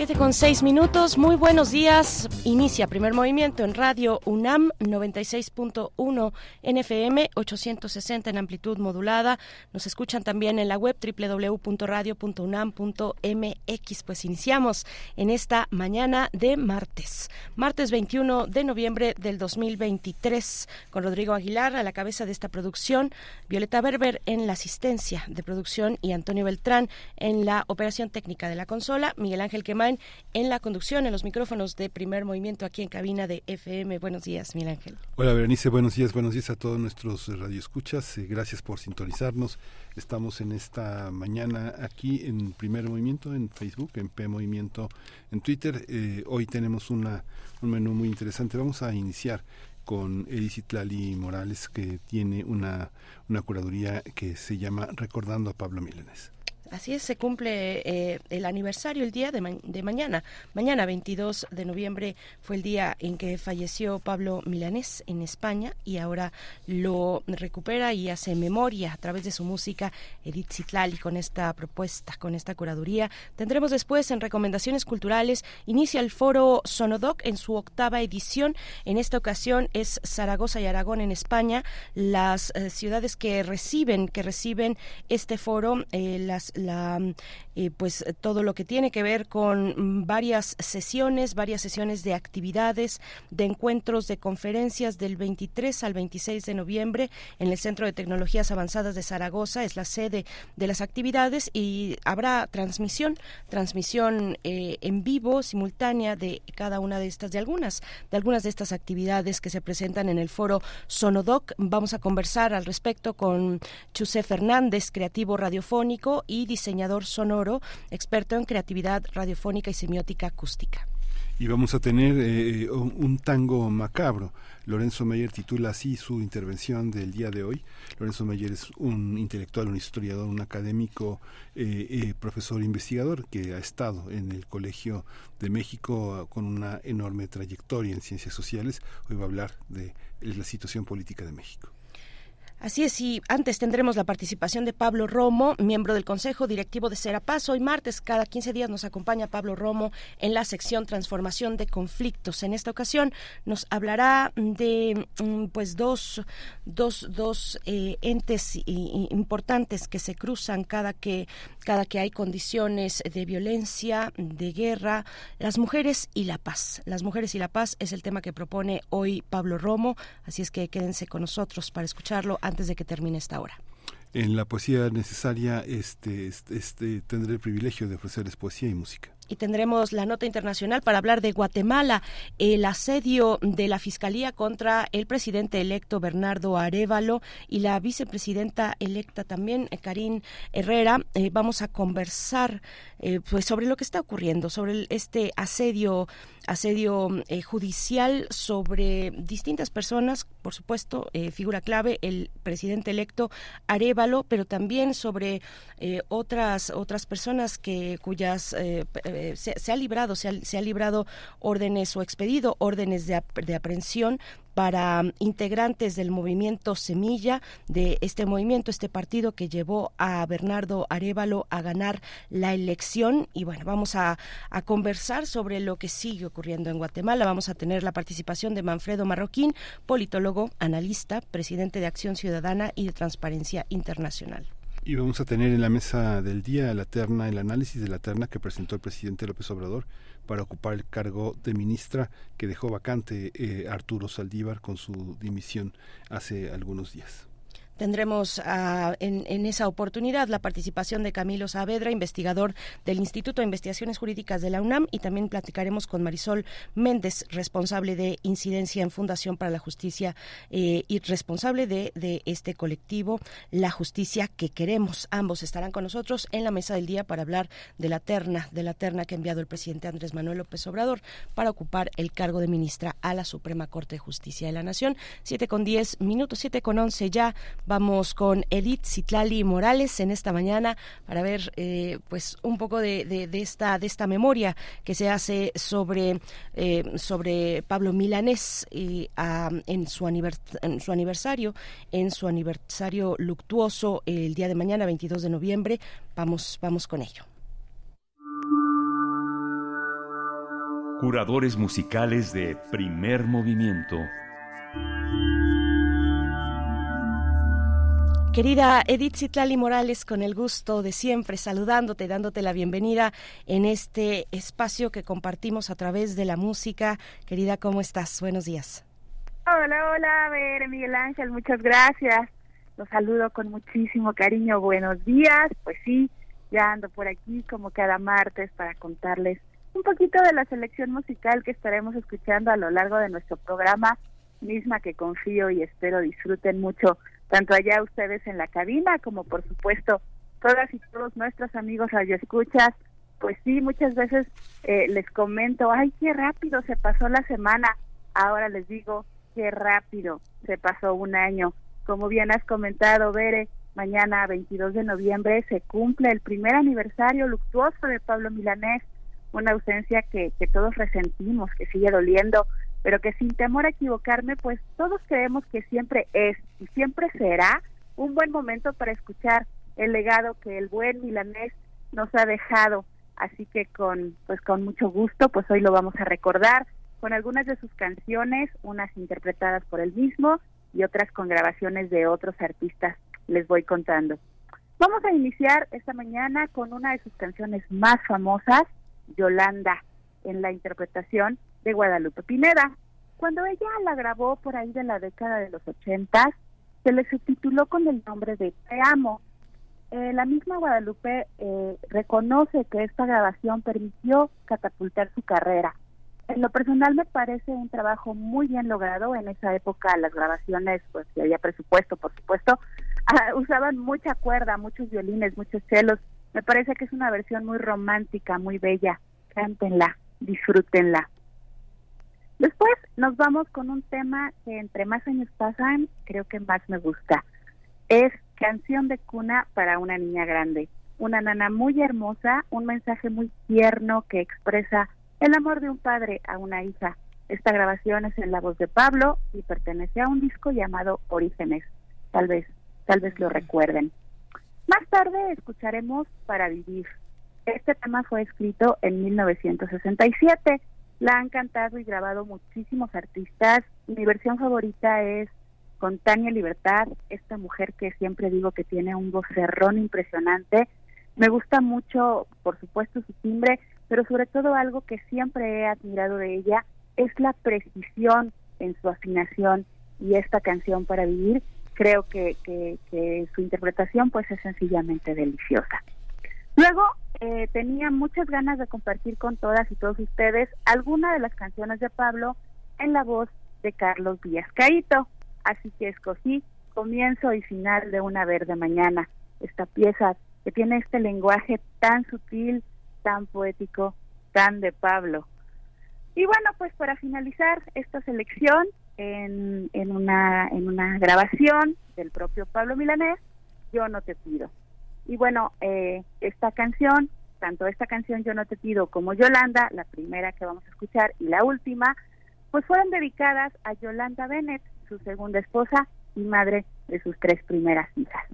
Siete con seis minutos, muy buenos días. Inicia primer movimiento en radio UNAM 96.1 NFM 860 en amplitud modulada. Nos escuchan también en la web www.radio.unam.mx. Pues iniciamos en esta mañana de martes, martes 21 de noviembre del 2023, con Rodrigo Aguilar a la cabeza de esta producción, Violeta Berber en la asistencia de producción y Antonio Beltrán en la operación técnica de la consola, Miguel Ángel Quemay en la conducción, en los micrófonos de primer movimiento aquí en cabina de FM. Buenos días, Miguel Ángel. Hola, Berenice, buenos días, buenos días a todos nuestros radioescuchas. Eh, gracias por sintonizarnos. Estamos en esta mañana aquí en primer movimiento, en Facebook, en P Movimiento, en Twitter. Eh, hoy tenemos una, un menú muy interesante. Vamos a iniciar con Edith Lali Morales, que tiene una, una curaduría que se llama Recordando a Pablo Milanes. Así es, se cumple eh, el aniversario el día de, mañana. Mañana, 22 de noviembre, fue el día en que falleció Pablo Milanés en España y ahora lo recupera y hace memoria a través de su música Edith Zitlali con esta propuesta, con esta curaduría. Tendremos después en recomendaciones culturales, inicia el foro Sonodoc en su octava edición. En esta ocasión es Zaragoza y Aragón en España, las eh, ciudades que reciben, que reciben este foro, eh, las la eh, pues todo lo que tiene que ver con varias sesiones, varias sesiones de actividades, de encuentros, de conferencias del 23 al 26 de noviembre en el Centro de Tecnologías Avanzadas de Zaragoza, es la sede de las actividades y habrá transmisión, transmisión eh, en vivo, simultánea de cada una de estas, de algunas, de algunas de estas actividades que se presentan en el foro Sonodoc. Vamos a conversar al respecto con Chuse Fernández, creativo radiofónico y diseñador sonoro, experto en creatividad radiofónica y semiótica acústica. Y vamos a tener eh, un, tango macabro. Lorenzo Meyer titula así su intervención del día de hoy. Lorenzo Meyer es un intelectual, un historiador, un académico, eh, eh, profesor investigador que ha estado en el Colegio de México con una enorme trayectoria en ciencias sociales. Hoy va a hablar de la situación política de México. Así es, y antes tendremos la participación de Pablo Romo, miembro del Consejo Directivo de Serapaz. Hoy martes, cada 15 días, nos acompaña Pablo Romo en la sección Transformación de Conflictos. En esta ocasión nos hablará de mm, pues dos, dos, dos eh, entes importantes que se cruzan cada que, cada que hay condiciones de violencia, de guerra, las mujeres y la paz. Las mujeres y la paz es el tema que propone hoy Pablo Romo, así es que quédense con nosotros para escucharlo antes de que termine esta hora. En la poesía necesaria este, este, este tendré el privilegio de ofrecerles poesía y música y tendremos la nota internacional para hablar de Guatemala, el asedio de la Fiscalía contra el presidente electo Bernardo Arevalo y la vicepresidenta electa también, Karin Herrera. Eh, vamos a conversar eh, pues sobre lo que está ocurriendo, sobre este asedio asedio eh, judicial sobre distintas personas, por supuesto, figura clave el presidente electo Arevalo, pero también sobre otras otras personas que cuyas eh, se, ha librado, se ha, librado órdenes o expedido órdenes de, aprehensión para integrantes del movimiento Semilla, de este movimiento, este partido que llevó a Bernardo Arevalo a ganar la elección. Y bueno, vamos a, conversar sobre lo que sigue ocurriendo en Guatemala. Vamos a tener la participación de Manfredo Marroquín, politólogo, analista, presidente de Acción Ciudadana y de Transparencia Internacional. Y vamos a tener en la mesa del día la terna, el análisis de la terna que presentó el presidente López Obrador para ocupar el cargo de ministra que dejó vacante eh, Arturo Saldívar con su dimisión hace algunos días. Tendremos ah, en, esa oportunidad la participación de Camilo Saavedra, investigador del Instituto de Investigaciones Jurídicas de la UNAM, y también platicaremos con Marisol Méndez, responsable de incidencia en Fundación para la Justicia eh, y responsable de, de este colectivo, La Justicia que Queremos. Ambos estarán con nosotros en la mesa del día para hablar de la terna, de la terna que ha enviado el presidente Andrés Manuel López Obrador para ocupar el cargo de ministra a la Suprema Corte de Justicia de la Nación. Siete con diez minutos, siete con once ya Vamos con Edith Citlali Morales en esta mañana para ver eh, pues un poco de, esta de esta memoria que se hace sobre eh, sobre Pablo Milanés en, su en su aniversario en su aniversario luctuoso el día de mañana 22 de noviembre. Vamos vamos con ello. Curadores musicales de primer movimiento Querida Edith Citlali Morales, con el gusto de siempre saludándote, dándote la bienvenida en este espacio que compartimos a través de la música. Querida, ¿cómo estás? Buenos días. Hola, hola, a ver, Miguel Ángel, muchas gracias. Los saludo con muchísimo cariño. Buenos días. Pues sí, ya ando por aquí como cada martes para contarles un poquito de la selección musical que estaremos escuchando a lo largo de nuestro programa, misma que confío y espero disfruten mucho tanto allá ustedes en la cabina como por supuesto todas y todos nuestros amigos radioescuchas, pues sí, muchas veces eh, les comento, ay, qué rápido se pasó la semana, ahora les digo, qué rápido se pasó un año. Como bien has comentado, Bere, mañana 22 de noviembre se cumple el primer aniversario luctuoso de Pablo Milanés, una ausencia que, que todos resentimos, que sigue doliendo, pero que sin temor a equivocarme, pues todos creemos que siempre es y siempre será un buen momento para escuchar el legado que el buen milanés nos ha dejado. Así que con pues con mucho gusto, pues hoy lo vamos a recordar con algunas de sus canciones, unas interpretadas por él mismo y otras con grabaciones de otros artistas. Les voy contando. Vamos a iniciar esta mañana con una de sus canciones más famosas, Yolanda, en la interpretación de Guadalupe Pineda. Cuando ella la grabó por ahí de la década de los ochentas, se le subtituló con el nombre de Te amo. Eh, la misma Guadalupe eh, reconoce que esta grabación permitió catapultar su carrera. En lo personal me parece un trabajo muy bien logrado. En esa época las grabaciones, pues si había presupuesto, por supuesto, ah, usaban mucha cuerda, muchos violines, muchos celos. Me parece que es una versión muy romántica, muy bella. Cántenla, disfrútenla. Después nos vamos con un tema que entre más años pasan, creo que más me gusta. Es Canción de cuna para una niña grande. Una nana muy hermosa, un mensaje muy tierno que expresa el amor de un padre a una hija. Esta grabación es en la voz de Pablo y pertenece a un disco llamado Orígenes. Tal vez, tal vez lo recuerden. Más tarde escucharemos Para Vivir. Este tema fue escrito en 1967 la han cantado y grabado muchísimos artistas. Mi versión favorita es con Tania Libertad, esta mujer que siempre digo que tiene un vocerrón impresionante. Me gusta mucho, por supuesto, su timbre, pero sobre todo algo que siempre he admirado de ella es la precisión en su afinación y esta canción para vivir. Creo que, que, que su interpretación pues es sencillamente deliciosa. Luego eh, tenía muchas ganas de compartir con todas y todos ustedes alguna de las canciones de Pablo en la voz de Carlos Díaz Caíto. Así que escogí comienzo y final de Una Verde Mañana, esta pieza que tiene este lenguaje tan sutil, tan poético, tan de Pablo. Y bueno, pues para finalizar esta selección en, en, una, en una grabación del propio Pablo Milanés, Yo no te pido. Y bueno, eh, esta canción, tanto esta canción Yo no te pido como Yolanda, la primera que vamos a escuchar y la última, pues fueron dedicadas a Yolanda Bennett, su segunda esposa y madre de sus tres primeras hijas.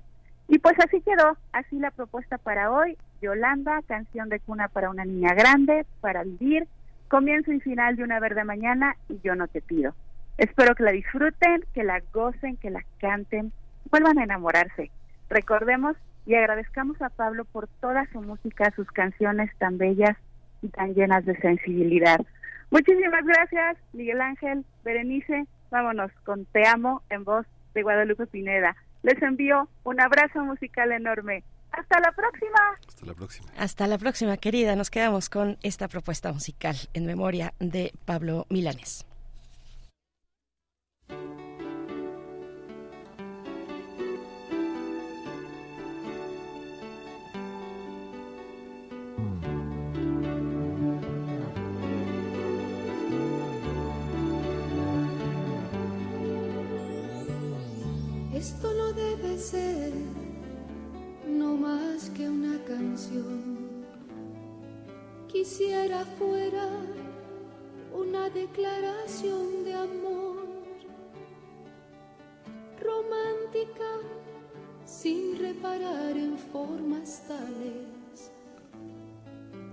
Y pues así quedó, así la propuesta para hoy, Yolanda, canción de cuna para una niña grande, para vivir, comienzo y final de una verde mañana y yo no te pido. Espero que la disfruten, que la gocen, que la canten, vuelvan a enamorarse. Recordemos y agradezcamos a Pablo por toda su música, sus canciones tan bellas y tan llenas de sensibilidad. Muchísimas gracias, Miguel Ángel, Berenice. Vámonos con Te Amo en voz de Guadalupe Pineda. Les envío un abrazo musical enorme. Hasta la próxima. Hasta la próxima. Hasta la próxima, querida. Nos quedamos con esta propuesta musical en memoria de Pablo Milanes. esto no debe ser no más que una canción. Quisiera fuera una declaración de amor romántica sin reparar en formas tales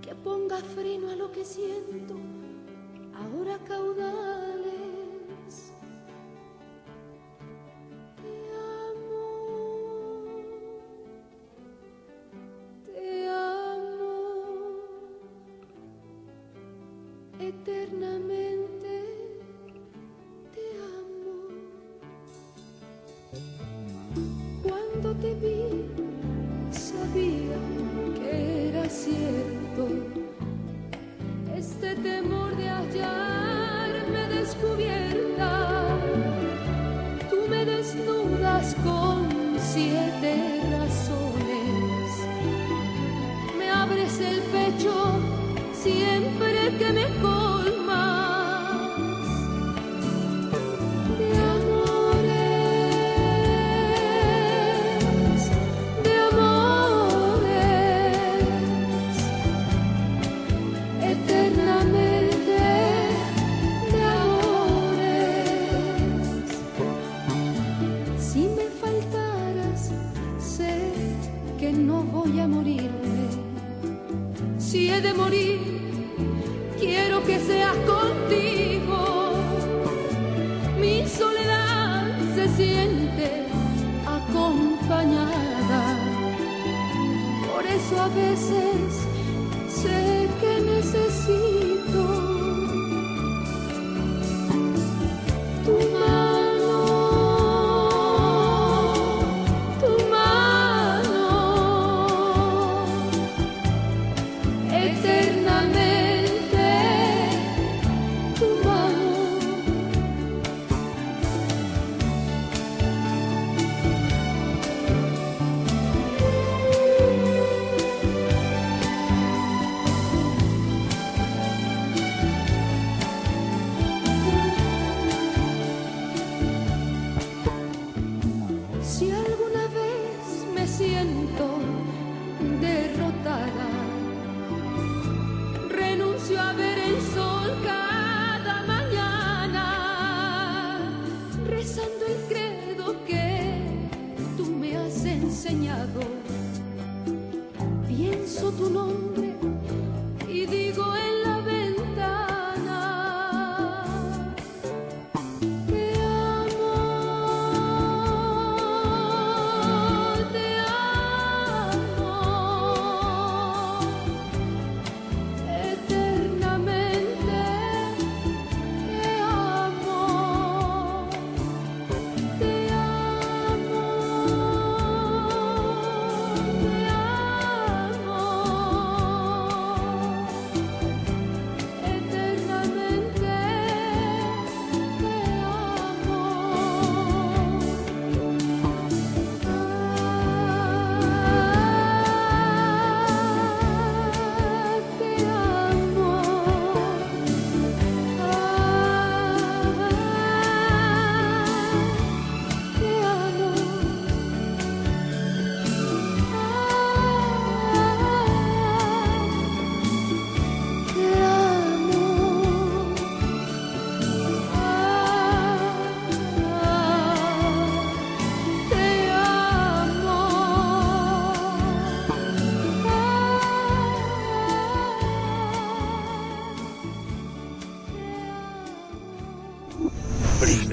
que ponga freno a lo que siento ahora caudales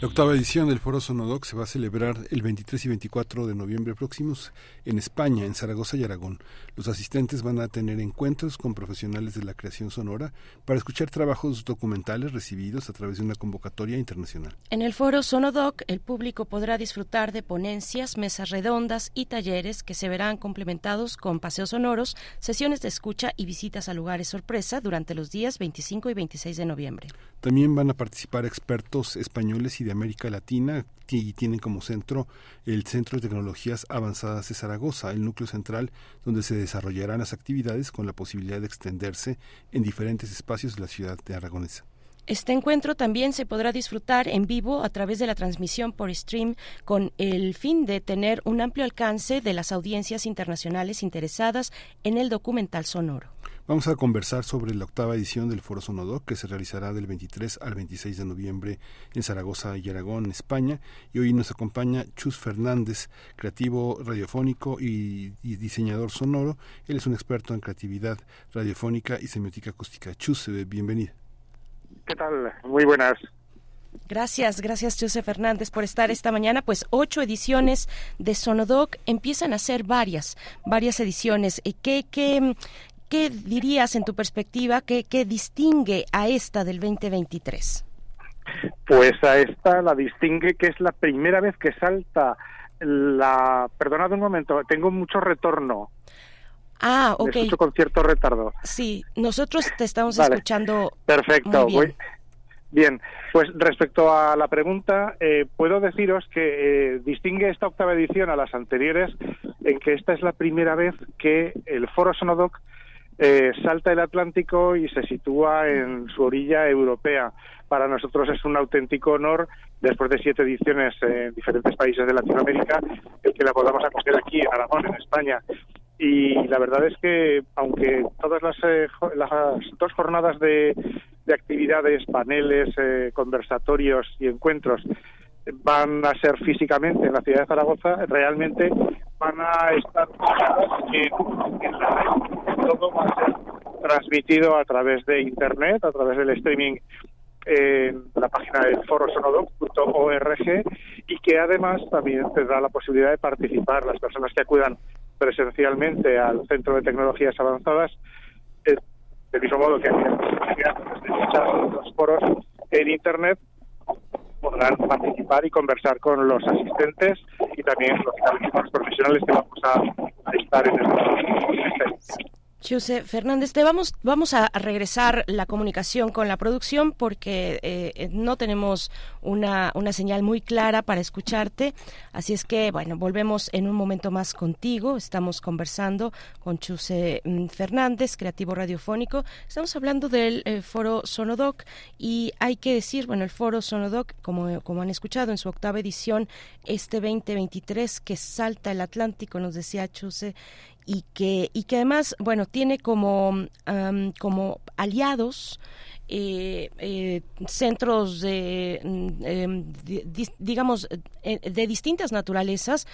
La octava edición del Foro Sonodoc se va a celebrar el 23 y 24 de noviembre próximos en España, en Zaragoza y Aragón. Los asistentes van a tener encuentros con profesionales de la creación sonora para escuchar trabajos documentales recibidos a través de una convocatoria internacional. En el Foro Sonodoc, el público podrá disfrutar de ponencias, mesas redondas y talleres que se verán complementados con paseos sonoros, sesiones de escucha y visitas a lugares sorpresa durante los días 25 y 26 de noviembre. También van a participar expertos españoles y de América Latina y tienen como centro el Centro de Tecnologías Avanzadas de Zaragoza, el núcleo central donde se desarrollarán las actividades con la posibilidad de extenderse en diferentes espacios de la ciudad de Aragonesa. Este encuentro también se podrá disfrutar en vivo a través de la transmisión por stream con el fin de tener un amplio alcance de las audiencias internacionales interesadas en el documental sonoro. Vamos a conversar sobre la octava edición del Foro Sonodoc que se realizará del 23 al 26 de noviembre en Zaragoza y Aragón, España. Y hoy nos acompaña Chus Fernández, creativo radiofónico y, y diseñador sonoro. Él es un experto en creatividad radiofónica y semiótica acústica. Chus, eh, bienvenido. ¿Qué tal? Muy buenas. Gracias, gracias José Fernández por estar esta mañana. Pues ocho ediciones de Sonodoc empiezan a ser varias, varias ediciones. ¿Qué, qué, ¿Qué dirías en tu perspectiva que, distingue a esta del 2023? Pues a esta la distingue que es la primera vez que salta la... Perdonad un momento, tengo mucho retorno. Ah, ok. Me escucho con cierto retardo. Sí, nosotros te estamos escuchando. Perfecto. bien. bien. pues respecto a la pregunta, eh, puedo deciros que eh, distingue esta octava edición a las anteriores en que esta es la primera vez que el Foro Sonodoc eh, salta el Atlántico y se sitúa en su orilla europea. Para nosotros es un auténtico honor, después de siete ediciones en diferentes países de Latinoamérica, el que la podamos acoger aquí en Aragón, en España. Y la verdad es que, aunque todas las, eh, las dos jornadas de, actividades, paneles, eh, conversatorios y encuentros van a ser físicamente en la ciudad de Zaragoza, realmente van a estar en, la. Todo va a ser transmitido a través de Internet, a través del streaming en la página del forosonodoc.org y que además también tendrá la posibilidad de participar. Las personas que acudan presencialmente al Centro de Tecnologías Avanzadas, eh, del mismo modo que los foros en Internet, podrán participar y conversar con los asistentes y también, los profesionales que vamos a, estar en esta, José Fernández, te vamos, vamos a regresar la comunicación con la producción porque eh, eh, no tenemos una, una señal muy clara para escucharte. Así es que, bueno, volvemos en un momento más contigo. Estamos conversando con José mm, Fernández, creativo radiofónico. Estamos hablando del eh, foro Sonodoc y hay que decir, bueno, el foro Sonodoc, como, como han escuchado en su octava edición, este 2023 que salta el Atlántico, nos decía Chuse, y que, y que además, bueno, tiene como, como aliados eh, eh, centros de, mm, em, digamos, eh, de distintas naturalezas,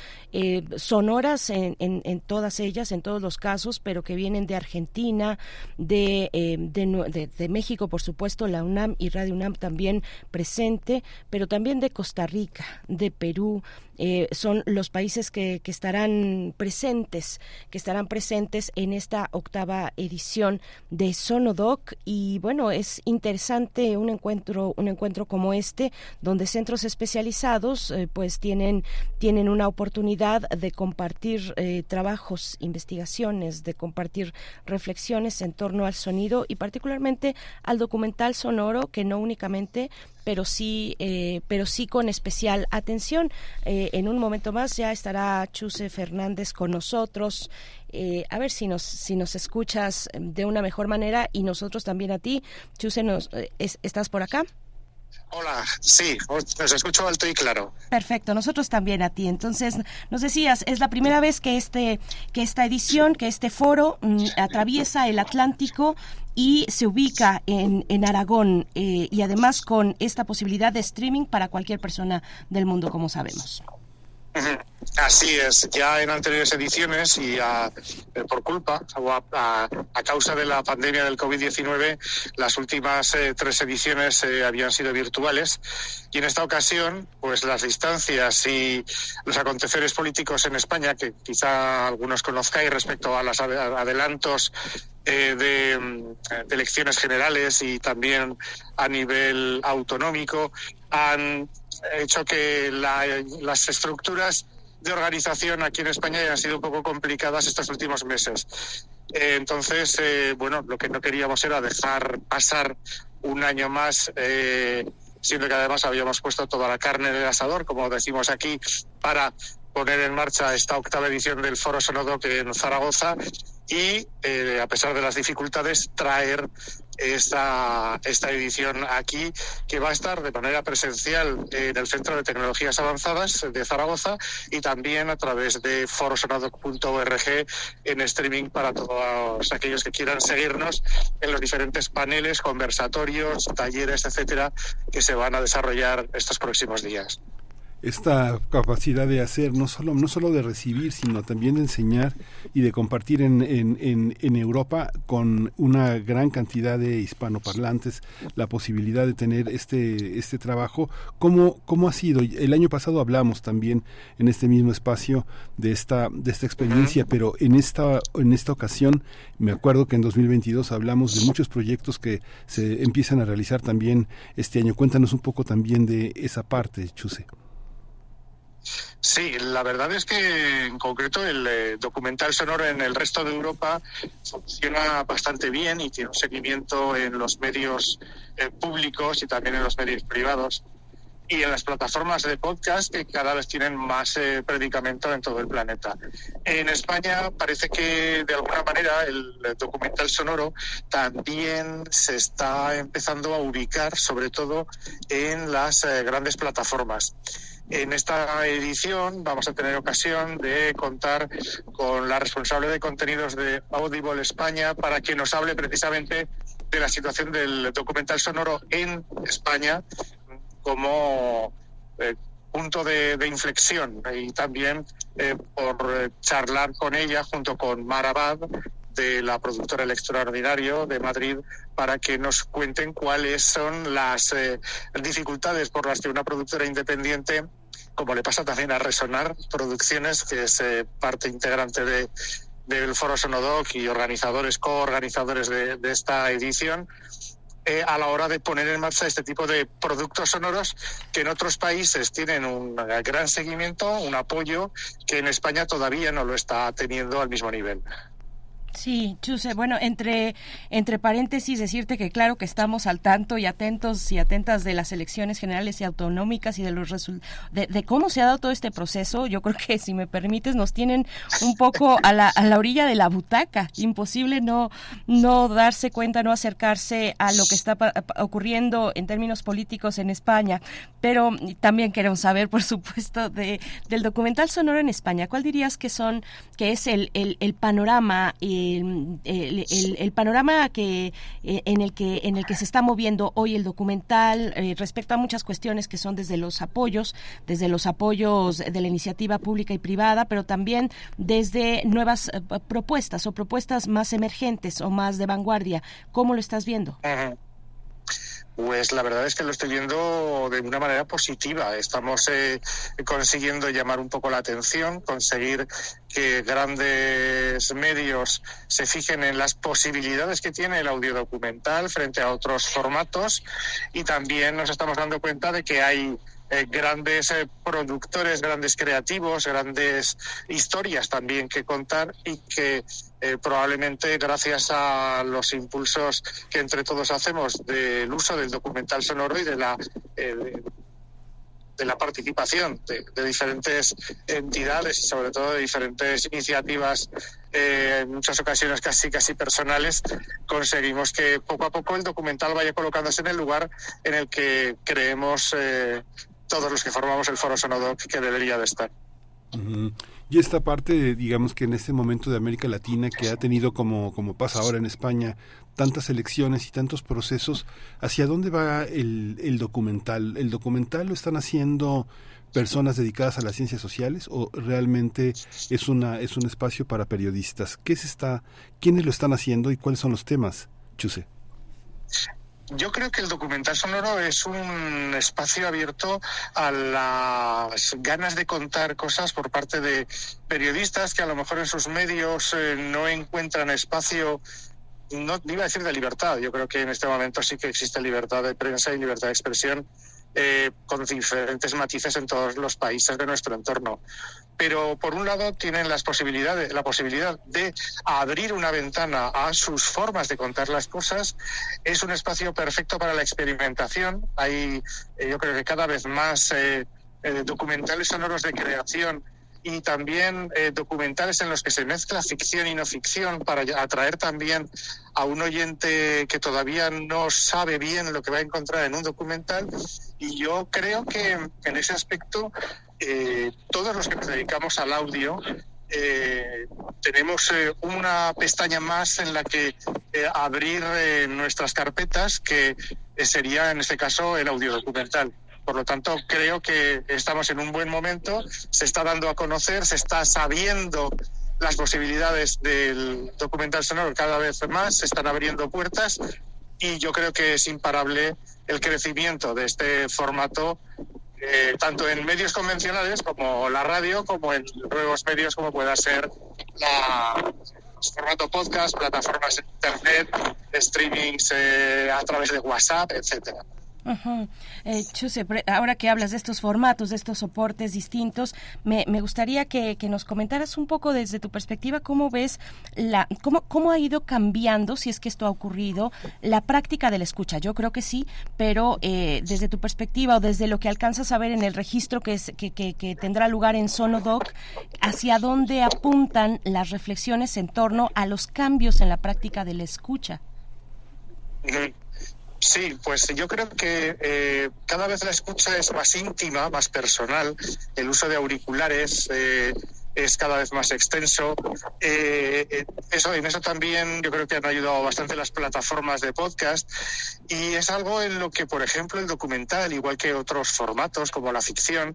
sonoras en, en, todas ellas, en todos los casos, pero que vienen de Argentina, de, de, de, México, por supuesto, la UNAM y Radio UNAM también presente, pero también de Costa Rica, de Perú, eh, son los países que, que, estarán presentes, que estarán presentes en esta octava edición de Sonodoc. Y bueno es interesante un encuentro un encuentro como este donde centros especializados eh, pues tienen tienen una oportunidad de compartir eh, trabajos, investigaciones, de compartir reflexiones en torno al sonido y particularmente al documental sonoro que no únicamente pero sí, eh, pero sí con especial atención. En un momento más ya estará Chuse Fernández con nosotros. Eh, a ver si nos, si nos escuchas de una mejor manera y nosotros también a ti. Chuse, nos, ¿estás por acá? Hola, sí, os escucho alto y claro. Perfecto, nosotros también a ti. Entonces, nos decías, es la primera vez que este que esta edición, que este foro mm, atraviesa el Atlántico y se ubica en, en Aragón eh, y además con esta posibilidad de streaming para cualquier persona del mundo, como sabemos. Así es, ya en anteriores ediciones y a, eh, por culpa o a, causa de la pandemia del COVID-19, las últimas eh, tres ediciones eh, habían sido virtuales. Y en esta ocasión, pues las distancias y los aconteceres políticos en España, que quizá algunos conozcáis respecto a los adelantos de, de, elecciones generales y también a nivel autonómico, han hecho que la, las estructuras de organización aquí en España hayan sido un poco complicadas estos últimos meses. Eh, entonces, eh, bueno, lo que no queríamos era dejar pasar un año más, eh, siendo que además habíamos puesto toda la carne en el asador, como decimos aquí, para poner en marcha esta octava edición del Foro Sonodoc en Zaragoza y, eh, a pesar de las dificultades, traer esta, esta edición aquí, que va a estar de manera presencial en el Centro de Tecnologías Avanzadas de Zaragoza y también a través de forosonadoc.org en streaming para todos aquellos que quieran seguirnos en los diferentes paneles, conversatorios, talleres, etcétera, que se van a desarrollar estos próximos días esta capacidad de hacer, no solo, no solo de recibir, sino también de enseñar y de compartir en, en, en, Europa con una gran cantidad de hispanoparlantes la posibilidad de tener este, este trabajo. ¿Cómo, ¿Cómo ha sido? El año pasado hablamos también en este mismo espacio de esta, de esta experiencia, pero en esta, en esta ocasión me acuerdo que en 2022 hablamos de muchos proyectos que se empiezan a realizar también este año. Cuéntanos un poco también de esa parte, Chuse. Sí, la verdad es que en concreto el eh, documental sonoro en el resto de Europa funciona bastante bien y tiene un seguimiento en los medios eh, públicos y también en los medios privados y en las plataformas de podcast que cada vez tienen más eh, predicamento en todo el planeta. En España parece que de alguna manera el documental sonoro también se está empezando a ubicar sobre todo en las grandes plataformas. En esta edición vamos a tener ocasión de contar con la responsable de contenidos de Audible España para que nos hable precisamente de la situación del documental sonoro en España como eh, punto de, inflexión y también eh, por charlar con ella junto con Marabad de la productora El Extraordinario de Madrid para que nos cuenten cuáles son las eh, dificultades por las que una productora independiente, como le pasa también a Resonar Producciones, que es eh, parte integrante de, del Foro Sonodoc y organizadores, coorganizadores de, esta edición, eh, a la hora de poner en marcha este tipo de productos sonoros que en otros países tienen un gran seguimiento, un apoyo que en España todavía no lo está teniendo al mismo nivel. Sí, Chuse, bueno, entre, entre paréntesis decirte que claro que estamos al tanto y atentos y atentas de las elecciones generales y autonómicas y de los de, de cómo se ha dado todo este proceso. Yo creo que si me permites nos tienen un poco a la, a la orilla de la butaca. Imposible no, no darse cuenta, no acercarse a lo que está ocurriendo en términos políticos en España. Pero también queremos saber, por supuesto, de, del documental sonoro en España. ¿Cuál dirías que son, que es el, el, el panorama y el, panorama que eh, en el que en el que se está moviendo hoy el documental eh, respecto a muchas cuestiones que son desde los apoyos, desde los apoyos de la iniciativa pública y privada, pero también desde nuevas eh, propuestas o propuestas más emergentes o más de vanguardia. ¿Cómo lo estás viendo? Pues la verdad es que lo estoy viendo de una manera positiva. Estamos eh, consiguiendo llamar un poco la atención, conseguir que grandes medios se fijen en las posibilidades que tiene el audio documental frente a otros formatos y también nos estamos dando cuenta de que hay eh, grandes eh, productores, grandes creativos, grandes historias también que contar y que eh, probablemente gracias a los impulsos que entre todos hacemos del uso del documental sonoro y de la de la participación de, diferentes entidades y sobre todo de diferentes iniciativas en muchas ocasiones casi casi personales conseguimos que poco a poco el documental vaya colocándose en el lugar en el que creemos todos los que formamos el Foro Sonodoc que debería de estar. Y esta parte, digamos que en este momento de América Latina, que ha tenido como, como pasa ahora en España, tantas elecciones y tantos procesos, ¿hacia dónde va el, el documental? ¿El documental lo están haciendo personas dedicadas a las ciencias sociales o realmente es una es un espacio para periodistas? ¿Qué se está quiénes lo están haciendo y cuáles son los temas? Chuse. Yo creo que el documental sonoro es un espacio abierto a las ganas de contar cosas por parte de periodistas que a lo mejor en sus medios eh, no encuentran espacio no iba a decir de libertad, yo creo que en este momento sí que existe libertad de prensa y libertad de expresión eh, con diferentes matices en todos los países de nuestro entorno. Pero por un lado tienen las posibilidades, la posibilidad de abrir una ventana a sus formas de contar las cosas. Es un espacio perfecto para la experimentación. Hay, eh, yo creo que cada vez más eh, documentales sonoros de creación y también documentales en los que se mezcla ficción y no ficción para atraer también a un oyente que todavía no sabe bien lo que va a encontrar en un documental y yo creo que en ese aspecto eh, todos los que nos dedicamos al audio eh, tenemos eh, una pestaña más en la que abrir nuestras carpetas, que sería en este caso el audio documental. Por lo tanto, creo que estamos en un buen momento, se está dando a conocer, se está sabiendo las posibilidades del documental sonoro cada vez más, se están abriendo puertas y yo creo que es imparable el crecimiento de este formato eh, tanto en medios convencionales como la radio, como en nuevos medios como pueda ser la formato podcast, plataformas de internet, streamings eh, a través de WhatsApp, etcétera. Eh, Chuse, ahora que hablas de estos formatos, de estos soportes distintos, me, gustaría que, nos comentaras un poco desde tu perspectiva cómo ves la, cómo, cómo ha ido cambiando, si es que esto ha ocurrido, la práctica de la escucha. Yo creo que sí, pero eh, desde tu perspectiva o desde lo que alcanzas a ver en el registro que, es, que, que, tendrá lugar en Sonodoc, ¿hacia dónde apuntan las reflexiones en torno a los cambios en la práctica de la escucha? Sí, pues yo creo que eh, cada vez la escucha es más íntima, más personal. El uso de auriculares eh, es cada vez más extenso. Eh, eso, en eso también yo creo que han ayudado bastante las plataformas de podcast y es algo en lo que, por ejemplo, el documental, igual que otros formatos como la ficción,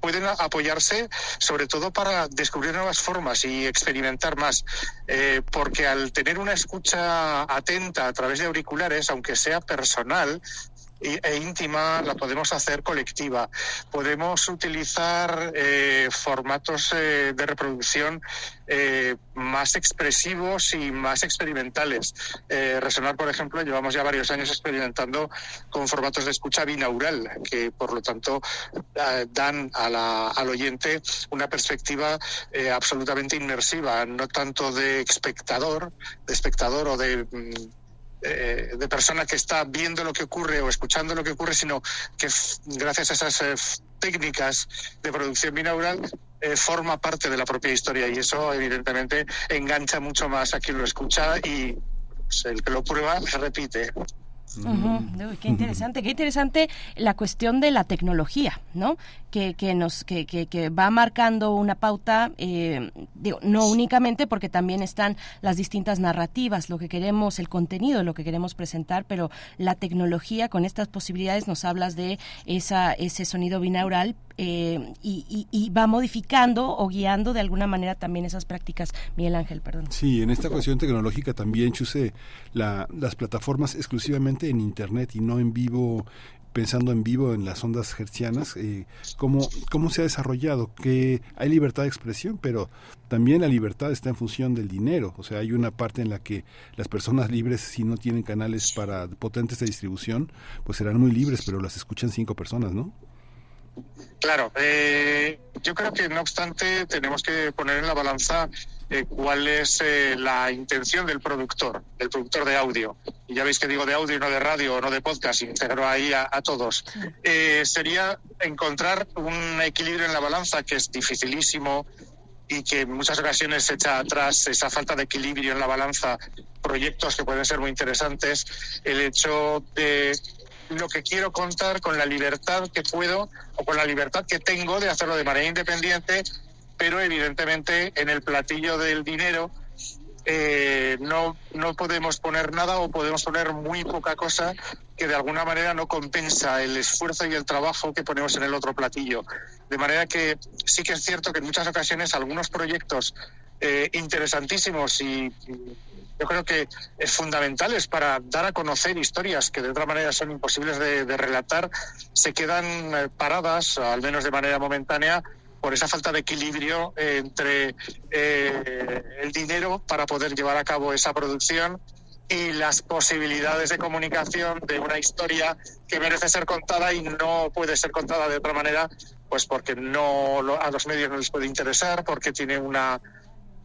pueden apoyarse sobre todo para descubrir nuevas formas y experimentar más, eh, porque al tener una escucha atenta a través de auriculares, aunque sea personal, e íntima la podemos hacer colectiva. Podemos utilizar eh, formatos eh, de reproducción eh, más expresivos y más experimentales. Resonar, por ejemplo, llevamos ya varios años experimentando con formatos de escucha binaural, que por lo tanto dan al oyente una perspectiva absolutamente inmersiva, no tanto de espectador, de espectador o de mm, eh, de persona que está viendo lo que ocurre o escuchando lo que ocurre, sino que gracias a esas eh, técnicas de producción binaural eh, forma parte de la propia historia. Y eso evidentemente engancha mucho más a quien lo escucha y pues, el que lo prueba repite. Qué interesante, qué interesante la cuestión de la tecnología, ¿no? Que, que nos que, que, va marcando una pauta, eh, digo, no únicamente porque también están las distintas narrativas, lo que queremos, el contenido, lo que queremos presentar, pero la tecnología con estas posibilidades nos hablas de esa ese sonido binaural eh, y, va modificando o guiando de alguna manera también esas prácticas. Miguel Ángel, perdón. Sí, en esta cuestión tecnológica también, Chuse, la, las plataformas exclusivamente en Internet y no en vivo pensando en vivo en las ondas hertzianas, eh, cómo, cómo se ha desarrollado, que hay libertad de expresión, pero también la libertad está en función del dinero, o sea, hay una parte en la que las personas libres, si no tienen canales para potentes de distribución, pues serán muy libres, pero las escuchan cinco personas, ¿no? Claro, eh, yo creo que no obstante tenemos que poner en la balanza eh, cuál es eh, la intención del productor, del productor de audio. Y ya veis que digo de audio y no de radio o no de podcast, integro ahí a, todos. sería encontrar un equilibrio en la balanza que es dificilísimo y que en muchas ocasiones echa atrás esa falta de equilibrio en la balanza proyectos que pueden ser muy interesantes, el hecho de lo que quiero contar con la libertad que puedo o con la libertad que tengo de hacerlo de manera independiente, pero evidentemente en el platillo del dinero eh, no, no podemos poner nada o podemos poner muy poca cosa que de alguna manera no compensa el esfuerzo y el trabajo que ponemos en el otro platillo. De manera que sí que es cierto que en muchas ocasiones algunos proyectos eh, interesantísimos y yo creo que es fundamentales para dar a conocer historias que de otra manera son imposibles de, relatar, se quedan eh, paradas, al menos de manera momentánea, por esa falta de equilibrio entre eh, el dinero para poder llevar a cabo esa producción y las posibilidades de comunicación de una historia que merece ser contada y no puede ser contada de otra manera, pues porque no a los medios no les puede interesar, porque tiene una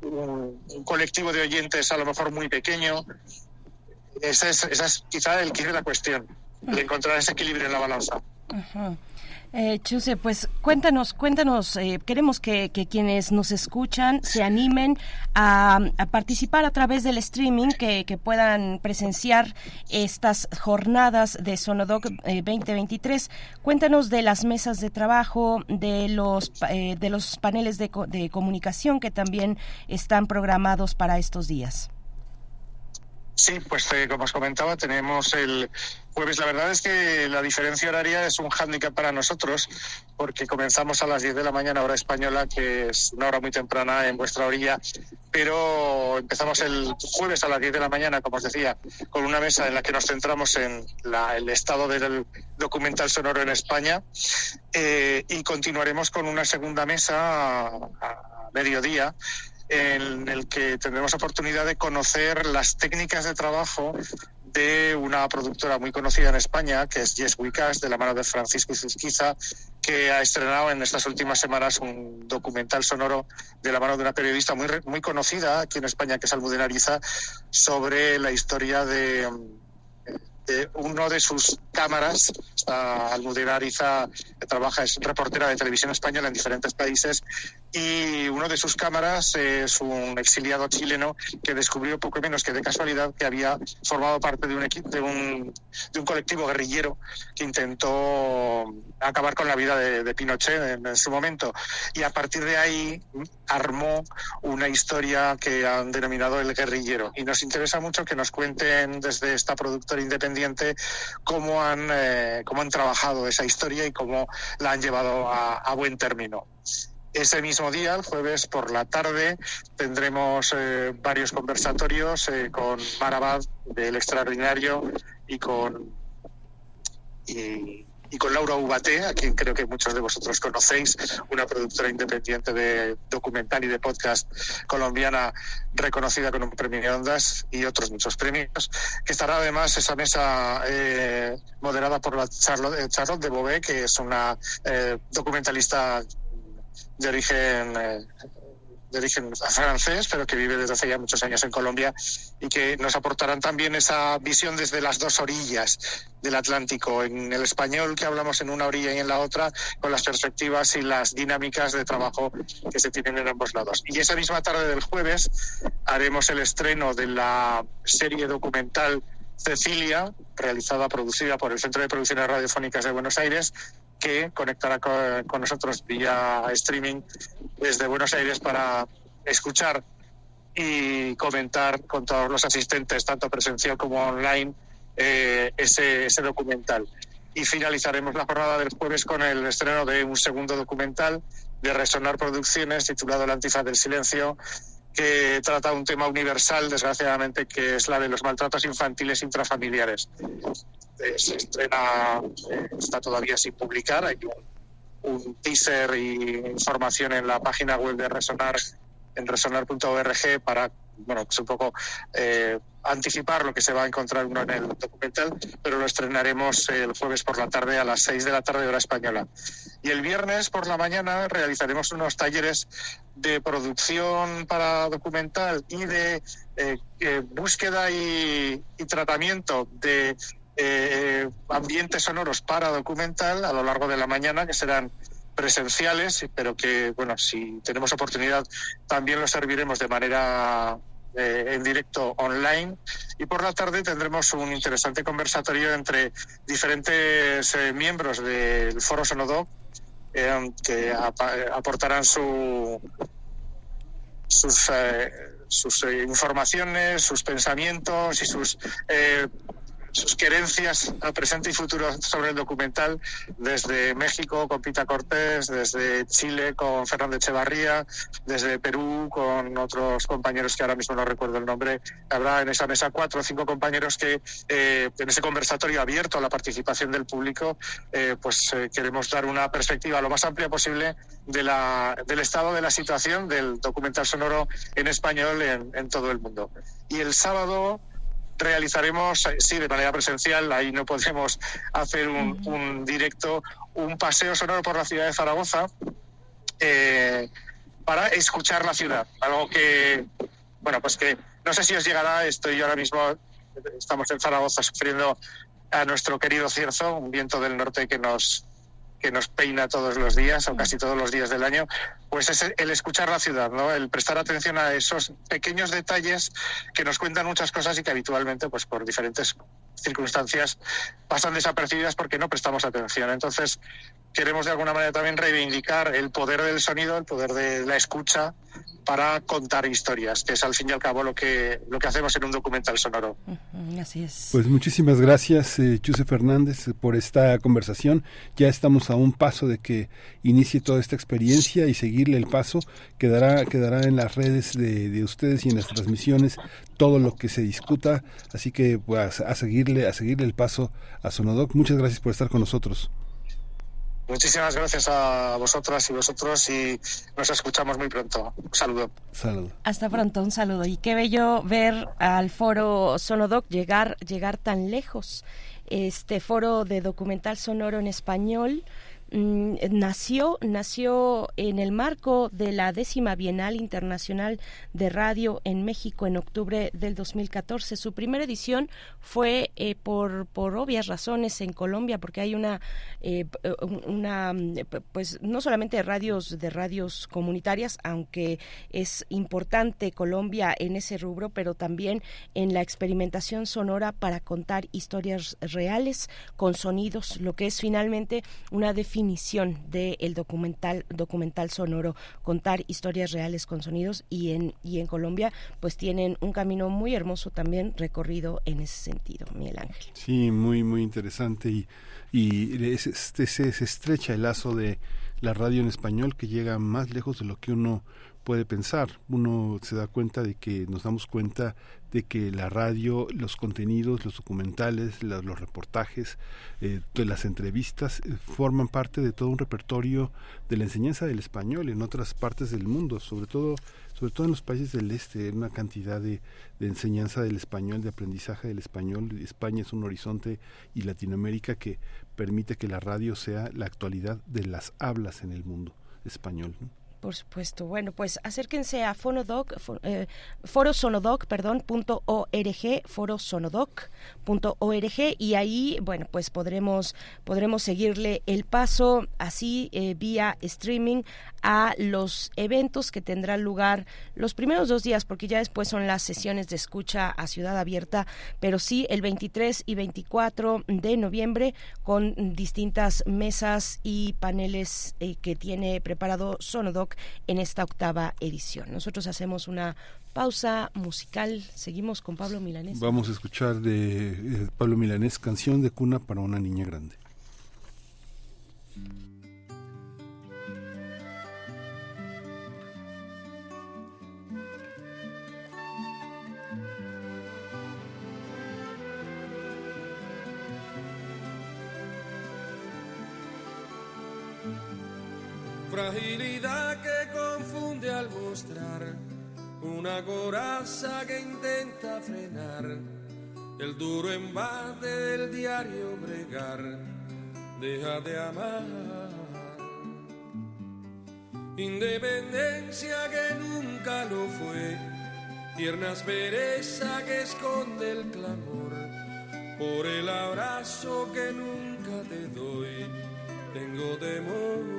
un, colectivo de oyentes a lo mejor muy pequeño. Esa es, esa es quizá el que de la cuestión, de encontrar ese equilibrio en la balanza. Eh, Chuse, pues cuéntanos, cuéntanos, eh, queremos que, quienes nos escuchan se animen a, participar a través del streaming, que, puedan presenciar estas jornadas de Sonodoc 2023. Eh, cuéntanos de las mesas de trabajo, de los, eh, de los paneles de, de comunicación que también están programados para estos días. Sí, pues eh, como os comentaba, tenemos el jueves. La verdad es que la diferencia horaria es un hándicap para nosotros, porque comenzamos a las 10 de la mañana, hora española, que es una hora muy temprana en vuestra orilla, pero empezamos el jueves a las 10 de la mañana, como os decía, con una mesa en la que nos centramos en el estado del documental sonoro en España, eh, y continuaremos con una segunda mesa a mediodía en el que tendremos oportunidad de conocer las técnicas de trabajo de una productora muy conocida en España, que es Yes de la mano de Francisco Izquizquiza, que ha estrenado en estas últimas semanas un documental sonoro de la mano de una periodista muy, muy conocida aquí en España, que es Almudena Ariza, sobre la historia de de uno de sus cámaras, Almudena Ariza trabaja, es reportera de televisión española en diferentes países, y uno de sus cámaras es un exiliado chileno que descubrió poco menos que de casualidad que había formado parte de un, equipo, de un, de un colectivo guerrillero que intentó acabar con la vida de, Pinochet en, su momento. Y a partir de ahí armó una historia que han denominado el guerrillero. Y nos interesa mucho que nos cuenten desde esta productora independiente cómo han, eh, cómo han trabajado esa historia y cómo la han llevado a, buen término. Ese mismo día, el jueves por la tarde, tendremos eh, varios conversatorios eh, con Marabad del Extraordinario y con y, con Laura Ubate, a quien creo que muchos de vosotros conocéis, una productora independiente de documental y de podcast colombiana reconocida con un premio de Ondas y otros muchos premios, que estará además esa mesa eh, moderada por la Charlotte, eh, Charlotte, de Bobé, que es una documentalista de origen de origen francés, pero que vive desde hace ya muchos años en Colombia y que nos aportarán también esa visión desde las dos orillas del Atlántico, en el español que hablamos en una orilla y en la otra, con las perspectivas y las dinámicas de trabajo que se tienen en ambos lados. Y esa misma tarde del jueves haremos el estreno de la serie documental Cecilia, realizada, producida por el Centro de Producciones Radiofónicas de Buenos Aires, que conectará con, nosotros vía streaming desde Buenos Aires para escuchar y comentar con todos los asistentes, tanto presencial como online, eh, ese, ese documental. Y finalizaremos la jornada del jueves con el estreno de un segundo documental de Resonar Producciones titulado La antifaz del silencio, que trata un tema universal, desgraciadamente, que es la de los maltratos infantiles intrafamiliares. Eh, se estrena, eh, está todavía sin publicar, hay un, teaser y información en la página web de Resonar, en resonar.org, para, bueno, pues un poco eh, anticipar lo que se va a encontrar uno en el documental, pero lo estrenaremos el jueves por la tarde a las 6 de la tarde hora española. Y el viernes por la mañana realizaremos unos talleres de producción para documental y de búsqueda y, tratamiento de eh, ambientes sonoros para documental a lo largo de la mañana, que serán presenciales, pero que, bueno, si tenemos oportunidad, también los serviremos de manera eh, en directo online. Y por la tarde tendremos un interesante conversatorio entre diferentes eh, miembros del Foro Sonodoc que aportarán su, sus sus informaciones, sus pensamientos y sus sus querencias a presente y futuro sobre el documental desde México con Pita Cortés, desde Chile con Fernando Echevarría, desde Perú con otros compañeros que ahora mismo no recuerdo el nombre. Habrá en esa mesa cuatro o cinco compañeros que eh, en ese conversatorio abierto a la participación del público, eh, pues eh, queremos dar una perspectiva lo más amplia posible de la, del estado de la situación del documental sonoro en español en, en todo el mundo. Y el sábado realizaremos, eh, sí, de manera presencial, ahí no podemos hacer un, directo, un paseo sonoro por la ciudad de Zaragoza eh, para escuchar la ciudad. Algo que, bueno, pues que no sé si os llegará, estoy ahora mismo, estamos en Zaragoza sufriendo a nuestro querido cierzo, un viento del norte que nos que nos peina todos los días o casi todos los días del año, pues es el escuchar la ciudad, ¿no? El prestar atención a esos pequeños detalles que nos cuentan muchas cosas y que habitualmente, pues por diferentes circunstancias, pasan desapercibidas porque no prestamos atención. Entonces, queremos de alguna manera también reivindicar el poder del sonido, el poder de la escucha para contar historias, que es al fin y al cabo lo que, lo que hacemos en un documental sonoro. Así es. Pues muchísimas gracias, eh, Chuse Fernández, por esta conversación. Ya estamos a un paso de que inicie toda esta experiencia y seguirle el paso. Quedará, quedará en las redes de, de ustedes y en las transmisiones todo lo que se discuta. Así que pues, a seguirle, a seguirle el paso a Sonodoc. Muchas gracias por estar con nosotros. Muchísimas gracias a vosotras y vosotros y nos escuchamos muy pronto. Un saludo. Saludo. Hasta pronto, un saludo. Y qué bello ver al foro Sonodoc llegar, llegar tan lejos. Este foro de documental sonoro en español Mm, nació, nació en el marco de la décima Bienal Internacional de Radio en México en octubre del 2014. Su primera edición fue eh, por, por obvias razones en Colombia, porque hay una, eh, una pues no solamente radios, de radios comunitarias, aunque es importante Colombia en ese rubro, pero también en la experimentación sonora para contar historias reales con sonidos, lo que es finalmente una definición definición del documental, documental sonoro, contar historias reales con sonidos y en, y en Colombia pues tienen un camino muy hermoso también recorrido en ese sentido, Miguel Ángel. Sí, muy, muy interesante y, y se estrecha el lazo de la radio en español que llega más lejos de lo que uno puede pensar. Uno se da cuenta de que nos damos cuenta de que la radio, los contenidos, los documentales, los, reportajes, eh, las entrevistas eh, forman parte de todo un repertorio de la enseñanza del español en otras partes del mundo, sobre todo sobre todo en los países del este, una cantidad de, de enseñanza del español, de aprendizaje del español. España es un horizonte y Latinoamérica que permite que la radio sea la actualidad de las hablas en el mundo español. Por supuesto. Bueno, pues acérquense a Fonodoc, eh, forosonodoc, perdón, punto org, forosonodoc.org y ahí, bueno, pues podremos, podremos seguirle el paso así eh, vía streaming a los eventos que tendrán lugar los primeros dos días, porque ya después son las sesiones de escucha a Ciudad Abierta, pero sí el 23 y 24 de noviembre con distintas mesas y paneles eh, que tiene preparado Sonodoc en esta octava edición. Nosotros hacemos una pausa musical, seguimos con Pablo Milanés. Vamos a escuchar de eh, Pablo Milanés, canción de cuna para una niña grande. Fragilidad que confunde al mostrar. Una coraza que intenta frenar. El duro embate del diario bregar. Deja de amar. Independencia que nunca lo fue, tierna aspereza que esconde el clamor, por el abrazo que nunca te doy, tengo temor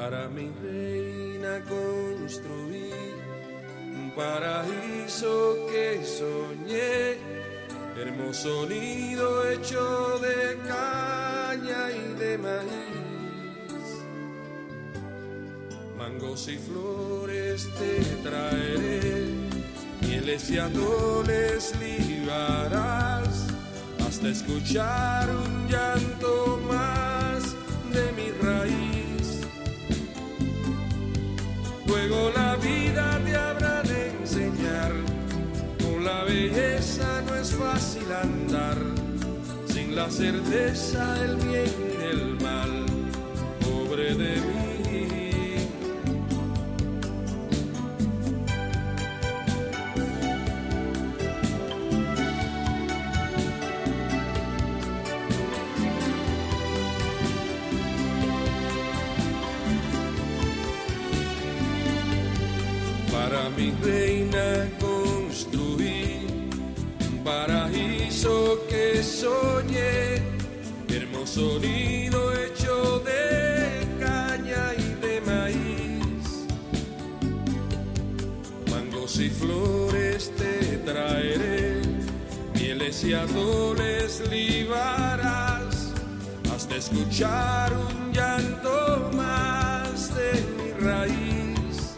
para mi reina construir un paraíso que soñé, hermoso nido hecho de caña y de maíz, mangos y flores te traeré, mieles y atoles libarás, hasta escuchar un llanto certeza del bien y del hermoso nido hecho de caña y de maíz. Mangos y flores te traeré, mieles y atoles libarás, hasta escuchar un llanto más de mi raíz.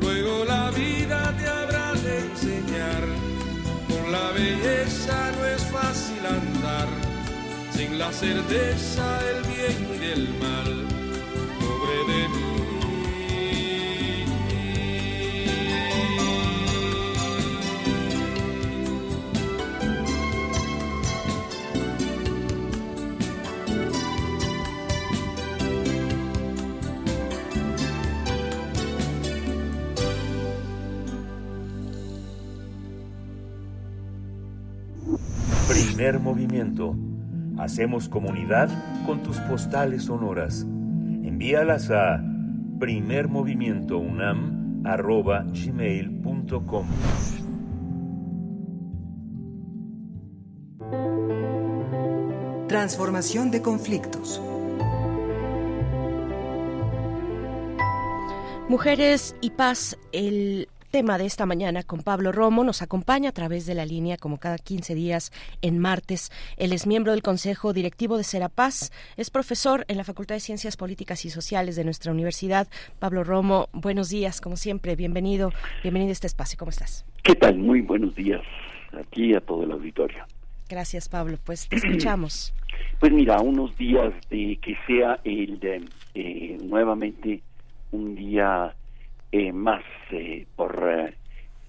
Luego la vida te habrá de enseñar, con la belleza no es fácil la certeza del bien y del mal, Hacemos comunidad con tus postales sonoras. Envíalas a primermovimientounam.gmail.com Transformación de conflictos. Mujeres y paz, el tema de esta mañana con Pablo Romo. Nos acompaña a través de la línea como cada 15 días en martes. Él es miembro del Consejo Directivo de Serapaz, es profesor en la Facultad de Ciencias Políticas y Sociales de nuestra universidad. Pablo Romo, buenos días, como siempre, bienvenido, bienvenido a este espacio. ¿Cómo estás? ¿Qué tal? Muy buenos días aquí a todo el auditorio. Gracias, Pablo. Pues te escuchamos. Pues mira, unos días de que sea el de, eh, nuevamente un día eh, más eh, por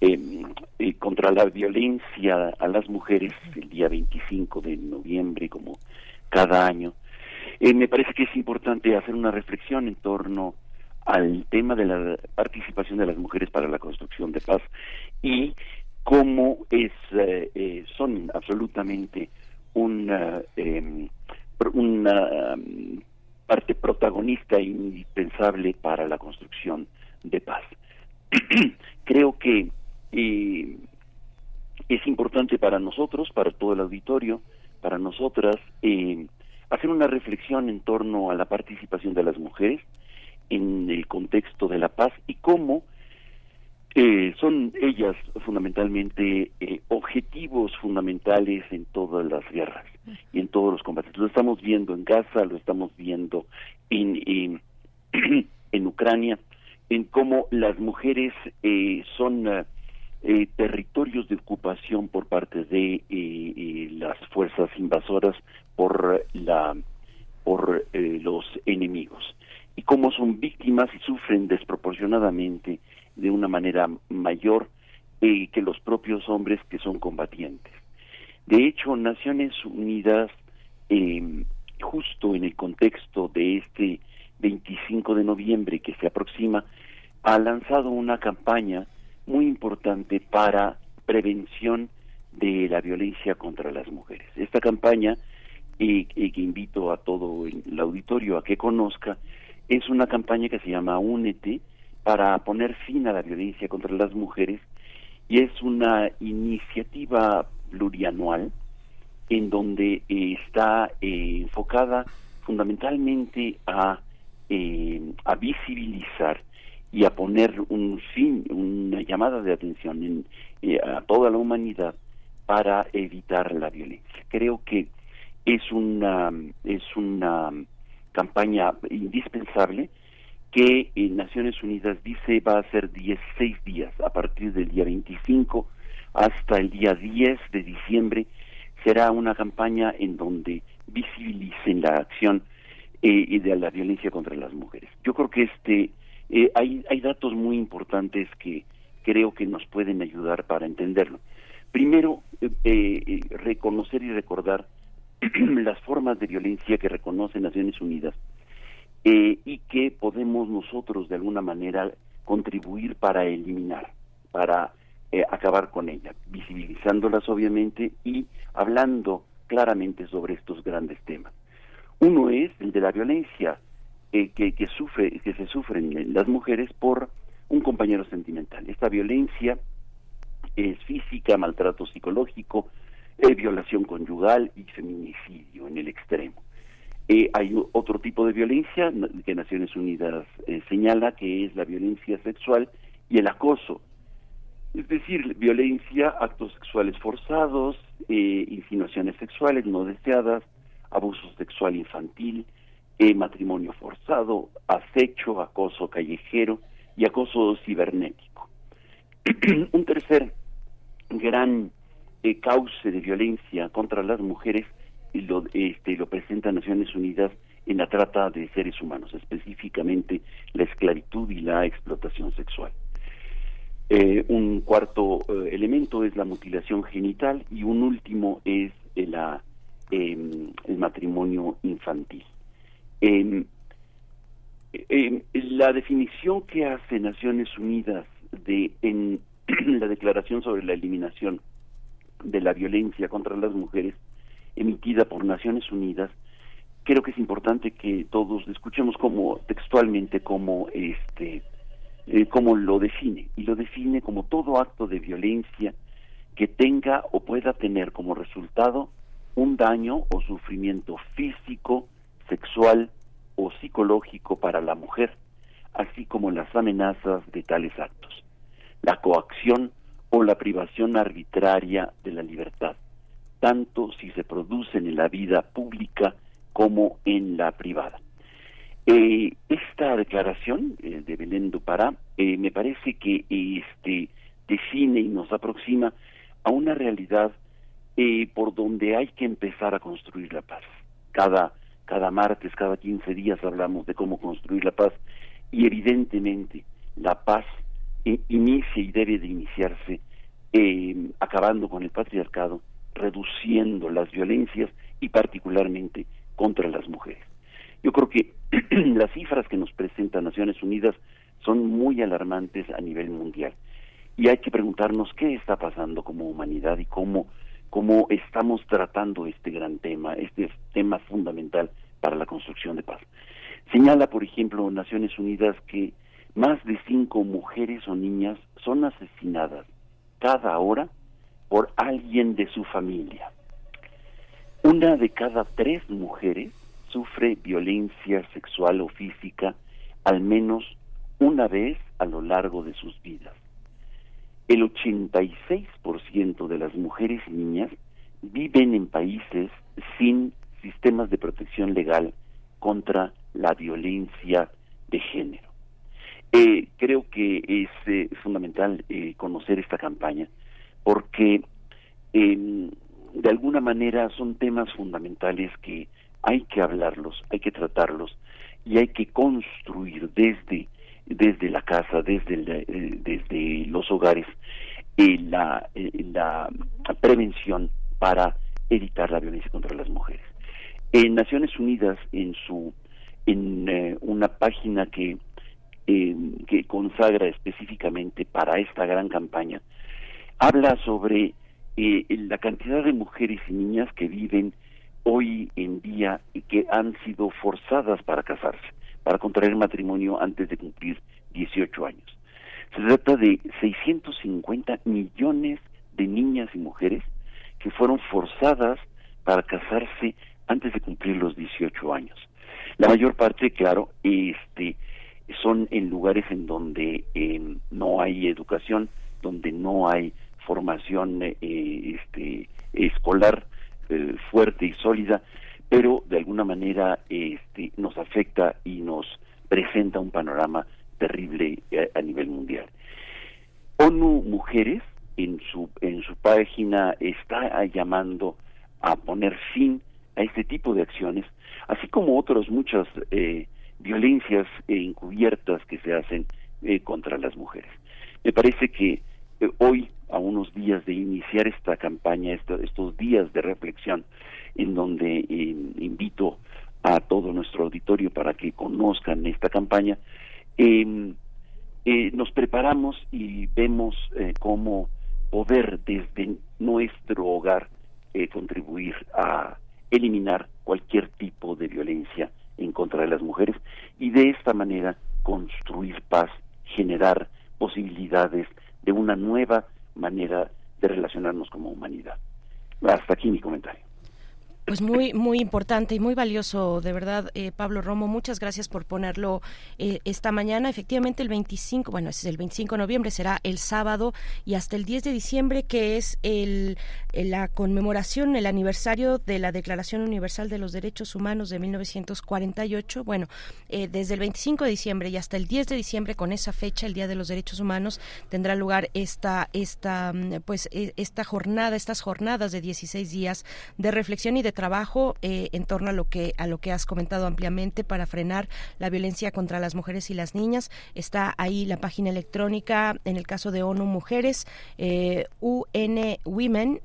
eh, contra la violencia a las mujeres el día 25 de noviembre como cada año. Me parece que es importante hacer una reflexión en torno al tema de la participación de las mujeres para la construcción de paz y cómo es son absolutamente una em, una parte protagonista e indispensable para la construcción de paz. Creo que eh, es importante para nosotros, para todo el auditorio, para nosotras, eh, hacer una reflexión en torno a la participación de las mujeres en el contexto de la paz y cómo eh, son ellas fundamentalmente objetivos fundamentales en todas las guerras y en todos los combates. Lo estamos viendo en Gaza, lo estamos viendo en, en Ucrania, en cómo las mujeres eh, son eh, territorios de ocupación por parte de eh, las fuerzas invasoras por la por los enemigos y cómo son víctimas y sufren desproporcionadamente de una manera mayor que los propios hombres que son combatientes. De hecho, Naciones Unidas, justo en el contexto de este 25 de noviembre que se aproxima, ha lanzado una campaña muy importante para prevención de la violencia contra las mujeres. Esta campaña, y, que invito a todo el auditorio a que conozca, es una campaña que se llama Únete para poner fin a la violencia contra las mujeres y es una iniciativa plurianual en donde está eh, enfocada fundamentalmente a, eh, a visibilizar y a poner un fin, una llamada de atención en, eh, a toda la humanidad para evitar la violencia. Creo que es una es una campaña indispensable que Naciones Unidas dice va a ser 16 días, a partir del día 25 hasta el día 10 de diciembre, será una campaña en donde visibilicen la acción eh, y de la violencia contra las mujeres. Yo creo que este eh, hay, hay datos muy importantes que creo que nos pueden ayudar para entenderlo. Primero, eh, reconocer y recordar las formas de violencia que reconoce Naciones Unidas y que podemos nosotros de alguna manera contribuir para eliminar, para acabar con ella, visibilizándolas obviamente y hablando claramente sobre estos grandes temas. Uno es el de la violencia eh, que, sufre, que se sufren las mujeres por un compañero sentimental. Esta violencia es física, maltrato psicológico, eh, violación conyugal y feminicidio en el extremo. Eh, hay otro tipo de violencia que Naciones Unidas señala, que es la violencia sexual y el acoso. Es decir, violencia, actos sexuales forzados, insinuaciones sexuales no deseadas, abuso sexual infantil, eh, matrimonio forzado, acecho, acoso callejero y acoso cibernético. Un tercer gran eh, cauce de violencia contra las mujeres lo, este, lo Naciones Unidas en la trata de seres humanos, específicamente la esclavitud y la explotación sexual. Eh, un cuarto elemento es la mutilación genital y un último es la Em, el matrimonio infantil. Em, la definición que hace Naciones Unidas de en la Declaración sobre la Eliminación de la Violencia contra las Mujeres, emitida por Naciones Unidas, creo que es importante que todos escuchemos como textualmente como este eh, como lo define y lo define como todo acto de violencia que tenga o pueda tener como resultado un daño o sufrimiento físico, sexual o psicológico para la mujer, así como las amenazas de tales actos, la coacción o la privación arbitraria de la libertad, tanto si se producen en la vida pública como en la privada. Eh, esta declaración eh, de Belén Dupará eh, me parece que este define y nos aproxima a una realidad eh, por donde hay que empezar a construir la paz. Cada, cada martes, cada 15 días hablamos de cómo construir la paz y evidentemente la paz inicia y debe de iniciarse eh, acabando con el patriarcado, reduciendo las violencias y particularmente contra las mujeres. Yo creo que las cifras que nos presenta Naciones Unidas son muy alarmantes a nivel mundial y hay que preguntarnos qué está pasando como humanidad y cómo cómo estamos tratando este gran tema, este tema fundamental para la construcción de paz. Señala, por ejemplo, Naciones Unidas que más de cinco mujeres o niñas son asesinadas cada hora por alguien de su familia. Una de cada tres mujeres sufre violencia sexual o física al menos una vez a lo largo de sus vidas el 86% de las mujeres y niñas viven en países sin sistemas de protección legal contra la violencia de género. Eh, creo que es eh, fundamental eh, conocer esta campaña porque em, de alguna manera son temas fundamentales que hay que hablarlos, hay que tratarlos y hay que construir desde desde la casa, desde, eh, desde los hogares, eh, la, eh, la prevención para evitar la violencia contra las mujeres. En Naciones Unidas, en su en una página que que consagra específicamente para esta gran campaña, habla sobre la cantidad de mujeres y niñas que viven hoy en día y que han sido forzadas para casarse para contraer matrimonio antes de cumplir 18 años. Se trata de 650 millones de niñas y mujeres que fueron forzadas para casarse antes de cumplir los 18 años. La mayor parte, claro, este, son en lugares en donde em, no hay educación, donde no hay formación eh, este, escolar eh, fuerte y sólida, pero de alguna manera este, nos afecta y nos presenta un panorama terrible eh, a nivel mundial. ONU Mujeres en su en su página está llamando a poner fin a este tipo de acciones, así como otras muchas eh, violencias encubiertas que se hacen eh, contra las mujeres. Me parece que eh, hoy, a unos días de iniciar esta campaña, estos días de reflexión, en donde invito a todo nuestro auditorio para que conozcan esta campaña, em, nos preparamos y vemos cómo poder desde nuestro hogar contribuir a eliminar cualquier tipo de violencia en contra de las mujeres y de esta manera construir paz, generar posibilidades de una nueva manera de relacionarnos como humanidad. Hasta aquí mi comentario. Pues muy, muy importante y muy valioso, de verdad, eh, Pablo Romo. Muchas gracias por ponerlo eh, esta mañana. Efectivamente, el 25, bueno, es el 25 de noviembre, será el sábado y hasta el 10 de diciembre, que es el, la conmemoración, el aniversario de la Declaración Universal de los Derechos Humanos de 1948. Bueno, eh, desde el 25 de diciembre y hasta el 10 de diciembre, con esa fecha, el Día de los Derechos Humanos, tendrá lugar esta, esta, mm, pues, e, esta jornada, estas jornadas de 16 días de reflexión y de trabajo eh, en torno a lo que a lo que has comentado ampliamente para frenar la violencia contra las mujeres y las niñas. Está ahí la página electrónica en el caso de ONU Mujeres, eh, unwomen.org.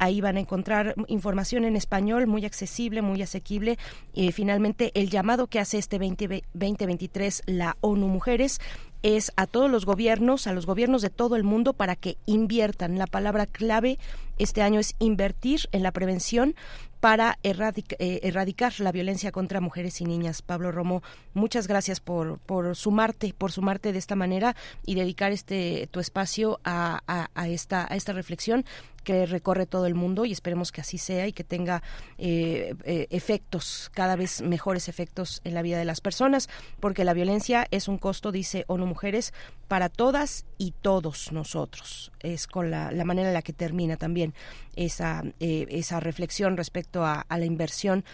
Ahí van a encontrar información en español muy accesible, muy asequible. y finalmente, el llamado que hace este 2023 la ONU Mujeres es a todos los gobiernos, a los gobiernos de todo el mundo para que inviertan. La palabra clave este año es invertir en la prevención para eh, erradicar la violencia contra mujeres y niñas. Pablo Romo, muchas gracias por, por sumarte, por sumarte de esta manera y dedicar este tu espacio a, esta, a esta reflexión que recorre todo el mundo y esperemos que así sea y que tenga eh, eh, efectos, cada vez mejores efectos en la vida de las personas, porque la violencia es un costo, dice ONU Mujeres, para todas y todos nosotros. Es con la, manera en la que termina también esa, eh, esa reflexión respecto a, la inversión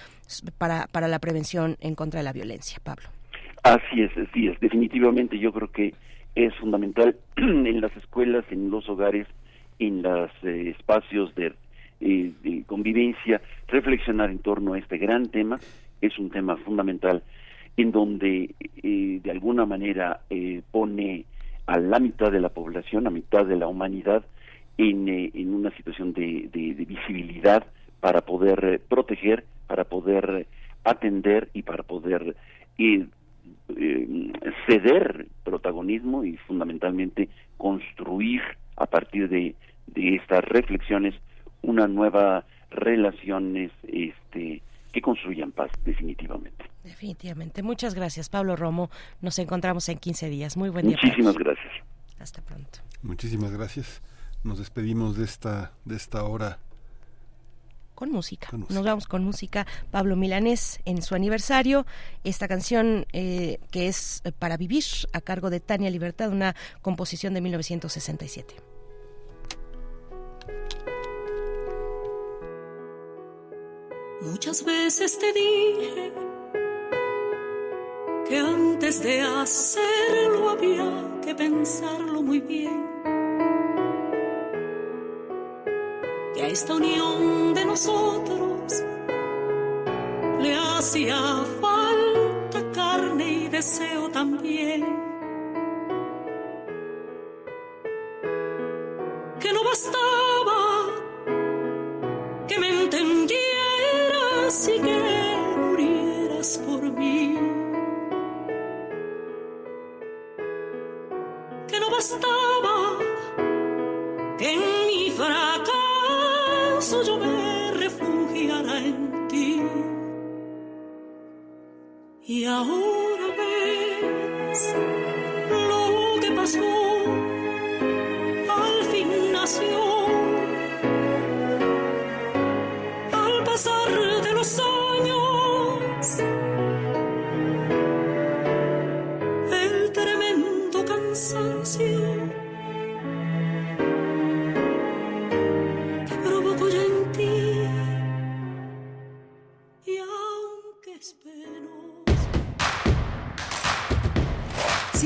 para, para la prevención en contra de la violencia. Pablo. Así es, así es. Definitivamente yo creo que es fundamental en las escuelas, en los hogares, en los eh, espacios de, eh, de, convivencia, reflexionar en torno a este gran tema. Es un tema fundamental en donde eh, de alguna manera pone a la mitad de la población, a mitad de la humanidad, en, en una situación de, de visibilidad para poder proteger, para poder atender y para poder ceder protagonismo y fundamentalmente construir a partir de, de estas reflexiones una nueva relaciones este que construyan paz definitivamente. Definitivamente. Muchas gracias, Pablo Romo. Nos encontramos en 15 días. Muy buen día. Muchísimas gracias. Hasta pronto. Muchísimas gracias. Nos despedimos de esta de esta hora con música. Nos vamos con música. Pablo Milanés en su aniversario. Esta canción eh, que es Para Vivir a cargo de Tania Libertad, una composición de 1967. Muchas veces te dije que antes de hacerlo había que pensarlo muy bien. Que a esta unión de nosotros le hacía falta carne y deseo también. Que no bastaba y que murieras por mí. Que no bastaba que en mi fracaso yo me refugiara en ti. Y ahora ves lo que pasó, al fin nació.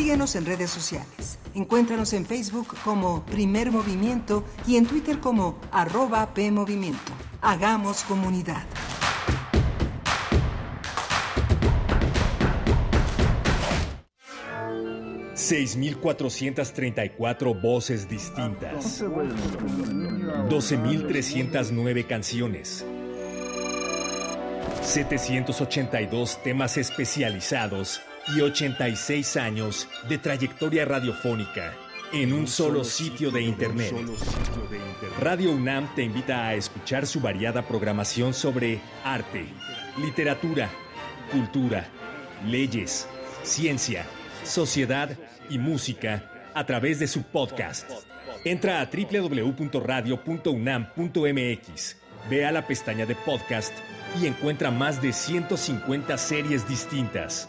Síguenos en redes sociales. Encuéntranos en Facebook como Primer Movimiento y en Twitter como arroba PMovimiento. Hagamos comunidad. ...6.434 voces distintas... ...12.309 canciones... ...782 temas especializados y 86 años de trayectoria radiofónica en un solo sitio de Internet. Radio UNAM te invita a escuchar su variada programación sobre arte, literatura, cultura, leyes, ciencia, sociedad y música a través de su podcast. Entra a www.radio.unam.mx, ve a la pestaña de podcast y encuentra más de 150 series distintas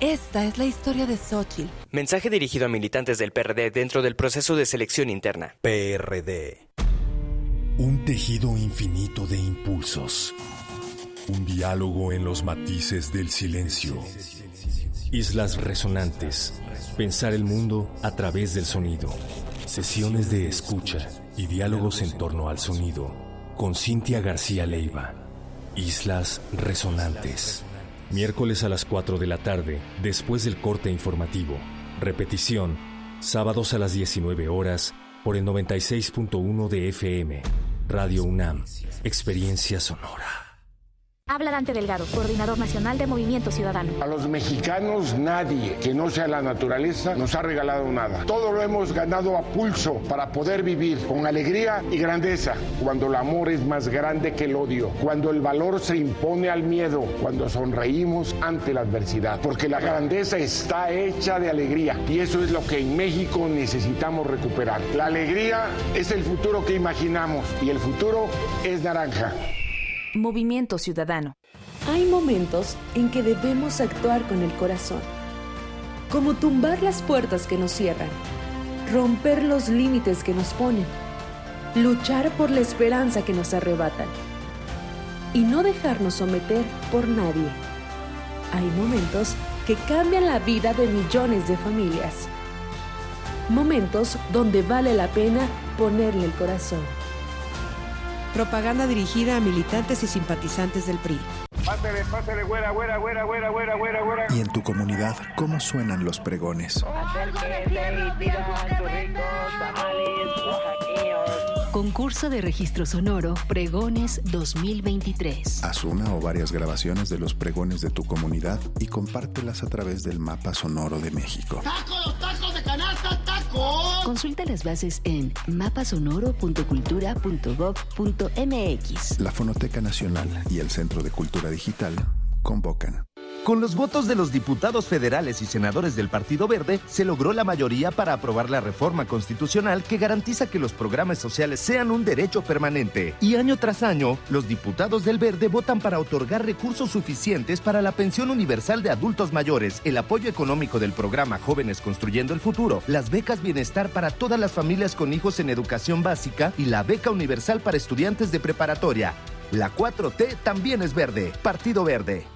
Esta es la historia de Xochitl. Mensaje dirigido a militantes del PRD dentro del proceso de selección interna. PRD. Un tejido infinito de impulsos. Un diálogo en los matices del silencio. Islas resonantes. Pensar el mundo a través del sonido. Sesiones de escucha y diálogos en torno al sonido. Con Cintia García Leiva. Islas Resonantes. Miércoles a las 4 de la tarde, después del corte informativo. Repetición, sábados a las 19 horas, por el 96.1 de FM. Radio UNAM, Experiencia Sonora. Habla Dante Delgado, coordinador nacional de Movimiento Ciudadano. A los mexicanos nadie que no sea la naturaleza nos ha regalado nada. Todo lo hemos ganado a pulso para poder vivir con alegría y grandeza. Cuando el amor es más grande que el odio, cuando el valor se impone al miedo, cuando sonreímos ante la adversidad. Porque la grandeza está hecha de alegría y eso es lo que en México necesitamos recuperar. La alegría es el futuro que imaginamos y el futuro es naranja. Movimiento Ciudadano. Hay momentos en que debemos actuar con el corazón, como tumbar las puertas que nos cierran, romper los límites que nos ponen, luchar por la esperanza que nos arrebatan y no dejarnos someter por nadie. Hay momentos que cambian la vida de millones de familias. Momentos donde vale la pena ponerle el corazón. Propaganda dirigida a militantes y simpatizantes del PRI. Pásale, pásale, güera, güera, güera, güera, güera, güera, güera. Y en tu comunidad, ¿cómo suenan los pregones? Concurso de Registro Sonoro Pregones 2023. Haz una o varias grabaciones de los pregones de tu comunidad y compártelas a través del mapa sonoro de México. ¡Tacos, tacos de canasta, tacos! Consulta las bases en mapasonoro.cultura.gov.mx. La Fonoteca Nacional y el Centro de Cultura Digital convocan. Con los votos de los diputados federales y senadores del Partido Verde, se logró la mayoría para aprobar la reforma constitucional que garantiza que los programas sociales sean un derecho permanente. Y año tras año, los diputados del Verde votan para otorgar recursos suficientes para la pensión universal de adultos mayores, el apoyo económico del programa Jóvenes Construyendo el Futuro, las becas bienestar para todas las familias con hijos en educación básica y la beca universal para estudiantes de preparatoria. La 4T también es verde. Partido Verde.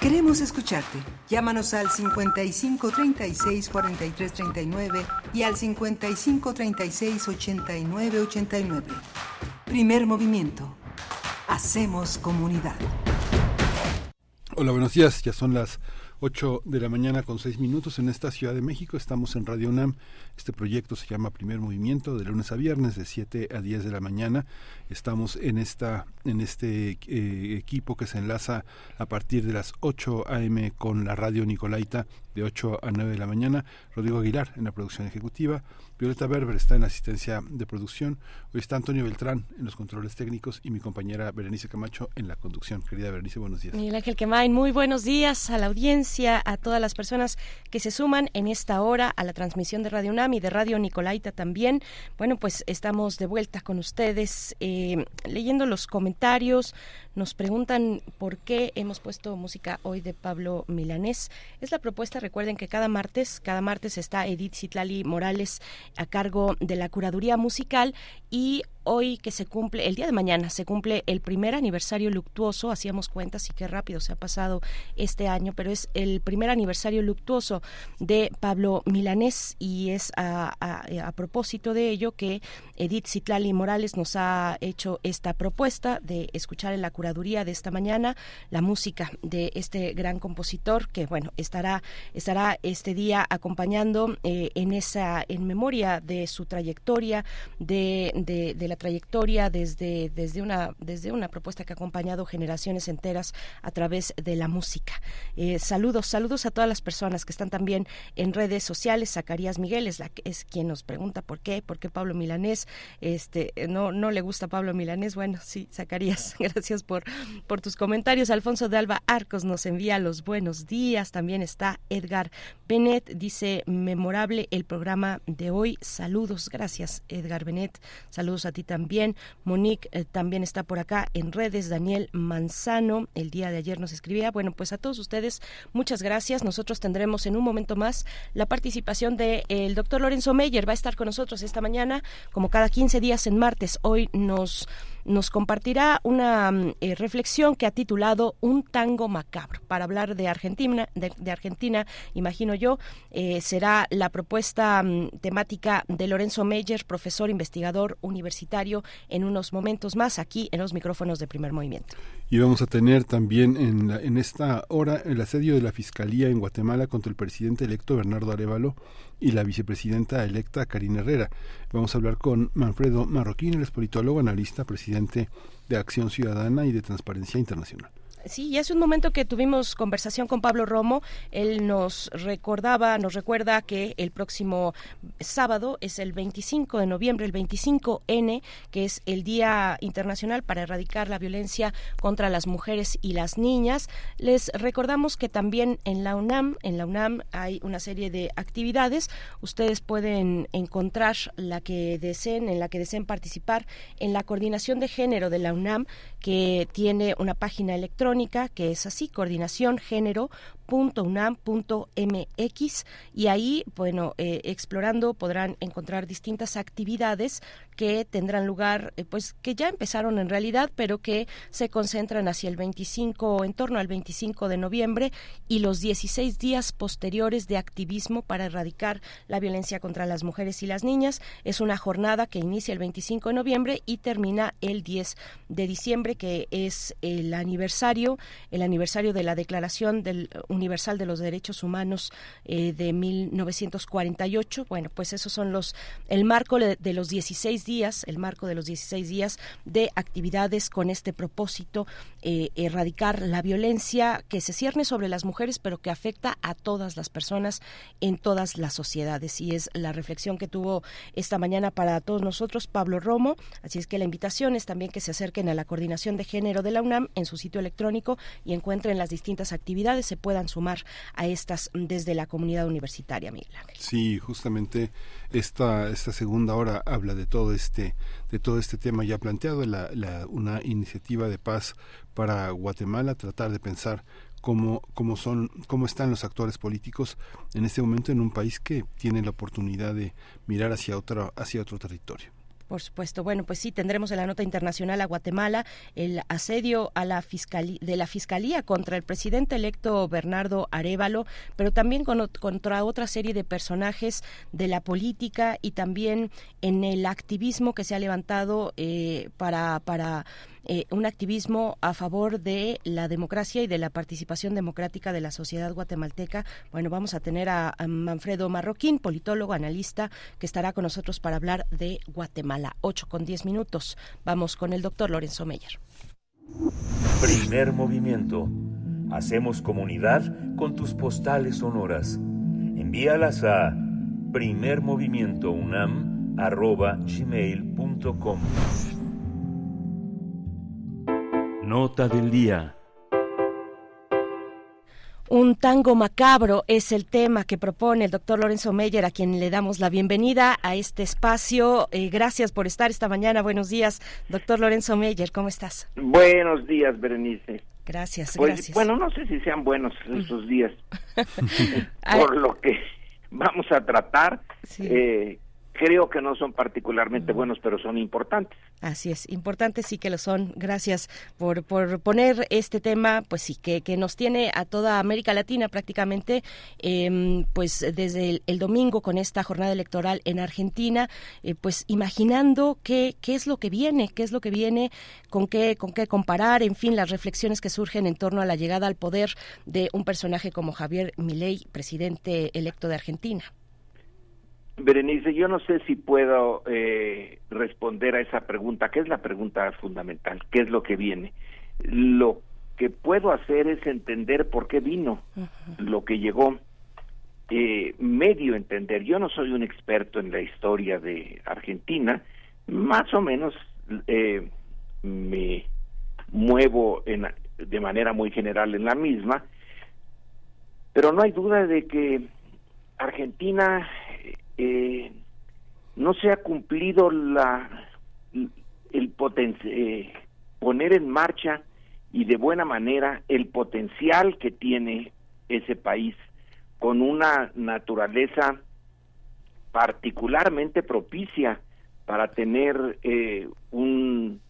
Queremos escucharte. Llámanos al 55 36 43 39 y al 55 36 89 89. Primer movimiento. Hacemos comunidad. Hola, buenos días. Ya son las 8 de la mañana con 6 minutos en esta Ciudad de México. Estamos en Radio UNAM. Este proyecto se llama Primer Movimiento de lunes a viernes de 7 a 10 de la mañana. Estamos en esta en este eh, equipo que se enlaza a partir de las 8 a.m. con la radio Nicolaita de 8 a 9 de la mañana. Rodrigo Aguilar en la producción ejecutiva. Violeta Berber está en la asistencia de producción. Hoy está Antonio Beltrán en los controles técnicos y mi compañera Berenice Camacho en la conducción. Querida Berenice, buenos días. Miguel Ángel Quemain, muy buenos días a la audiencia, a todas las personas que se suman en esta hora a la transmisión de Radio UNAM y de Radio Nicolaita también. Bueno, pues estamos de vuelta con ustedes eh, leyendo los comentarios. Nos preguntan por qué hemos puesto música hoy de Pablo Milanés. Es la propuesta, recuerden que cada martes, cada martes está Edith Citlali Morales a cargo de la curaduría musical y hoy que se cumple, el día de mañana se cumple el primer aniversario luctuoso, hacíamos cuentas y qué rápido se ha pasado este año, pero es el primer aniversario luctuoso de Pablo Milanés y es a, propósito de ello que Edith Citlali Morales nos ha hecho esta propuesta de escuchar en la curaduría de esta mañana la música de este gran compositor que bueno estará estará este día acompañando eh, en esa en memoria de su trayectoria de, de, la trayectoria desde, desde, una, desde una propuesta que ha acompañado generaciones enteras a través de la música. Eh, saludos, saludos a todas las personas que están también en redes sociales. Zacarías Miguel es, la, es quien nos pregunta por qué, por qué Pablo Milanés, este, no, no le gusta Pablo Milanés. Bueno, sí, Zacarías, gracias por, tus comentarios. Alfonso de Alba Arcos nos envía los buenos días. También está Edgar Benet, dice memorable el programa de hoy. Saludos, gracias Edgar Benet. Saludos a ti también. Monique eh, también está por acá en redes. Daniel Manzano, el día de ayer nos escribía. Bueno, pues a todos ustedes, muchas gracias. Nosotros tendremos en un momento más la participación del el doctor Lorenzo Meyer. Va a estar con nosotros esta mañana, como cada 15 días en martes. Hoy nos nos compartirá una mm, eh, reflexión que ha titulado Un tango macabro. Para hablar de Argentina, de, Argentina, imagino yo, eh, será la propuesta mm, temática de Lorenzo Meyer, profesor investigador universitario, en unos momentos más aquí en los micrófonos de primer movimiento. Y vamos a tener también en, en esta hora el asedio de la Fiscalía en Guatemala contra el presidente electo Bernardo Arevalo y la vicepresidenta electa Karina Herrera. Vamos a hablar con Manfredo Marroquín, el es politólogo, analista, presidente de Acción Ciudadana y de Transparencia Internacional. Sí, y hace un momento que tuvimos conversación con Pablo Romo, él nos recordaba, nos recuerda que el próximo sábado es el 25 de noviembre, el 25N, que es el Día Internacional para Erradicar la Violencia contra las Mujeres y las Niñas. Les recordamos que también en la UNAM, en la UNAM hay una serie de actividades. Ustedes pueden encontrar la que deseen, en la que deseen participar en la coordinación de género de la UNAM, que tiene una página electrónica que es así, coordinación género .unam.mx y ahí, bueno, eh, explorando podrán encontrar distintas actividades que tendrán lugar, eh, pues que ya empezaron en realidad, pero que se concentran hacia el 25, en torno al 25 de noviembre y los 16 días posteriores de activismo para erradicar la violencia contra las mujeres y las niñas. Es una jornada que inicia el 25 de noviembre y termina el 10 de diciembre, que es el aniversario el aniversario de la Declaración del Universal de los Derechos Humanos eh, de 1948. Bueno, pues esos son los el marco de los 16 días, el marco de los 16 días de actividades con este propósito, eh, erradicar la violencia que se cierne sobre las mujeres, pero que afecta a todas las personas en todas las sociedades. Y es la reflexión que tuvo esta mañana para todos nosotros Pablo Romo. Así es que la invitación es también que se acerquen a la coordinación de género de la UNAM en su sitio electrónico y encuentren las distintas actividades, se puedan sumar a estas desde la comunidad universitaria, Miguel. Sí, justamente esta, esta segunda hora habla de todo este, de todo este tema ya planteado, la, la, una iniciativa de paz para Guatemala, tratar de pensar cómo, cómo, son, cómo están los actores políticos en este momento en un país que tiene la oportunidad de mirar hacia, otro hacia otro territorio. Por supuesto. Bueno, pues sí, tendremos en la nota internacional a Guatemala el asedio a la fiscalía, de la Fiscalía contra el presidente electo Bernardo Arevalo, pero también contra otra serie de personajes de la política y también en el activismo que se ha levantado eh, para, para eh, un activismo a favor de la democracia y de la participación democrática de la sociedad guatemalteca. Bueno, vamos a tener a, Manfredo Marroquín, politólogo, analista, que estará con nosotros para hablar de Guatemala. 8 con 10 minutos. Vamos con el doctor Lorenzo Meyer. Primer movimiento. Hacemos comunidad con tus postales sonoras. Envíalas a primermovimientounam.gmail.com Nota del día. Un tango macabro es el tema que propone el doctor Lorenzo Meyer, a quien le damos la bienvenida a este espacio. Eh, gracias por estar esta mañana. Buenos días, doctor Lorenzo Meyer. ¿Cómo estás? Buenos días, Berenice. Gracias, pues, gracias. Bueno, no sé si sean buenos estos días. por lo que vamos a tratar. Eh, creo que no son particularmente buenos, pero son importantes. Así es, importantes sí que lo son. Gracias por, por poner este tema, pues sí, que, que nos tiene a toda América Latina prácticamente, eh, pues desde el, domingo con esta jornada electoral en Argentina, eh, pues imaginando qué, qué es lo que viene, qué es lo que viene, con qué, con qué comparar, en fin, las reflexiones que surgen en torno a la llegada al poder de un personaje como Javier Milei, presidente electo de Argentina. Berenice, yo no sé si puedo eh, responder a esa pregunta, que es la pregunta fundamental, ¿qué es lo que viene? Lo que puedo hacer es entender por qué vino lo que llegó, eh, medio entender. Yo no soy un experto en la historia de Argentina, más o menos eh, me muevo en, de manera muy general en la misma, pero no hay duda de que Argentina eh, no se ha cumplido la el eh, poner en marcha y de buena manera el potencial que tiene ese país con una naturaleza particularmente propicia para tener eh, un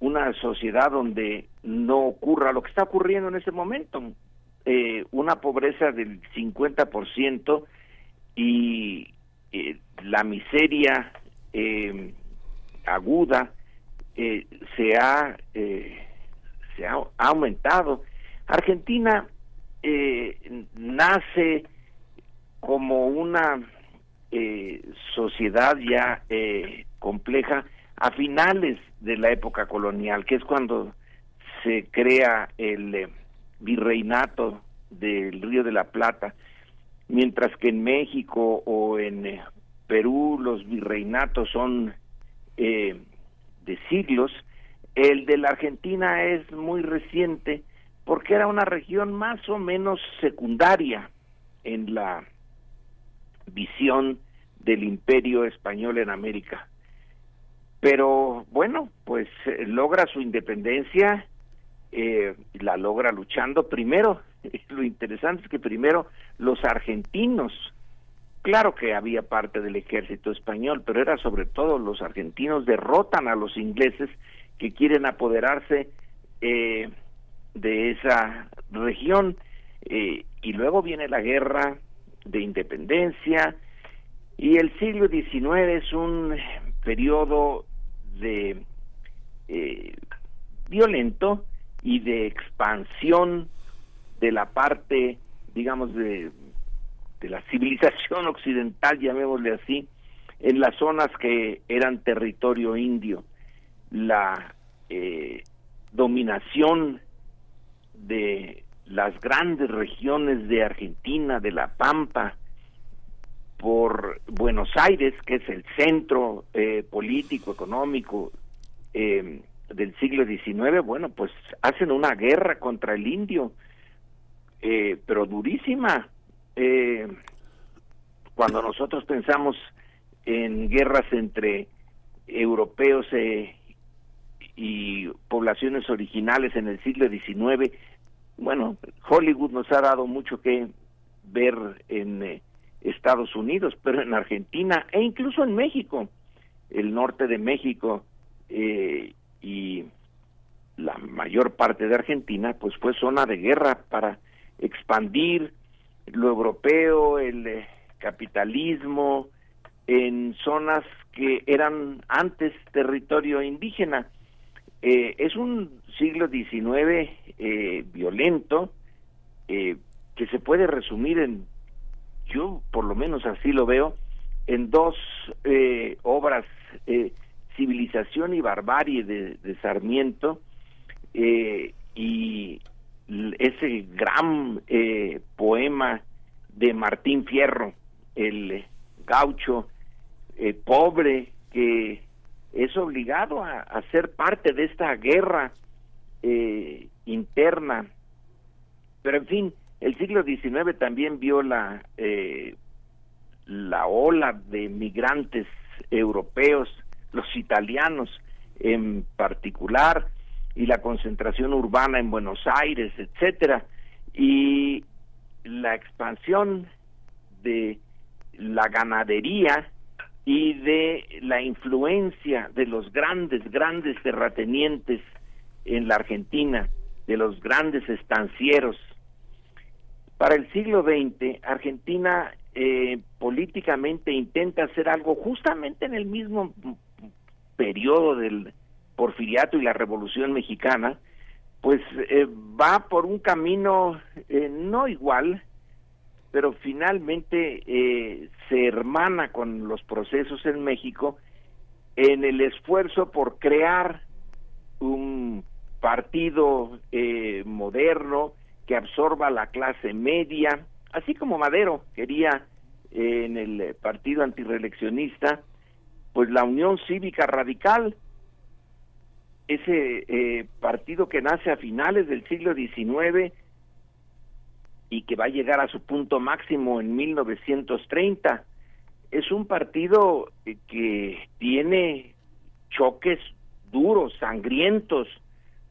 una sociedad donde no ocurra lo que está ocurriendo en ese momento, eh, una pobreza del 50% y eh, la miseria eh, aguda eh, se ha se ha, aumentado. Argentina nace como una sociedad ya compleja a finales de la época colonial que es cuando se crea el virreinato del Río de la Plata mientras que en México o en eh, Perú los virreinatos son eh, de siglos, el de la Argentina es muy reciente porque era una región más o menos secundaria en la visión del imperio español en América. Pero bueno, pues eh, logra su independencia, la logra luchando primero lo interesante es que primero los argentinos, claro que había parte del ejército español, pero era sobre todo los argentinos derrotan a los ingleses que quieren apoderarse eh, de esa región. Eh, y luego viene la guerra de independencia y el siglo XIX es un periodo de eh, violento y de expansión de la parte, digamos, de, la civilización occidental, llamémosle así, en las zonas que eran territorio indio. La eh, dominación de las grandes regiones de Argentina, de La Pampa, por Buenos Aires, que es el centro eh, político, económico eh, del siglo XIX, bueno, pues hacen una guerra contra el indio, eh, pero durísima. cuando nosotros pensamos en guerras entre europeos y poblaciones originales en el siglo XIX, bueno, Hollywood nos ha dado mucho que ver en Estados Unidos, pero en Argentina e incluso en México, el norte de México eh, y la mayor parte de Argentina, pues fue zona de guerra para expandir lo europeo, el eh, capitalismo en zonas que eran antes territorio indígena. Eh, es un siglo XIX violento que se puede resumir en yo por lo menos así lo veo, en dos eh, obras, eh, Civilización y Barbarie de, Sarmiento, eh, y ese gran poema de Martín Fierro, el gaucho pobre que es obligado a, ser parte de esta guerra interna. Pero en fin, el siglo XIX también vio la, eh, la ola de migrantes europeos, los italianos en particular, y la concentración urbana en Buenos Aires, etcétera, y la expansión de la ganadería y de la influencia de los grandes, grandes terratenientes en la Argentina, de los grandes estancieros. Para el siglo XX, Argentina eh, políticamente intenta hacer algo justamente en el mismo periodo del porfiriato y la revolución mexicana, pues eh, va por un camino eh, no igual, pero finalmente se hermana con los procesos en México en el esfuerzo por crear un partido moderno, que absorba la clase media, así como Madero quería eh, en el partido antireeleccionista, pues la Unión Cívica Radical, ese eh, partido que nace a finales del siglo XIX y que va a llegar a su punto máximo en 1930, es un partido eh, que tiene choques duros, sangrientos,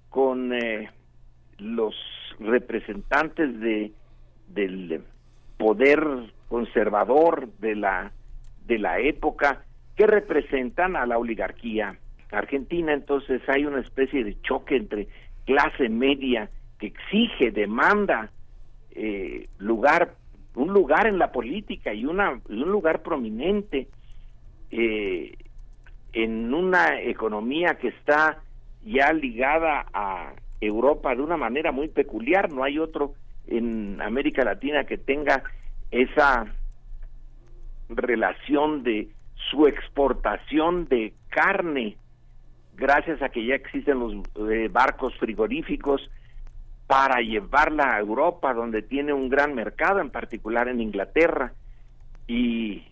con los representantes de del poder conservador de la de la época que representan a la oligarquía argentina entonces hay una especie de choque entre clase media que exige demanda eh, lugar un lugar en la política y una un lugar prominente eh, en una economía que está ya ligada a Europa de una manera muy peculiar, no hay otro en América Latina que tenga esa relación de su exportación de carne gracias a que ya existen los eh, barcos frigoríficos para llevarla a Europa donde tiene un gran mercado en particular en Inglaterra y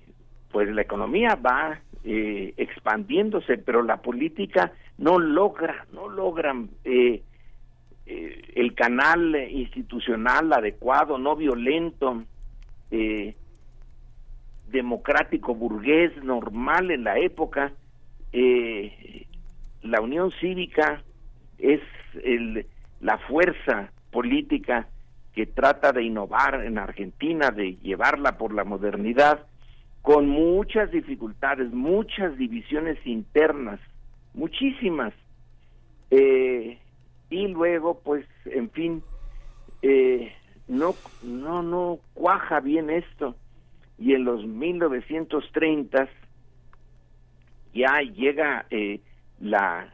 pues la economía va eh, expandiéndose pero la política no logra no logran eh, eh, el canal institucional adecuado, no violento, eh, democrático, burgués, normal en la época. Eh, la Unión Cívica es el, la fuerza política que trata de innovar en Argentina, de llevarla por la modernidad, con muchas dificultades, muchas divisiones internas, muchísimas. Eh, y luego pues en fin eh, no no no cuaja bien esto y en los 1930 ya llega eh, la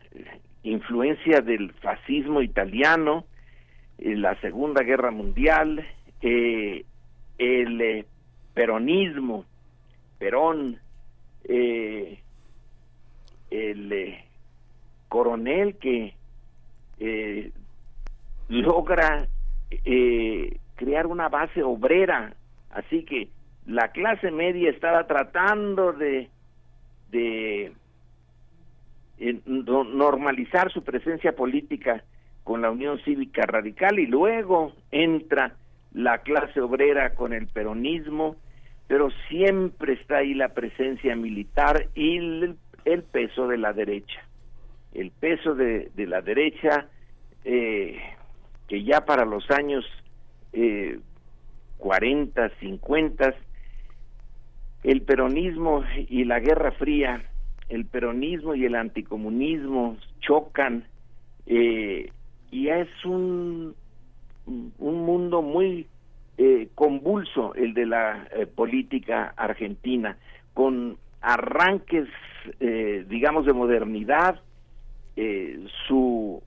influencia del fascismo italiano, la Segunda Guerra Mundial, el peronismo, Perón, el coronel que logra crear una base obrera, así que la clase media estaba tratando de, de normalizar su presencia política con la Unión Cívica Radical y luego entra la clase obrera con el peronismo, pero siempre está ahí la presencia militar y el, peso de la derecha. El peso de, de la derecha eh, que ya para los años eh, 40, 50, el peronismo y la Guerra Fría, el peronismo y el anticomunismo chocan eh, y es un, un mundo muy eh, convulso el de la eh, política argentina, con arranques, digamos, de modernidad, su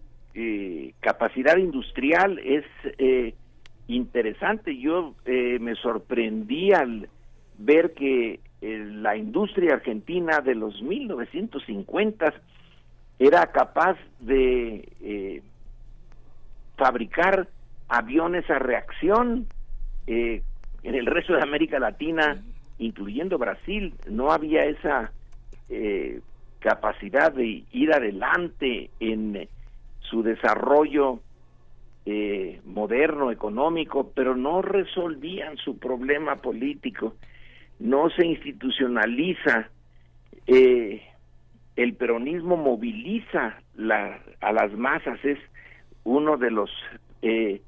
capacidad industrial es interesante. Yo me sorprendí al ver que la industria argentina de los 1950 era capaz de fabricar aviones a reacción. Eh, en el resto de América Latina, incluyendo Brasil, no había esa eh, capacidad de ir adelante en su desarrollo eh, moderno, económico, pero no resolvían su problema político, no se institucionaliza, el peronismo moviliza la, a las masas, es uno de los eh,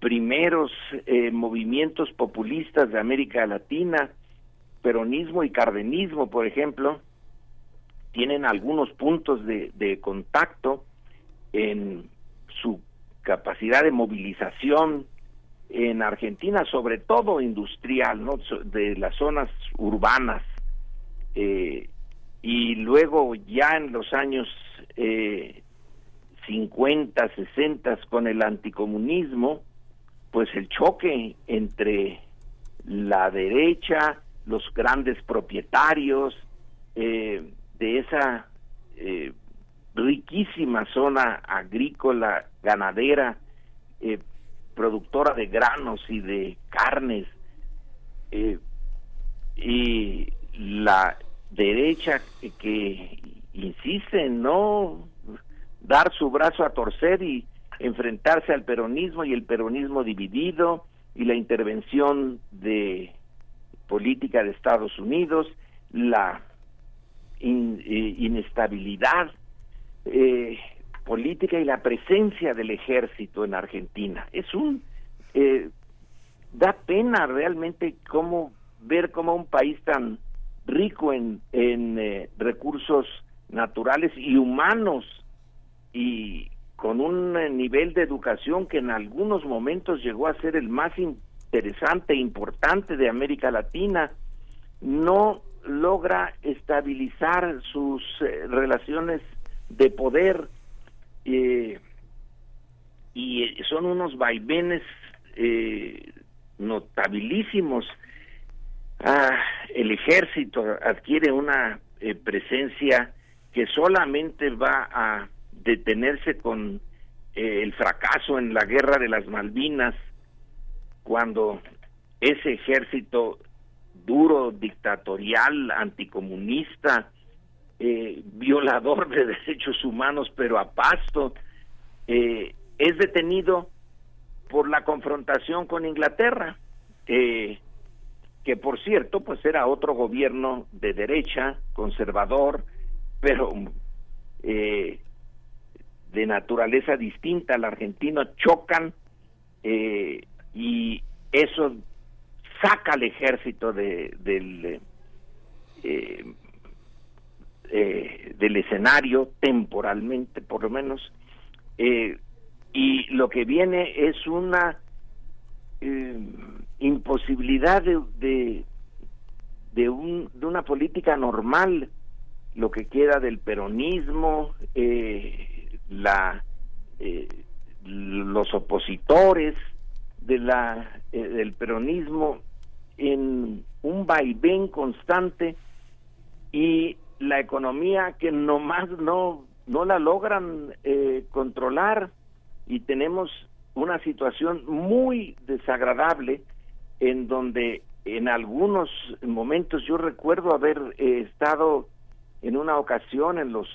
primeros eh, movimientos populistas de América Latina, peronismo y cardenismo, por ejemplo, tienen algunos puntos de contacto en su capacidad de movilización en Argentina, sobre todo industrial, ¿no? de las zonas urbanas. Eh, y luego ya en los años eh, 50, 60 con el anticomunismo, pues el choque entre la derecha, los grandes propietarios eh, de esa eh, riquísima zona agrícola, ganadera, productora de granos y de carnes, y la derecha que, insiste en no dar su brazo a torcer y enfrentarse al peronismo y el peronismo dividido y la intervención de política de Estados Unidos, la eh, inestabilidad eh, política y la presencia del ejército en Argentina. Es un eh, da pena realmente cómo ver cómo un país tan rico en, en recursos naturales y humanos y con un eh, nivel de educación que en algunos momentos llegó a ser el más interesante e importante de América Latina, no logra estabilizar sus eh, relaciones de poder eh, y son unos vaivenes notabilísimos. Ah, el ejército adquiere una presencia que solamente va a detenerse con eh, el fracaso en la guerra de las Malvinas, cuando ese ejército duro, dictatorial, anticomunista, eh, violador de derechos humanos, pero a pasto, eh, es detenido por la confrontación con Inglaterra, que por cierto, pues era otro gobierno de derecha, conservador, pero eh, de naturaleza distinta. Al argentino chocan eh, y eso saca al ejército de, del eh, eh, del escenario temporalmente por lo menos y lo que viene es una imposibilidad de, de, un, de una política normal lo que queda del peronismo, eh, la, eh, los opositores de la, eh, del peronismo en un vaivén constante y la economía que nomás no, no la logran controlar y tenemos una situación muy desagradable en donde en algunos momentos yo recuerdo haber estado en una ocasión en los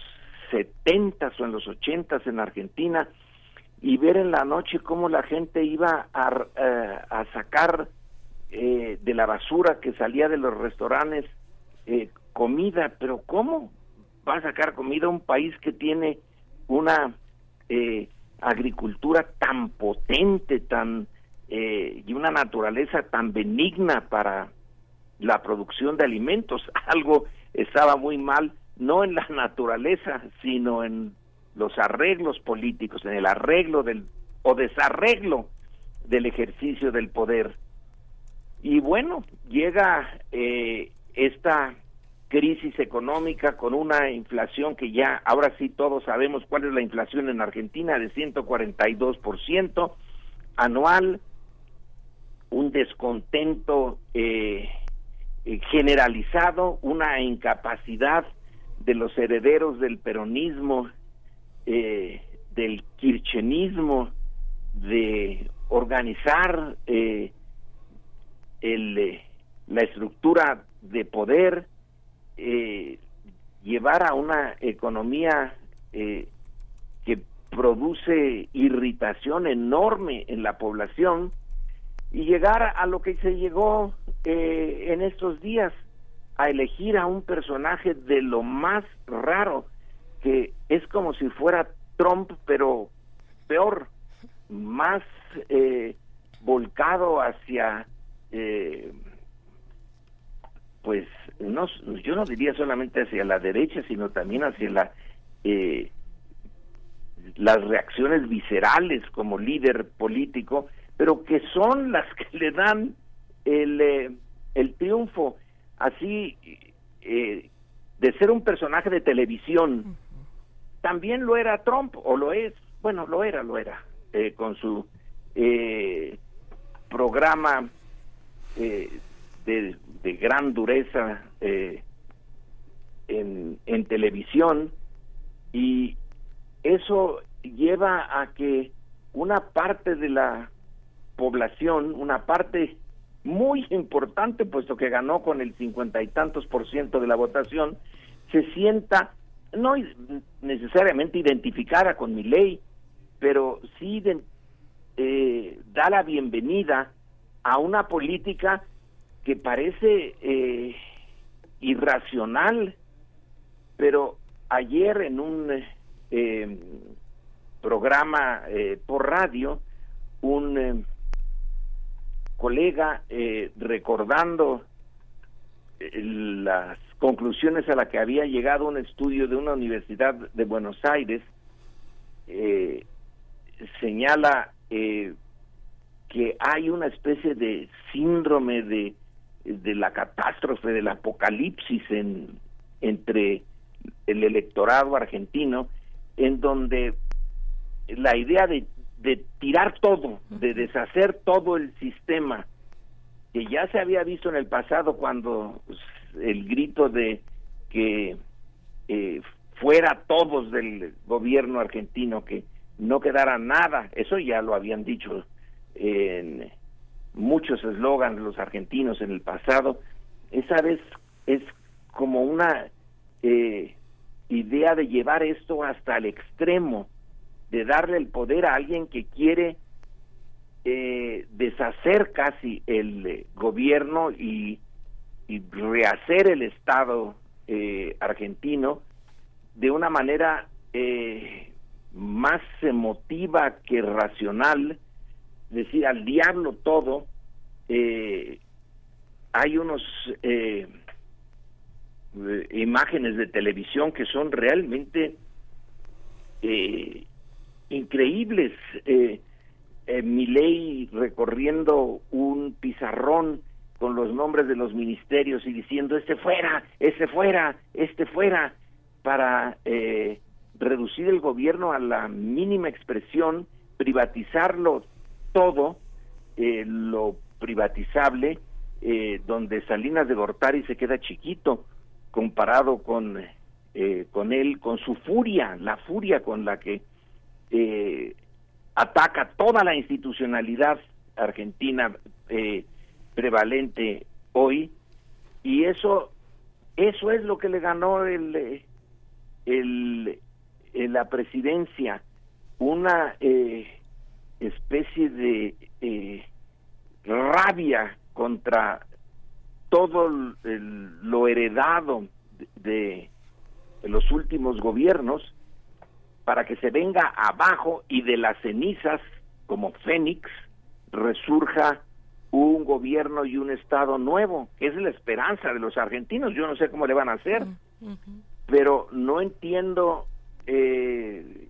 setentas o en los ochentas en Argentina y ver en la noche cómo la gente iba a, eh, sacar eh, de la basura que salía de los restaurantes eh, comida, pero ¿cómo va a sacar comida un país que tiene una agricultura tan potente, tan y una naturaleza tan benigna para la producción de alimentos? Algo estaba muy mal, no en la naturaleza, sino en los arreglos políticos, en el arreglo del o desarreglo del ejercicio del poder. Y bueno, llega eh, esta crisis económica con una inflación que ya ahora sí todos sabemos cuál es la inflación en Argentina de 142% anual, un descontento eh, eh, generalizado, una incapacidad de los herederos del peronismo, eh, del kirchenismo, de organizar eh, el, la estructura de poder, llevar a una economía que produce irritación enorme en la población y llegar a lo que se llegó eh, en estos días, a elegir a un personaje de lo más raro, que es como si fuera Trump, pero peor, más eh, volcado hacia, eh, pues, no, yo no diría solamente hacia la derecha, sino también hacia la las reacciones viscerales como líder político pero que son las que le dan el, eh, el triunfo así eh, de ser un personaje de televisión. También lo era Trump, o lo es, bueno, lo era, lo era, eh, con su programa de, de, gran dureza en, en televisión y eso lleva a que una parte de la población, una parte muy importante, puesto que ganó con el cincuenta y tantos por ciento de la votación, se sienta no necesariamente identificada con mi ley, pero sí eh, da la bienvenida a una política que parece eh, irracional, pero ayer en un eh, programa por radio, un colega eh, recordando eh, las conclusiones a las que había llegado un estudio de una universidad de Buenos Aires, eh, señala que hay una especie de síndrome de, de la catástrofe, del apocalipsis en, entre el electorado argentino, en donde la idea de de tirar todo, de deshacer todo el sistema que ya se había visto en el pasado cuando el grito de que eh, fuera todos del gobierno argentino, que no quedara nada, eso ya lo habían dicho en muchos eslogans los argentinos en el pasado, esa vez es como una eh, idea de llevar esto hasta el extremo, de darle el poder a alguien que quiere eh, deshacer casi el eh, gobierno y, rehacer el Estado eh, argentino de una manera más emotiva que racional, decir, al diablo todo, hay unos imágenes de televisión que son realmente eh, increíbles. Eh, eh, mi ley recorriendo un pizarrón con los nombres de los ministerios y diciendo este fuera, este fuera, este fuera, para eh, reducir el gobierno a la mínima expresión, privatizarlo todo, eh, lo privatizable, eh, donde Salinas de Gortari se queda chiquito comparado con, eh, con él, con su furia, la furia con la que eh, ataca toda la institucionalidad argentina eh, prevalente hoy. Y eso eso es lo que le ganó el el, el la presidencia. Una eh, especie de eh, rabia contra todo el- lo heredado de, de los últimos gobiernos para que se venga abajo y de las cenizas como Fénix resurja un gobierno y un estado nuevo, que es la esperanza de los argentinos. Yo no sé cómo le van a hacer, pero no entiendo eh,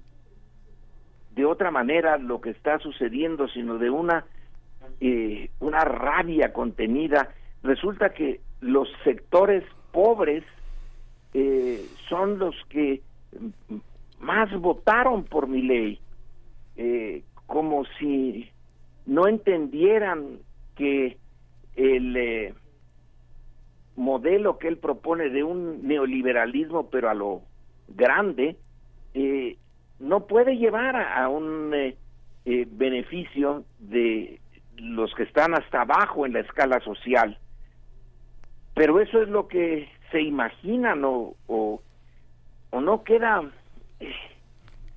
de otra manera lo que está sucediendo, sino de una eh, una rabia contenida. Resulta que los sectores pobres eh, son los que más votaron por mi ley, eh, como si no entendieran que el modelo que él propone de un neoliberalismo, pero a lo grande, no puede llevar a, un eh, eh, beneficio de los que están hasta abajo en la escala social. Pero eso es lo que se imaginan o, o, o no queda, eh,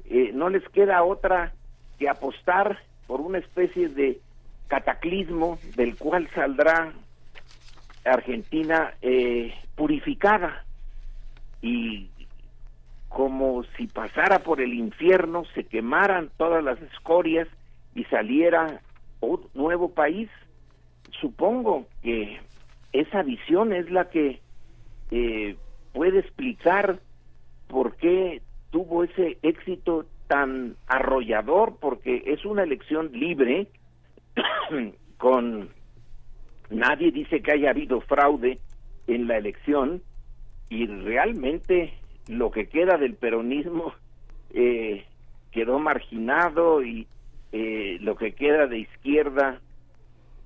eh, no les queda otra que apostar por una especie de cataclismo del cual saldrá Argentina eh, purificada y como si pasara por el infierno, se quemaran todas las escorias y saliera un nuevo país. Supongo que esa visión es la que eh, puede explicar por qué tuvo ese éxito tan arrollador, porque es una elección libre, con nadie dice que haya habido fraude en la elección, y realmente lo que queda del peronismo eh, quedó marginado y eh, lo que queda de izquierda,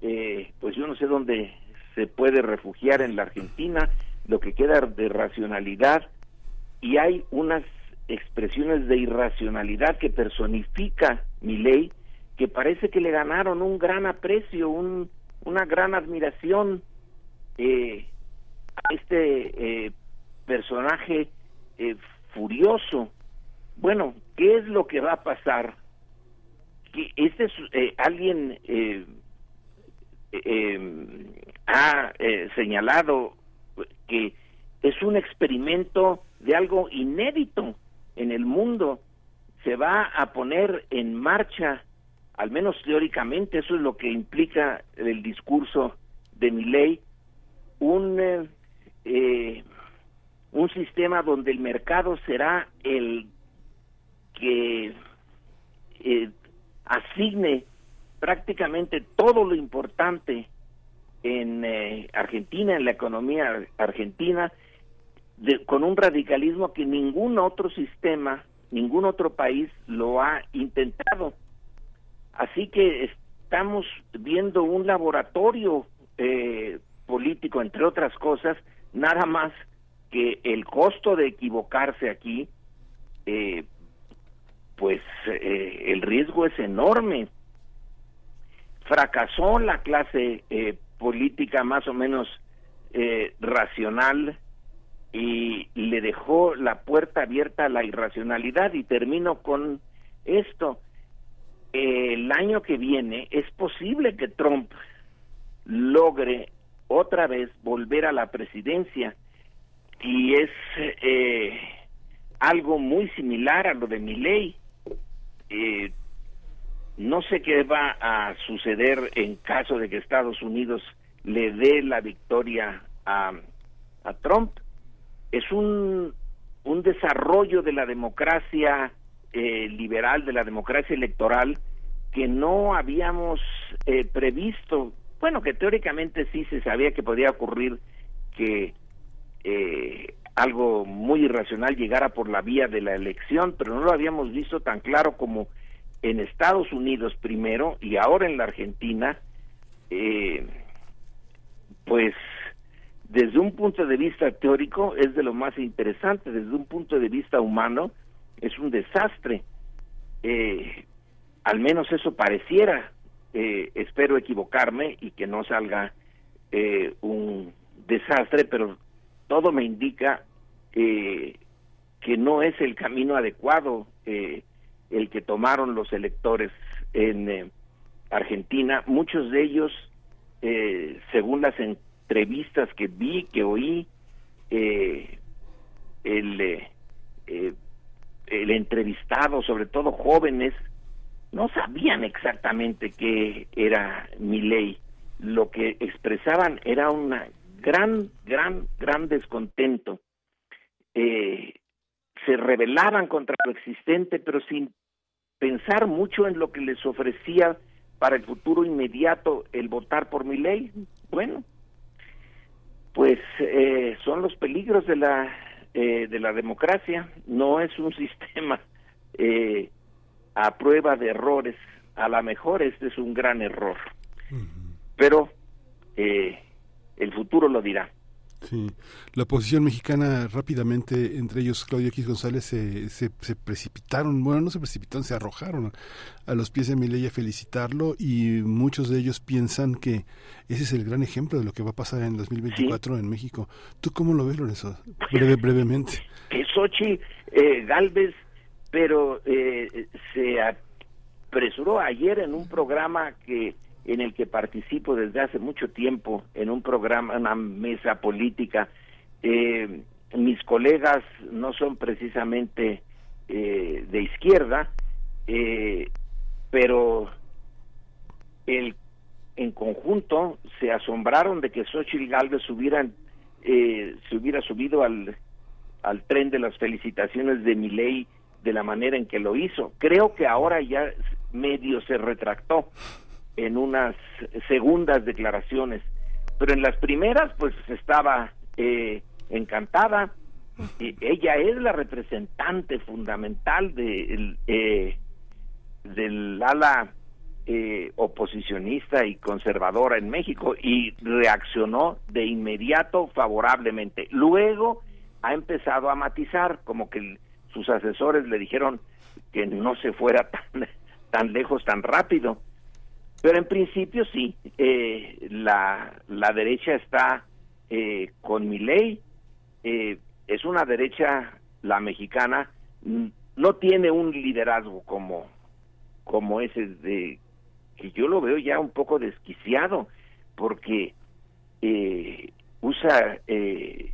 eh, pues yo no sé dónde se puede refugiar en la Argentina, lo que queda de racionalidad y hay unas expresiones de irracionalidad que personifica mi ley que parece que le ganaron un gran aprecio, un, una gran admiración eh, a este eh, personaje eh, furioso. Bueno, ¿qué es lo que va a pasar? Que este es eh, alguien eh, eh, ha eh, señalado que es un experimento de algo inédito en el mundo. Se va a poner en marcha, al menos teóricamente, eso es lo que implica el discurso de mi ley, un eh, un sistema donde el mercado será el que eh, asigne prácticamente todo lo importante en eh, Argentina, en la economía argentina, con un radicalismo que ningún otro sistema, ningún otro país lo ha intentado. Así que estamos viendo un laboratorio eh, político, entre otras cosas, nada más que el costo de equivocarse aquí, eh, pues eh, el riesgo es enorme. Fracasó la clase eh, política más o menos racional y le dejó la puerta abierta a la irracionalidad y termino con esto. El año que viene es posible que Trump logre otra vez volver a la presidencia y es eh, algo muy similar a lo de mi ley. Eh, no sé qué va a suceder en caso de que Estados Unidos le dé la victoria a, a Trump. Es un, un desarrollo de la democracia eh, liberal, de la democracia electoral, que no habíamos eh, previsto. Bueno, que teóricamente sí se sabía que podía ocurrir que eh, algo muy irracional llegara por la vía de la elección, pero no lo habíamos visto tan claro como en Estados Unidos primero y ahora en la Argentina, eh, pues desde un punto de vista teórico es de lo más interesante, desde un punto de vista humano es un desastre. Eh, al menos eso pareciera. Eh, espero equivocarme y que no salga eh, un desastre, pero todo me indica que no es el camino adecuado el que tomaron los electores en Argentina. Muchos de ellos, según las entrevistas que vi, que oí, el el entrevistado, sobre todo jóvenes, no sabían exactamente qué era mi ley. Lo que expresaban era un gran, gran, gran descontento. Eh, se rebelaban contra lo existente, pero sin pensar mucho en lo que les ofrecía para el futuro inmediato el votar por mi ley. Bueno, pues eh, son los peligros de la eh, de la democracia, no es un sistema eh, a prueba de errores. A lo mejor este es un gran error, pero eh, el futuro lo dirá. Sí, la oposición mexicana rápidamente, entre ellos Claudio X González, se, se, precipitaron, bueno, no se precipitaron, se arrojaron a los pies de Milei a felicitarlo y muchos de ellos piensan que ese es el gran ejemplo de lo que va a pasar en 2024 en México. ¿Tú cómo lo ves, Lorenzo? Breve, brevemente. Que Sochi eh, Galvez, pero eh, se apresuró ayer en un programa que en el que participo desde hace mucho tiempo en un programa, una mesa política. Eh, mis colegas no son precisamente eh, de izquierda, eh, pero el, en conjunto se asombraron de que Xochitl Galvez hubieran, se hubiera subido al, al tren de las felicitaciones de mi ley de la manera en que lo hizo. Creo que ahora ya medio se retractó en unas segundas declaraciones, pero en las primeras pues estaba eh, encantada. Y ella es la representante fundamental de, eh, del ala eh, oposicionista y conservadora en México y reaccionó de inmediato favorablemente. Luego ha empezado a matizar, como que sus asesores le dijeron que no se fuera tan, tan lejos tan rápido pero en principio sí, eh, la, la derecha está eh, con mi ley, eh, es una derecha, la mexicana, no tiene un liderazgo como, como ese de que yo lo veo ya un poco desquiciado, porque usa en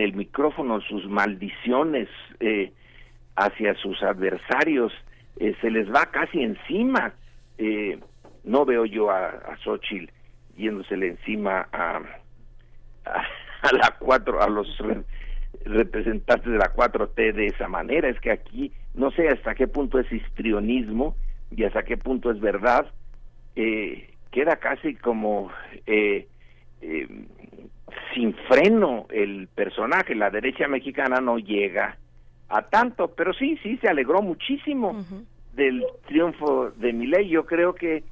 el micrófono sus maldiciones hacia sus adversarios, se les va casi encima eh, no veo yo a, a Xochitl yéndosele encima a, a, la cuatro, a los representantes de la 4T de esa manera. Es que aquí no sé hasta qué punto es histrionismo y hasta qué punto es verdad. Eh, queda casi como eh, eh, sin freno el personaje. La derecha mexicana no llega a tanto, pero sí, sí, se alegró muchísimo del triunfo de ley yo creo que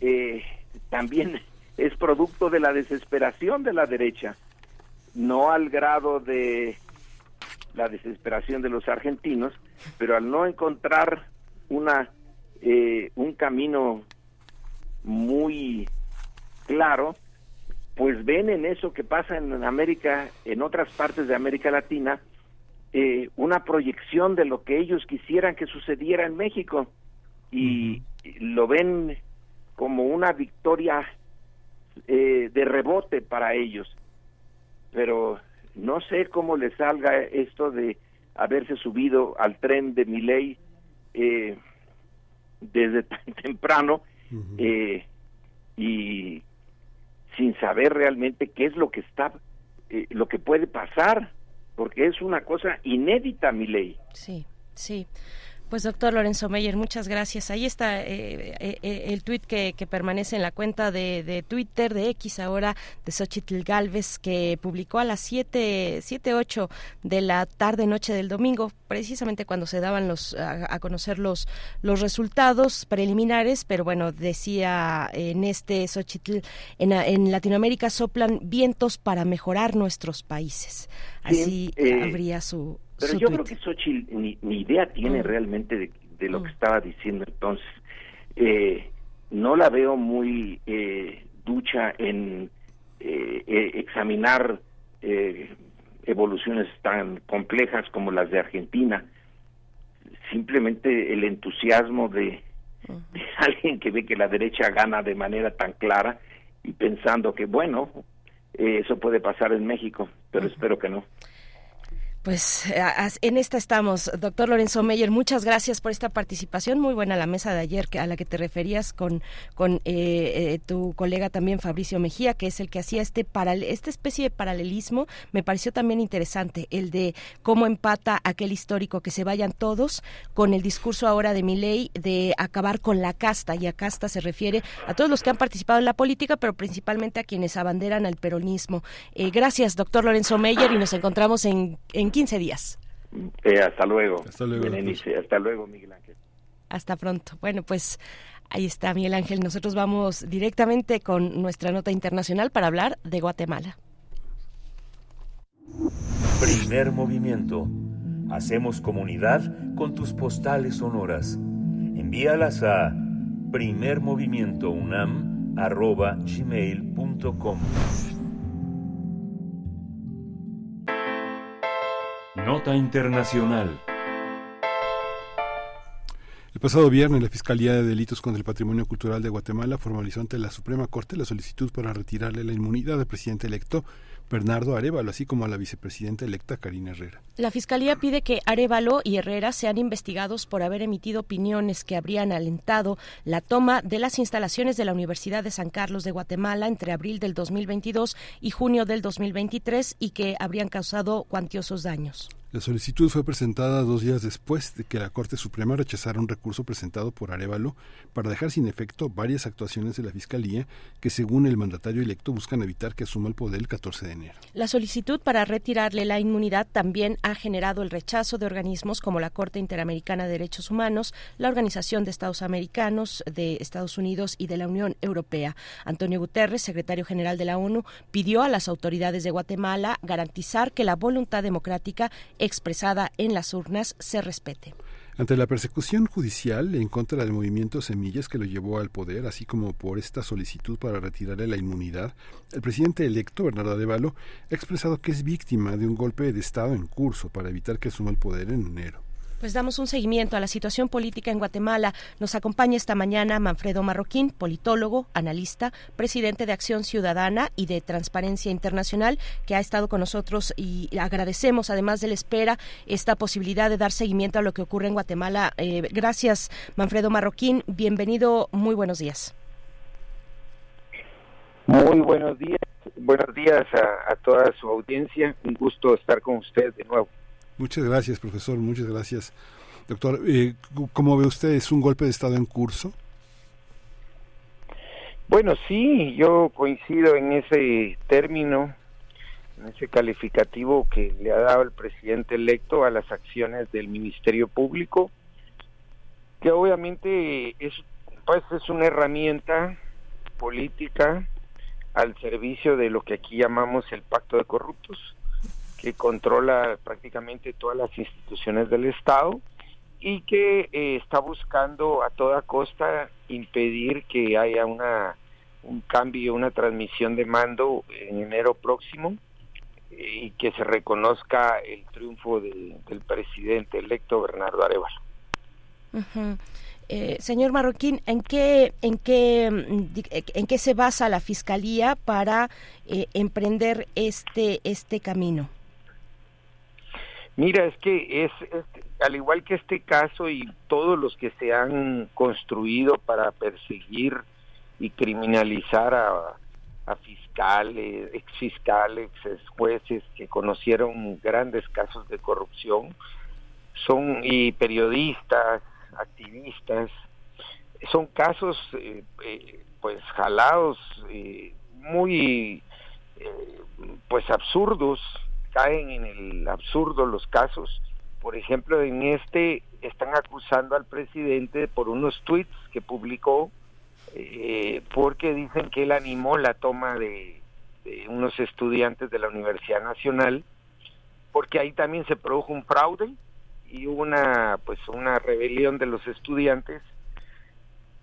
eh, también es producto de la desesperación de la derecha, no al grado de la desesperación de los argentinos, pero al no encontrar una eh, un camino muy claro, pues ven en eso que pasa en América, en otras partes de América Latina, eh, una proyección de lo que ellos quisieran que sucediera en México. Y lo ven como una victoria eh, de rebote para ellos. Pero no sé cómo les salga esto de haberse subido al tren de mi ley eh, desde tan temprano y sin saber realmente qué es lo que está, lo que puede pasar porque es una cosa inédita, mi ley. Sí, sí. Pues doctor Lorenzo Meyer, muchas gracias. Ahí está eh, eh, eh, el tuit que, permanece en la cuenta de, Twitter, de X ahora, de Xochitl Galvez, que publicó a las 7, 7, 8 de la tarde-noche del domingo, precisamente cuando se daban los a, conocer los, los resultados preliminares, pero bueno, decía en este Xochitl, en, en Latinoamérica soplan vientos para mejorar nuestros países. Así habría su pero yo creo que Xochitl ni, idea tiene mm. realmente de, lo que mm. estaba diciendo entonces. Eh, no la veo muy eh, ducha en eh, eh examinar eh, evoluciones tan complejas como las de Argentina. Simplemente el entusiasmo de, de alguien que ve que la derecha gana de manera tan clara y pensando que, bueno, eso puede pasar en México, pero espero que no. Pues en esta estamos, doctor Lorenzo Meyer. Muchas gracias por esta participación. Muy buena la mesa de ayer a la que te referías con, con eh, eh, tu colega también Fabricio Mejía, que es el que hacía este esta especie de paralelismo. Me pareció también interesante el de cómo empata aquel histórico que se vayan todos con el discurso ahora de ley de acabar con la casta. Y a casta se refiere a todos los que han participado en la política, pero principalmente a quienes abanderan al peronismo. Eh, gracias, doctor Lorenzo Meyer, y nos encontramos en, en 15 días. Eh, hasta luego. Hasta luego. Hasta luego, Miguel Ángel. Hasta pronto. Bueno, pues ahí está Miguel Ángel. Nosotros vamos directamente con nuestra nota internacional para hablar de Guatemala. Primer movimiento. Hacemos comunidad con tus postales sonoras. Envíalas a primermovimientounam.gmail.com Nota Internacional. El pasado viernes, la Fiscalía de Delitos contra el Patrimonio Cultural de Guatemala formalizó ante la Suprema Corte la solicitud para retirarle la inmunidad al presidente electo Bernardo Arevalo, así como a la vicepresidenta electa Karina Herrera. La Fiscalía pide que Arevalo y Herrera sean investigados por haber emitido opiniones que habrían alentado la toma de las instalaciones de la Universidad de San Carlos de Guatemala entre abril del 2022 y junio del 2023 y que habrían causado cuantiosos daños. La solicitud fue presentada dos días después de que la Corte Suprema rechazara un recurso presentado por Arevalo para dejar sin efecto varias actuaciones de la Fiscalía que, según el mandatario electo, buscan evitar que asuma el poder el 14 de enero. La solicitud para retirarle la inmunidad también ha generado el rechazo de organismos como la Corte Interamericana de Derechos Humanos, la Organización de Estados Americanos de Estados Unidos y de la Unión Europea. Antonio Guterres, secretario general de la ONU, pidió a las autoridades de Guatemala garantizar que la voluntad democrática expresada en las urnas se respete. Ante la persecución judicial en contra del movimiento Semillas que lo llevó al poder, así como por esta solicitud para retirarle la inmunidad, el presidente electo, Bernardo Arevalo, ha expresado que es víctima de un golpe de Estado en curso para evitar que asuma el poder en enero. Pues damos un seguimiento a la situación política en Guatemala. Nos acompaña esta mañana Manfredo Marroquín, politólogo, analista, presidente de Acción Ciudadana y de Transparencia Internacional, que ha estado con nosotros y agradecemos, además de la espera, esta posibilidad de dar seguimiento a lo que ocurre en Guatemala. Eh, gracias, Manfredo Marroquín. Bienvenido. Muy buenos días. Muy buenos días. Buenos días a, a toda su audiencia. Un gusto estar con usted de nuevo. Muchas gracias, profesor. Muchas gracias. Doctor, eh, ¿cómo ve usted? ¿Es un golpe de Estado en curso? Bueno, sí, yo coincido en ese término, en ese calificativo que le ha dado el presidente electo a las acciones del Ministerio Público, que obviamente es, pues, es una herramienta política al servicio de lo que aquí llamamos el pacto de corruptos que controla prácticamente todas las instituciones del Estado y que eh, está buscando a toda costa impedir que haya una un cambio, una transmisión de mando en enero próximo eh, y que se reconozca el triunfo del presidente electo Bernardo Arevalo. Eh, señor Marroquín, ¿en qué, en qué, en qué se basa la fiscalía para emprender este este camino? Mira, es que es, al igual que este caso y todos los que se han construido para perseguir y criminalizar a, a fiscales, exfiscales, ex jueces que conocieron grandes casos de corrupción, son y periodistas, activistas, son casos eh, eh, pues jalados eh, muy pues absurdos, caen en el absurdo los casos. Por ejemplo, en este están acusando al presidente por unos tweets que publicó porque dicen que él animó la toma de, de unos estudiantes de la Universidad Nacional porque ahí también se produjo un fraude y una pues una rebelión de los estudiantes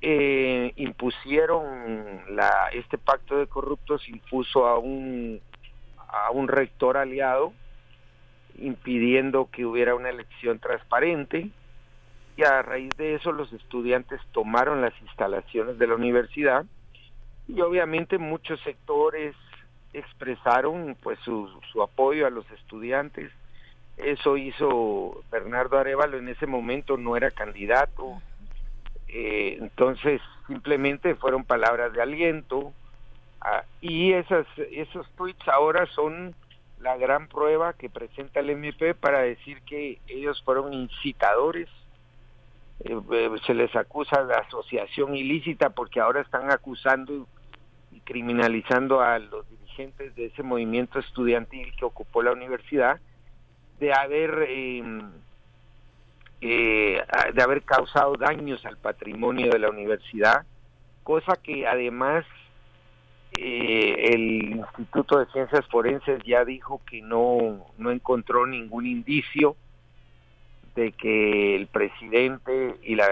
eh, impusieron la este pacto de corruptos impuso a un a un rector aliado impidiendo que hubiera una elección transparente y a raíz de eso los estudiantes tomaron las instalaciones de la universidad y obviamente muchos sectores expresaron pues su, su apoyo a los estudiantes. Eso hizo Bernardo Arevalo, en ese momento no era candidato, eh, entonces simplemente fueron palabras de aliento ah, y esas, esos tweets ahora son la gran prueba que presenta el MP para decir que ellos fueron incitadores. Eh, eh, se les acusa de asociación ilícita porque ahora están acusando y criminalizando a los dirigentes de ese movimiento estudiantil que ocupó la universidad de haber em, eh, de haber causado daños al patrimonio de la universidad, cosa que además eh, el Instituto de Ciencias Forenses ya dijo que no, no encontró ningún indicio de que el presidente y la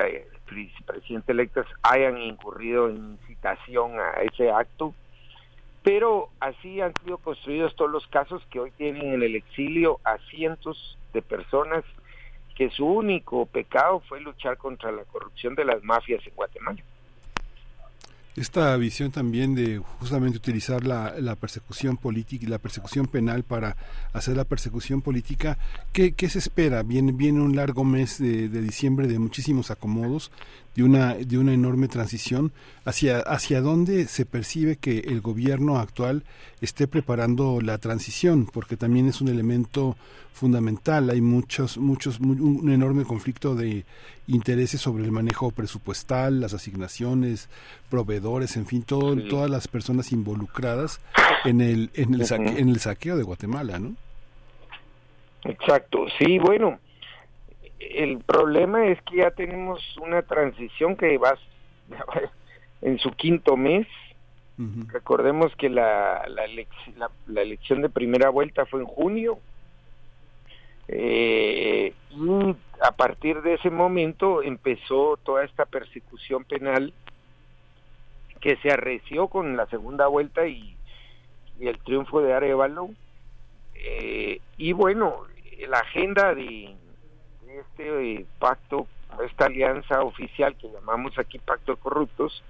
presidente electas hayan incurrido en incitación a ese acto pero así han sido construidos todos los casos que hoy tienen en el exilio a cientos de personas que su único pecado fue luchar contra la corrupción de las mafias en Guatemala esta visión también de justamente utilizar la, la persecución política y la persecución penal para hacer la persecución política, ¿qué, se espera? Viene, viene un largo mes de, de, diciembre de muchísimos acomodos, de una, de una enorme transición. ¿Hacia, ¿Hacia dónde se percibe que el gobierno actual esté preparando la transición? Porque también es un elemento fundamental. Hay muchos, muchos, un enorme conflicto de intereses sobre el manejo presupuestal, las asignaciones, proveedores, en fin, todo, todas las personas involucradas en el, en el, en el saqueo de Guatemala, ¿no? Exacto, sí, bueno, el problema es que ya tenemos una transición que va en su quinto mes. Recordemos que la, la, la, elección de primera vuelta fue en junio. Eh, y a partir de ese momento empezó toda esta persecución penal que se arreció con la segunda vuelta y, y el triunfo de Arevalo. Eh, y bueno, la agenda de, este eh, pacto, esta alianza oficial que llamamos aquí Pacto de Corruptos,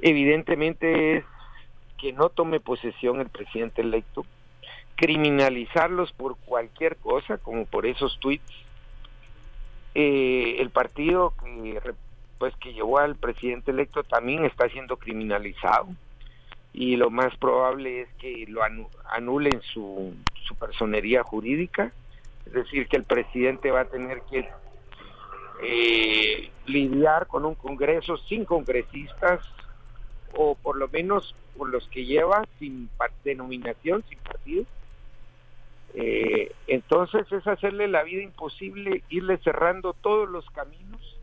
evidentemente es que no tome posesión el presidente electo, criminalizarlos por cualquier cosa, como por esos tweets. Eh, el partido que pues que llevó al presidente electo también está siendo criminalizado y lo más probable es que lo anulen su, su personería jurídica es decir, que el presidente va a tener que eh, lidiar con un Congreso sin congresistas o por lo menos con los que lleva sin denominación, sin partido. Eh, entonces es hacerle la vida imposible, irle cerrando todos los caminos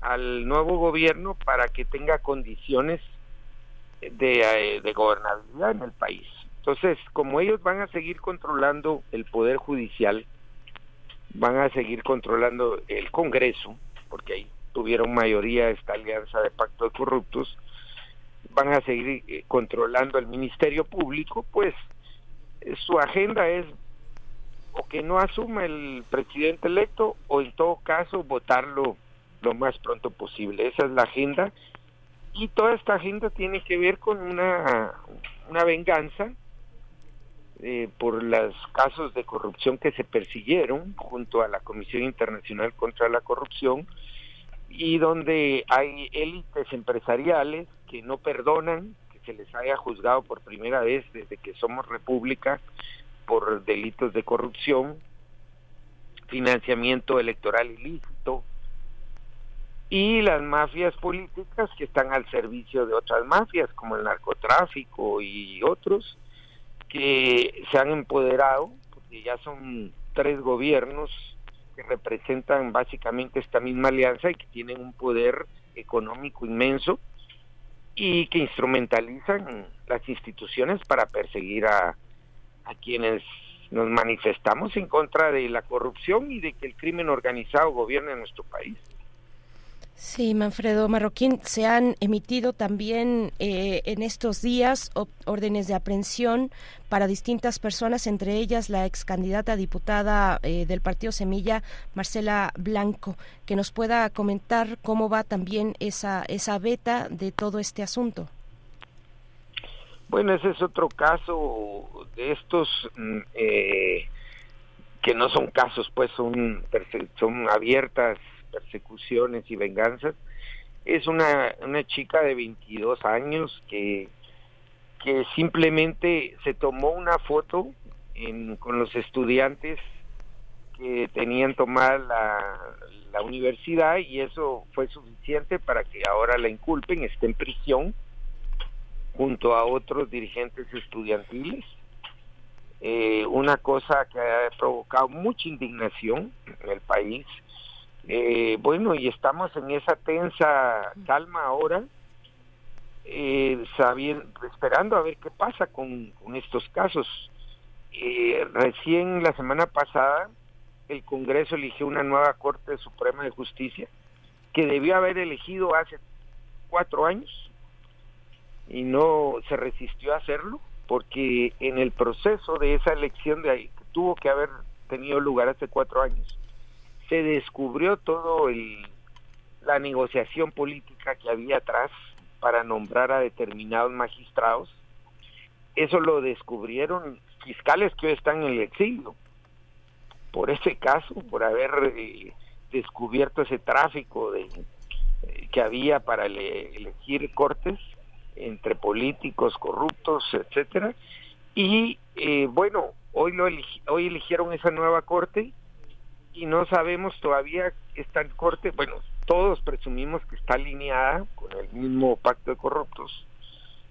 al nuevo gobierno para que tenga condiciones de, eh, de gobernabilidad en el país. Entonces, como ellos van a seguir controlando el poder judicial, van a seguir controlando el Congreso, porque ahí tuvieron mayoría esta alianza de pacto de corruptos, van a seguir eh, controlando el Ministerio Público, pues eh, su agenda es o que no asuma el presidente electo o en todo caso votarlo lo más pronto posible. Esa es la agenda y toda esta agenda tiene que ver con una, una venganza eh, por los casos de corrupción que se persiguieron junto a la Comisión Internacional contra la Corrupción y donde hay élites empresariales que no perdonan que se les haya juzgado por primera vez desde que somos república por delitos de corrupción. financiamiento electoral ilícito y las mafias políticas que están al servicio de otras mafias como el narcotráfico y otros que se han empoderado porque ya son tres gobiernos que representan básicamente esta misma alianza y que tienen un poder económico inmenso y que instrumentalizan las instituciones para perseguir a, quienes nos manifestamos en contra de la corrupción y de que el crimen organizado gobierne nuestro país. Sí, Manfredo Marroquín, se han emitido también eh, en estos días órdenes de aprehensión para distintas personas, entre ellas la ex candidata diputada eh, del Partido Semilla, Marcela Blanco, que nos pueda comentar cómo va también esa, esa beta de todo este asunto. Bueno, ese es otro caso de estos mm, eh, que no son casos, pues son, son abiertas persecuciones y venganzas. Es una, una chica de 22 años que, que simplemente se tomó una foto con los estudiantes que tenían tomada la, la universidad y eso fue suficiente para que ahora la inculpen, esté en prisión junto a otros dirigentes estudiantiles. Eh, una cosa que ha provocado mucha indignación en el país eh, bueno, y estamos en esa tensa calma ahora, eh, sabiendo, esperando a ver qué pasa con, estos casos. Eh, recién la semana pasada el Congreso eligió una nueva Corte Suprema de Justicia que debió haber elegido hace cuatro años y no se resistió a hacerlo porque en el proceso de esa elección de ahí, que tuvo que haber tenido lugar hace cuatro años, se descubrió todo el la negociación política que había atrás para nombrar a determinados magistrados. Eso lo descubrieron fiscales que hoy están en el exilio. Por ese caso, por haber eh, descubierto ese tráfico de, eh, que había para elegir cortes entre políticos corruptos, etcétera. Y eh, bueno, hoy lo hoy eligieron esa nueva corte y no sabemos todavía esta corte, bueno, todos presumimos que está alineada con el mismo pacto de corruptos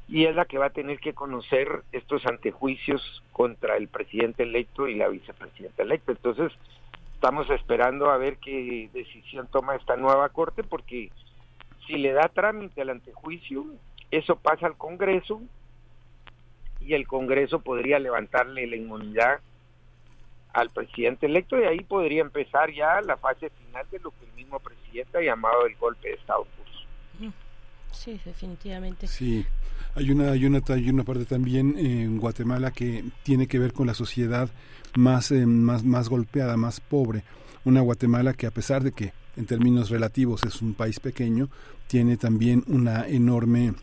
y es la que va a tener que conocer estos antejuicios contra el presidente electo y la vicepresidenta electa. Entonces, estamos esperando a ver qué decisión toma esta nueva corte porque si le da trámite al antejuicio, eso pasa al Congreso y el Congreso podría levantarle la inmunidad al presidente electo y ahí podría empezar ya la fase final de lo que el mismo presidente ha llamado el golpe de Estado Sí, definitivamente. Sí, hay una, hay una, hay una parte también en Guatemala que tiene que ver con la sociedad más, eh, más, más golpeada, más pobre. Una Guatemala que a pesar de que en términos relativos es un país pequeño, tiene también una enorme,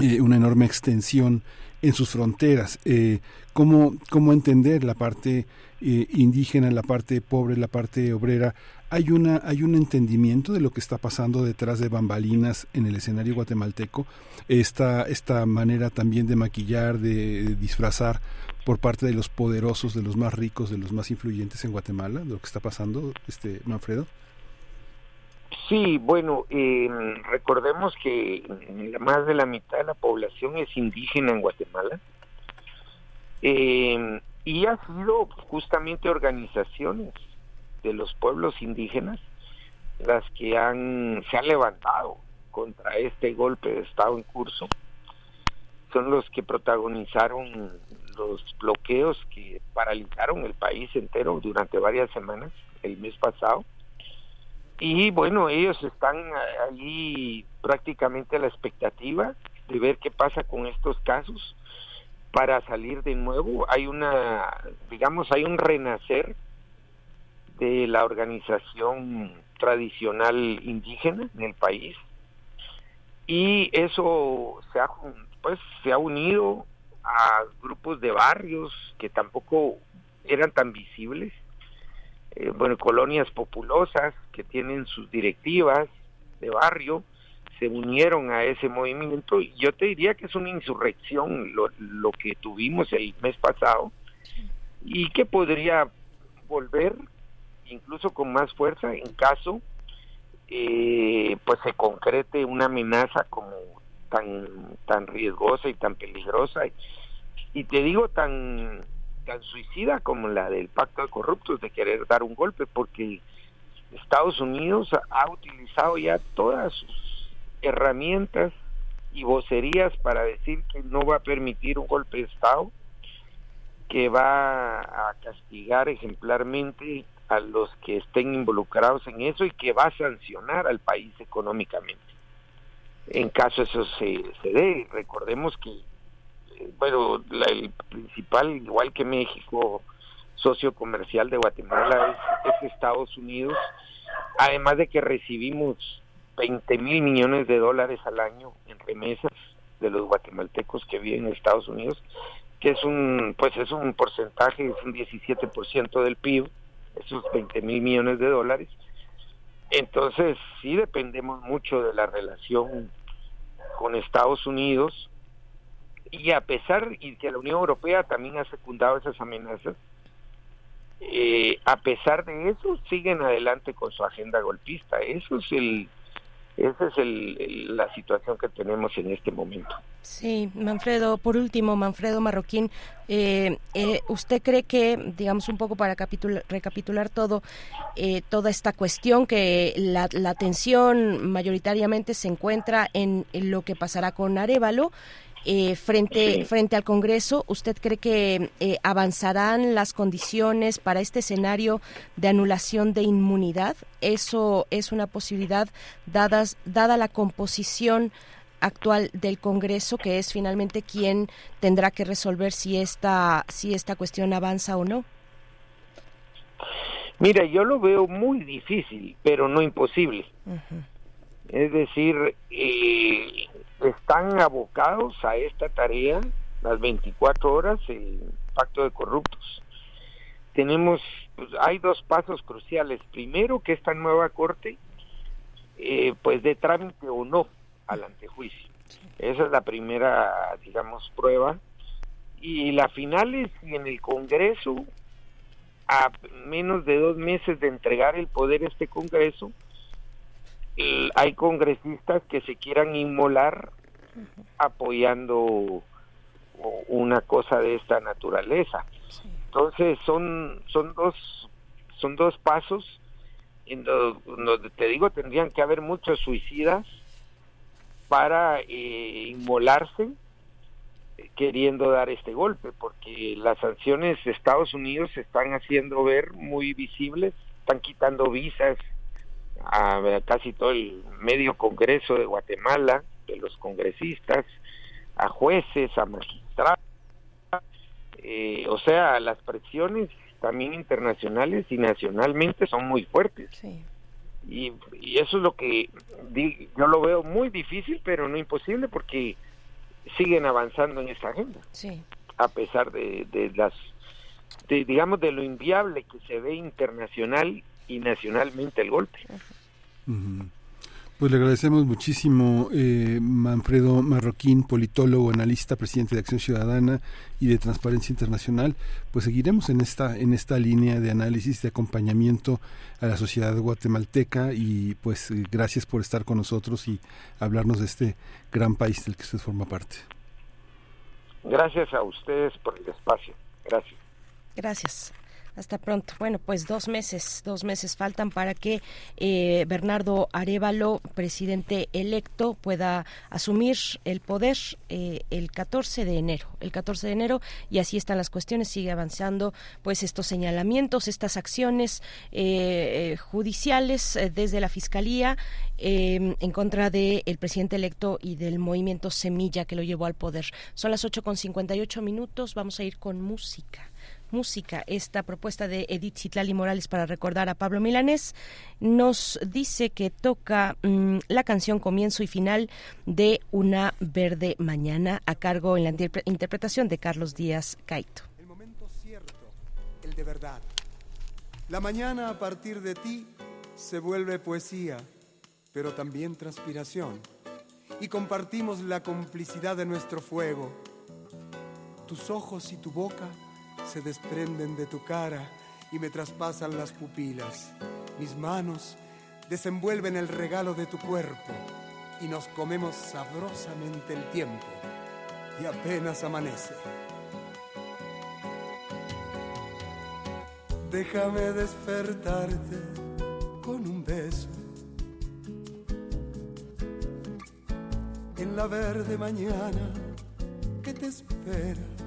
eh, una enorme extensión en sus fronteras. Eh, ¿cómo, ¿Cómo entender la parte eh, indígena, la parte pobre, la parte obrera? ¿Hay, una, ¿Hay un entendimiento de lo que está pasando detrás de bambalinas en el escenario guatemalteco? Esta, esta manera también de maquillar, de, disfrazar por parte de los poderosos, de los más ricos, de los más influyentes en Guatemala, de lo que está pasando, este Manfredo? Sí, bueno, eh, recordemos que más de la mitad de la población es indígena en Guatemala eh, y ha sido justamente organizaciones de los pueblos indígenas las que han se han levantado contra este golpe de estado en curso. Son los que protagonizaron los bloqueos que paralizaron el país entero durante varias semanas el mes pasado y bueno, ellos están allí prácticamente a la expectativa de ver qué pasa con estos casos para salir de nuevo. Hay una, digamos, hay un renacer de la organización tradicional indígena en el país y eso se ha pues se ha unido a grupos de barrios que tampoco eran tan visibles eh, bueno, colonias populosas que tienen sus directivas de barrio, se unieron a ese movimiento yo te diría que es una insurrección lo, lo que tuvimos el mes pasado y que podría volver incluso con más fuerza en caso eh, pues se concrete una amenaza como tan tan riesgosa y tan peligrosa. Y te digo tan tan suicida como la del pacto de corruptos de querer dar un golpe porque Estados Unidos ha utilizado ya todas sus herramientas y vocerías para decir que no va a permitir un golpe de Estado, que va a castigar ejemplarmente a los que estén involucrados en eso y que va a sancionar al país económicamente. En caso eso se, se dé, recordemos que, bueno, el principal, igual que México, socio comercial de Guatemala es, es Estados Unidos, además de que recibimos 20 mil millones de dólares al año en remesas de los guatemaltecos que viven en Estados Unidos, que es un, pues es un porcentaje, es un 17% del PIB, esos 20 mil millones de dólares. Entonces, sí dependemos mucho de la relación con Estados Unidos y a pesar y que la Unión Europea también ha secundado esas amenazas, eh, a pesar de eso siguen adelante con su agenda golpista. Eso es el, esa es el, la situación que tenemos en este momento. Sí, Manfredo, por último, Manfredo Marroquín, eh, eh, ¿usted cree que, digamos un poco para recapitular todo, eh, toda esta cuestión, que la, la atención mayoritariamente se encuentra en, en lo que pasará con Arevalo? Eh, frente, frente al Congreso. ¿Usted cree que eh, avanzarán las condiciones para este escenario de anulación de inmunidad? ¿Eso es una posibilidad dadas, dada la composición actual del Congreso, que es finalmente quien tendrá que resolver si esta, si esta cuestión avanza o no? Mira, yo lo veo muy difícil, pero no imposible. Es decir, eh, están abocados a esta tarea las 24 horas el pacto de corruptos. Tenemos, pues, hay dos pasos cruciales. Primero, que esta nueva corte, eh, pues de trámite o no al antejuicio. Esa es la primera, digamos, prueba. Y la final es si en el Congreso, a menos de dos meses de entregar el poder a este Congreso, hay congresistas que se quieran inmolar apoyando una cosa de esta naturaleza. Entonces son son dos son dos pasos en donde te digo tendrían que haber muchos suicidas para eh, inmolarse queriendo dar este golpe porque las sanciones de Estados Unidos se están haciendo ver muy visibles, están quitando visas a casi todo el medio Congreso de Guatemala, de los congresistas, a jueces, a magistrados, eh, o sea, las presiones también internacionales y nacionalmente son muy fuertes. Y, eso es lo que yo lo veo muy difícil, pero no imposible porque siguen avanzando en esta agenda. A pesar de, de las, digamos, de lo inviable que se ve internacional y nacionalmente el golpe. Pues le agradecemos muchísimo eh, Manfredo Marroquín, politólogo, analista, presidente de Acción Ciudadana y de Transparencia Internacional. Pues seguiremos en esta en esta línea de análisis, de acompañamiento a la sociedad guatemalteca y pues eh, gracias por estar con nosotros y hablarnos de este gran país del que usted forma parte. Gracias a ustedes por el espacio. Gracias. Gracias. Hasta pronto. Bueno, pues dos meses, dos meses faltan para que eh, Bernardo Arevalo, presidente electo, pueda asumir el poder eh, el 14 de enero. El 14 de enero y así están las cuestiones. Sigue avanzando, pues estos señalamientos, estas acciones eh, judiciales desde la fiscalía en contra del el presidente electo y del movimiento Semilla que lo llevó al poder. Son las 8 con 58 minutos. Vamos a ir con música música. Esta propuesta de Edith Citlali Morales para recordar a Pablo Milanés nos dice que toca mm, la canción comienzo y final de Una Verde Mañana a cargo en la interpretación de Carlos Díaz Caito. El momento cierto, el de verdad. La mañana a partir de ti se vuelve poesía, pero también transpiración. Y compartimos la complicidad de nuestro fuego. Tus ojos y tu boca se desprenden de tu cara y me traspasan las pupilas. Mis manos desenvuelven el regalo de tu cuerpo y nos comemos sabrosamente el tiempo y apenas amanece. Déjame despertarte con un beso en la verde mañana que te espera.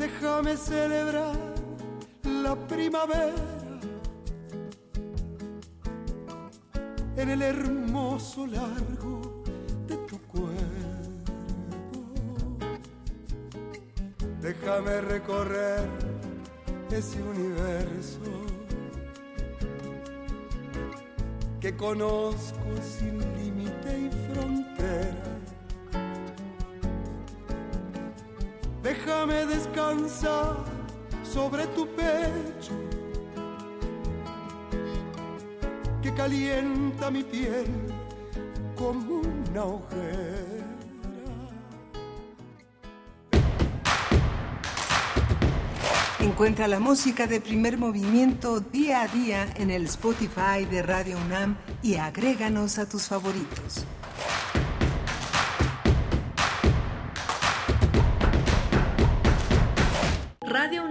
Déjame celebrar la primavera en el hermoso largo de tu cuerpo. Déjame recorrer ese universo que conozco sin límite y frontera. Déjame descansar sobre tu pecho que calienta mi piel como una hoguera. Encuentra la música de primer movimiento día a día en el Spotify de Radio UNAM y agréganos a tus favoritos.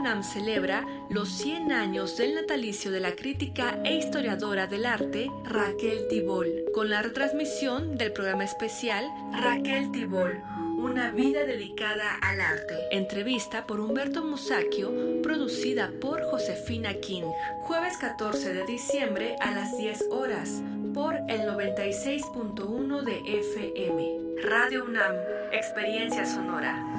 UNAM celebra los 100 años del natalicio de la crítica e historiadora del arte Raquel Tibol, con la retransmisión del programa especial Raquel Tibol, una vida dedicada al arte. Entrevista por Humberto Musacchio, producida por Josefina King. Jueves 14 de diciembre a las 10 horas por el 96.1 de FM. Radio UNAM, experiencia sonora.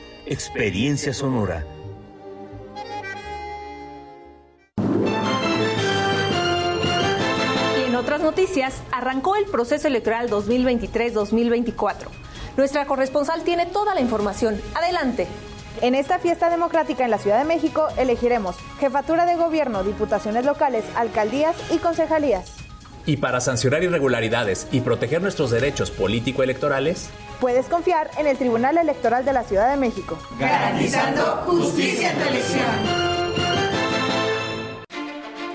experiencia sonora. Y en otras noticias, arrancó el proceso electoral 2023-2024. Nuestra corresponsal tiene toda la información. Adelante. En esta fiesta democrática en la Ciudad de México elegiremos jefatura de gobierno, diputaciones locales, alcaldías y concejalías. Y para sancionar irregularidades y proteger nuestros derechos político-electorales, Puedes confiar en el Tribunal Electoral de la Ciudad de México. Garantizando justicia en tu elección.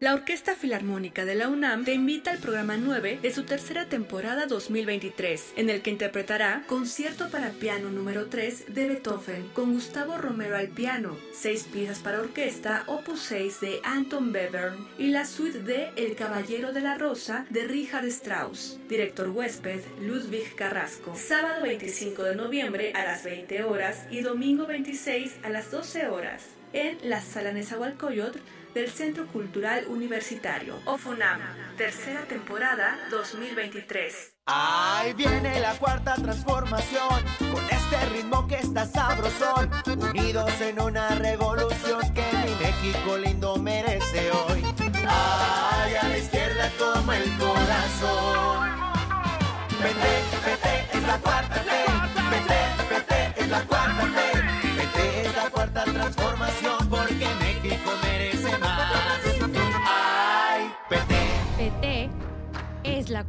La Orquesta Filarmónica de la UNAM te invita al programa 9 de su tercera temporada 2023, en el que interpretará Concierto para piano número 3 de Beethoven con Gustavo Romero al piano, seis piezas para orquesta opus 6 de Anton Webern y la suite de El Caballero de la Rosa de Richard Strauss. Director huésped Ludwig Carrasco. Sábado 25 de noviembre a las 20 horas y domingo 26 a las 12 horas en la Sala Nezahualcóyotl del Centro Cultural Universitario, OFUNAM, tercera temporada 2023. Ahí viene la cuarta transformación, con este ritmo que está sabrosón, unidos en una revolución que mi México lindo merece hoy. Ay, a la izquierda toma el corazón. PT, PT es la cuarta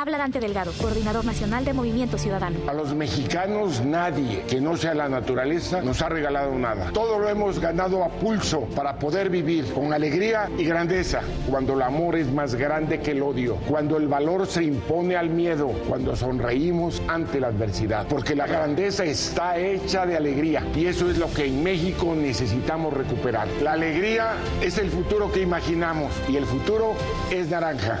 Habla Dante Delgado, coordinador nacional de Movimiento Ciudadano. A los mexicanos nadie que no sea la naturaleza nos ha regalado nada. Todo lo hemos ganado a pulso para poder vivir con alegría y grandeza. Cuando el amor es más grande que el odio, cuando el valor se impone al miedo, cuando sonreímos ante la adversidad. Porque la grandeza está hecha de alegría y eso es lo que en México necesitamos recuperar. La alegría es el futuro que imaginamos y el futuro es naranja.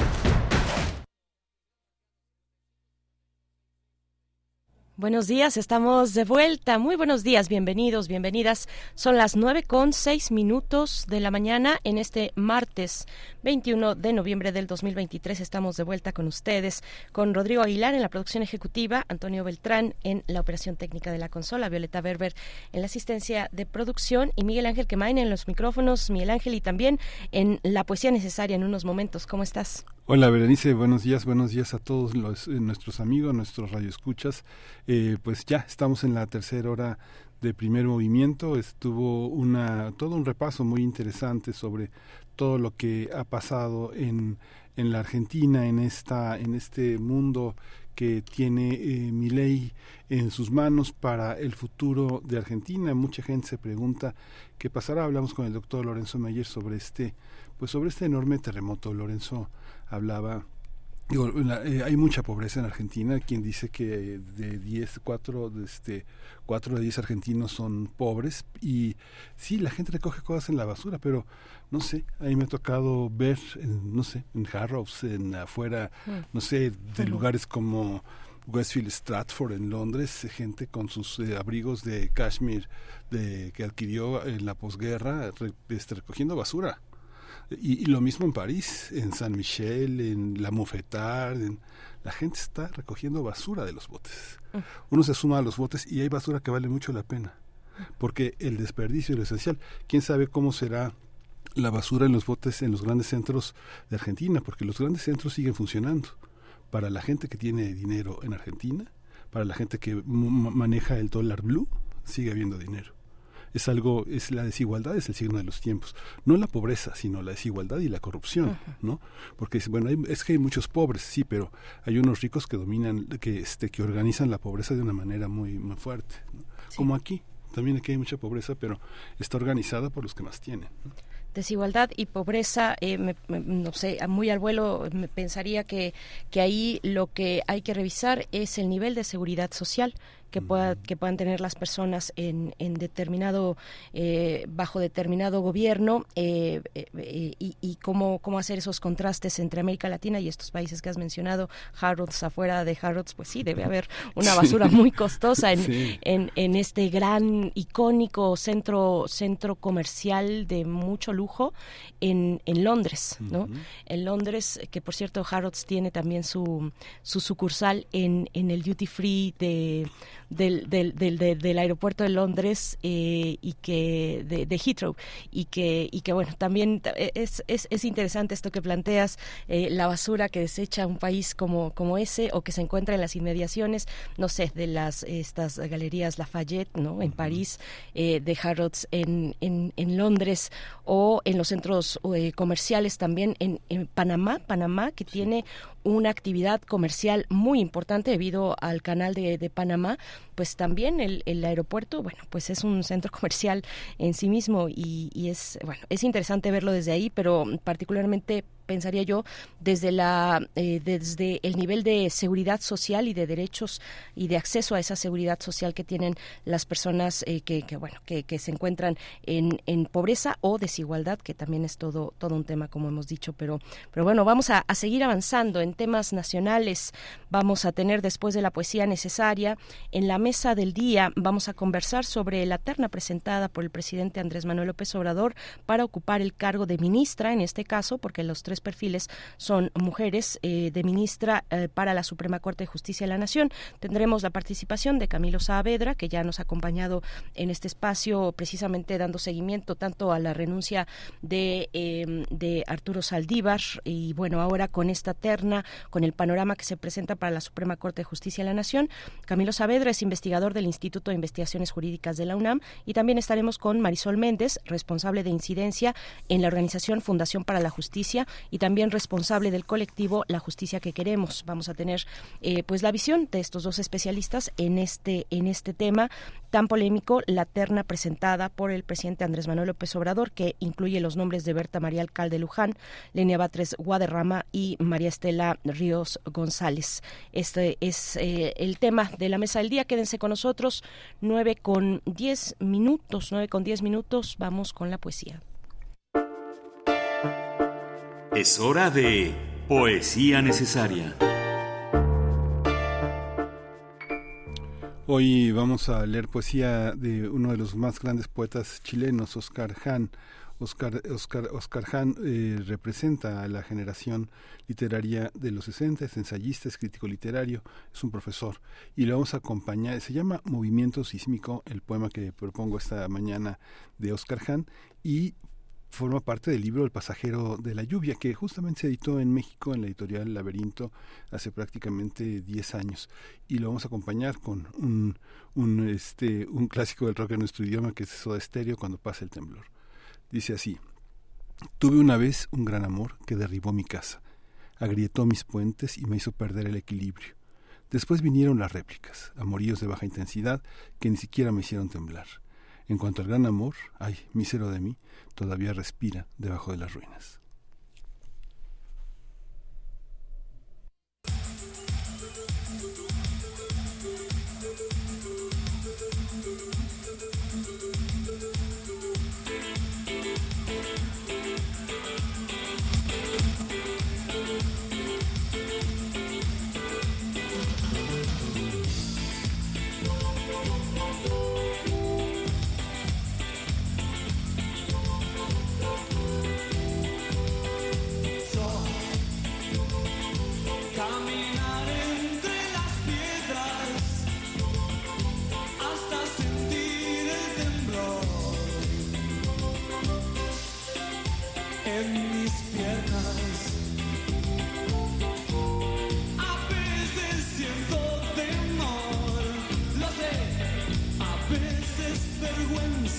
Buenos días, estamos de vuelta. Muy buenos días, bienvenidos, bienvenidas. Son las nueve con seis minutos de la mañana en este martes 21 de noviembre del 2023. Estamos de vuelta con ustedes, con Rodrigo Aguilar en la producción ejecutiva, Antonio Beltrán en la operación técnica de la consola, Violeta Berber en la asistencia de producción y Miguel Ángel Quemain en los micrófonos. Miguel Ángel y también en la poesía necesaria en unos momentos. ¿Cómo estás? Hola Berenice, buenos días, buenos días a todos los, eh, nuestros amigos, nuestros radioescuchas. Eh, pues ya estamos en la tercera hora de primer movimiento. Estuvo una todo un repaso muy interesante sobre todo lo que ha pasado en, en la Argentina, en esta, en este mundo que tiene eh, mi ley en sus manos para el futuro de Argentina. Mucha gente se pregunta qué pasará. Hablamos con el doctor Lorenzo Mayer sobre este, pues sobre este enorme terremoto. Lorenzo hablaba Digo, eh, hay mucha pobreza en Argentina. Quien dice que de 10, 4, de este, 4 de 10 argentinos son pobres. Y sí, la gente recoge cosas en la basura, pero no sé, ahí me ha tocado ver, en, no sé, en Harrows, en afuera, no sé, de lugares como Westfield Stratford en Londres, gente con sus eh, abrigos de cashmere de, que adquirió en la posguerra, re, este, recogiendo basura. Y, y, lo mismo en París, en San Michel, en La Mouffetard, en, la gente está recogiendo basura de los botes. Uno se suma a los botes y hay basura que vale mucho la pena, porque el desperdicio es lo esencial. ¿Quién sabe cómo será la basura en los botes en los grandes centros de Argentina? Porque los grandes centros siguen funcionando. Para la gente que tiene dinero en Argentina, para la gente que maneja el dólar blue, sigue habiendo dinero es algo, es la desigualdad es el signo de los tiempos, no la pobreza, sino la desigualdad y la corrupción. ¿no? Porque bueno, hay, es que hay muchos pobres, sí, pero hay unos ricos que dominan, que este, que organizan la pobreza de una manera muy, muy fuerte, ¿no? sí. como aquí, también aquí hay mucha pobreza, pero está organizada por los que más tienen. ¿no? desigualdad y pobreza, eh, me, me, no sé, muy al vuelo me pensaría que, que ahí lo que hay que revisar es el nivel de seguridad social que pueda que puedan tener las personas en, en determinado eh, bajo determinado gobierno eh, eh, y, y, cómo cómo hacer esos contrastes entre América Latina y estos países que has mencionado Harrods afuera de Harrods pues sí debe haber una basura sí. muy costosa en, sí. en, en, este gran icónico centro centro comercial de mucho lujo en, en Londres no uh -huh. en Londres que por cierto Harrods tiene también su su sucursal en, en el duty free de del, del, del, aeropuerto de Londres eh, y que de, de, Heathrow. Y que y que bueno también es, es, es interesante esto que planteas eh, la basura que desecha un país como como ese o que se encuentra en las inmediaciones no sé de las estas galerías Lafayette no en París eh, de Harrods en, en, en, Londres o en los centros comerciales también en, en Panamá Panamá que tiene una actividad comercial muy importante debido al canal de, Panamá, pues también el, el, aeropuerto, bueno, pues es un centro comercial en sí mismo y, y es, bueno, es interesante verlo desde ahí, pero particularmente pensaría yo, desde, la, eh, desde el nivel de seguridad social y de derechos y de acceso a esa seguridad social que tienen las personas eh, que, bueno, que, que, se encuentran en, en, pobreza o desigualdad, que también es todo, todo un tema, como hemos dicho. Pero, pero bueno, vamos a, a seguir avanzando en temas nacionales. Vamos a tener después de la poesía necesaria, en la mesa del día vamos a conversar sobre la terna presentada por el presidente Andrés Manuel López Obrador para ocupar el cargo de ministra, en este caso, porque los tres perfiles son mujeres eh, de ministra eh, para la Suprema Corte de Justicia de la Nación. Tendremos la participación de Camilo Saavedra, que ya nos ha acompañado en este espacio precisamente dando seguimiento tanto a la renuncia de, eh, de Arturo Saldívar y bueno, ahora con esta terna, con el panorama que se presenta para la Suprema Corte de Justicia de la Nación. Camilo Saavedra es investigador del Instituto de Investigaciones Jurídicas de la UNAM y también estaremos con Marisol Méndez, responsable de incidencia en la organización Fundación para la Justicia y también responsable del colectivo La Justicia que Queremos. Vamos a tener eh, pues la visión de estos dos especialistas en este, en este tema tan polémico, la terna presentada por el presidente Andrés Manuel López Obrador, que incluye los nombres de Berta María Alcalde Luján, Lenia Batres Guadarrama y María Estela Ríos González. Este es eh, el tema de la mesa del día. Quédense con nosotros. Nueve con diez minutos, nueve con diez minutos. Vamos con la poesía. Es hora de Poesía Necesaria. Hoy vamos a leer poesía de uno de los más grandes poetas chilenos, Oscar Hahn. Oscar, Oscar, Hahn eh, representa a la generación literaria de los 60, es ensayista, es crítico literario, es un profesor y lo vamos a acompañar, se llama Movimiento Sísmico, el poema que propongo esta mañana de Oscar Hahn y forma parte del libro El pasajero de la lluvia, que justamente se editó en México en la editorial Laberinto hace prácticamente 10 años. Y lo vamos a acompañar con un, un, este, un clásico del rock en nuestro idioma, que es Soda Estéreo, cuando pasa el temblor. Dice así, tuve una vez un gran amor que derribó mi casa, agrietó mis puentes y me hizo perder el equilibrio. Después vinieron las réplicas, amoríos de baja intensidad que ni siquiera me hicieron temblar. En cuanto al gran amor, ay, mísero de mí, todavía respira debajo de las ruinas.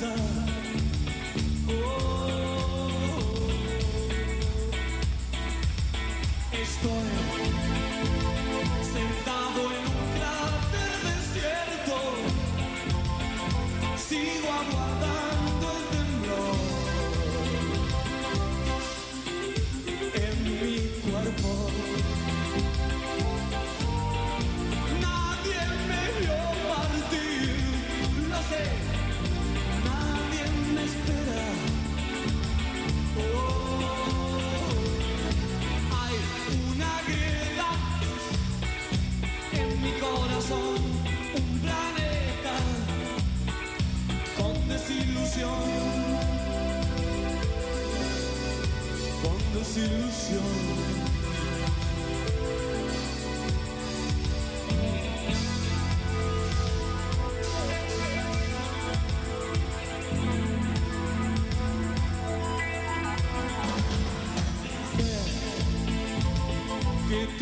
sun.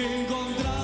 Te encontraré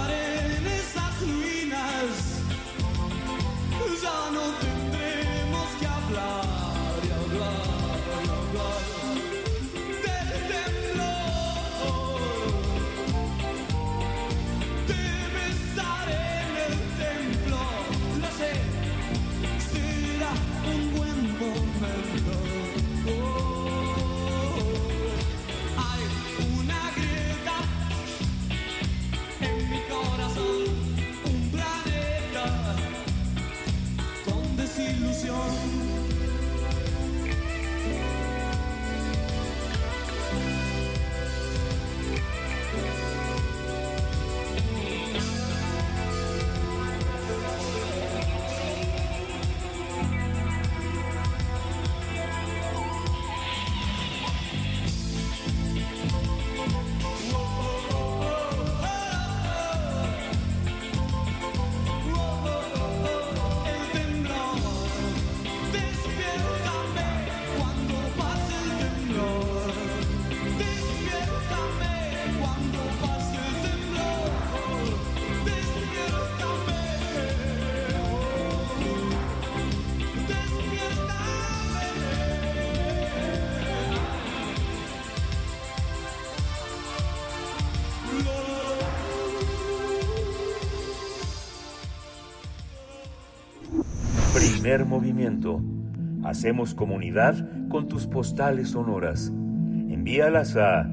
Hacemos comunidad con tus postales sonoras. Envíalas a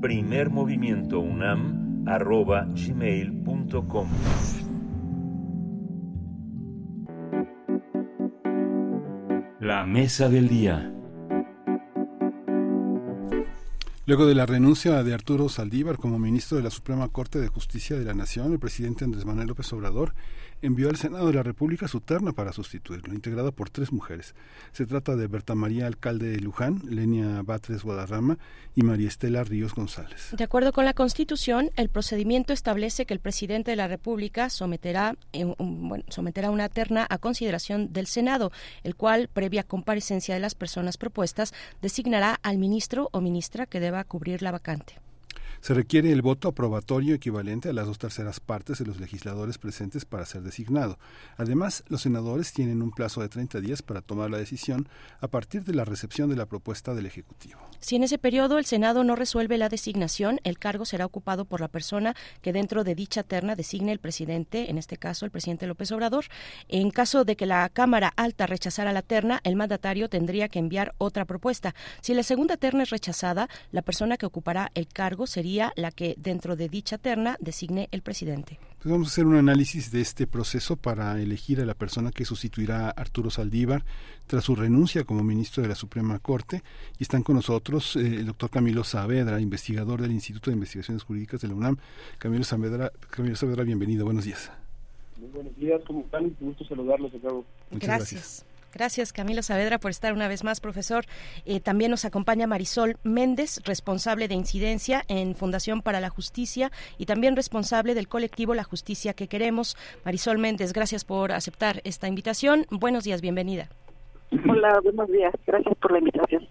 primermovimientounam.gmail.com La mesa del día. Luego de la renuncia de Arturo Saldívar como ministro de la Suprema Corte de Justicia de la Nación, el presidente Andrés Manuel López Obrador envió al Senado de la República su terna para sustituirlo, integrada por tres mujeres. Se trata de Berta María Alcalde de Luján, Lenia Batres Guadarrama y María Estela Ríos González. De acuerdo con la Constitución, el procedimiento establece que el presidente de la República someterá, un- bueno, someterá una terna a consideración del Senado, el cual, previa comparecencia de las personas propuestas, designará al ministro o ministra que deba cubrir la vacante. Se requiere el voto aprobatorio equivalente a las dos terceras partes de los legisladores presentes para ser designado. Además, los senadores tienen un plazo de 30 días para tomar la decisión a partir de la recepción de la propuesta del Ejecutivo. Si en ese periodo el Senado no resuelve la designación, el cargo será ocupado por la persona que dentro de dicha terna designe el presidente, en este caso el presidente López Obrador. En caso de que la Cámara Alta rechazara la terna, el mandatario tendría que enviar otra propuesta. Si la segunda terna es rechazada, la persona que ocupará el cargo sería la que dentro de dicha terna designe el presidente. Pues vamos a hacer un análisis de este proceso para elegir a la persona que sustituirá a Arturo Saldívar tras su renuncia como ministro de la Suprema Corte. Y están con nosotros eh, el doctor Camilo Saavedra, investigador del Instituto de Investigaciones Jurídicas de la UNAM. Camilo Saavedra, Camilo Saavedra bienvenido, buenos días. Muy buenos días, ¿cómo están? Un gusto saludarlos de nuevo. Muchas gracias. Gracias, Camilo Saavedra, por estar una vez más, profesor. Eh, también nos acompaña Marisol Méndez, responsable de incidencia en Fundación para la Justicia y también responsable del colectivo La Justicia que Queremos. Marisol Méndez, gracias por aceptar esta invitación. Buenos días, bienvenida. Hola, buenos días. Gracias por la invitación.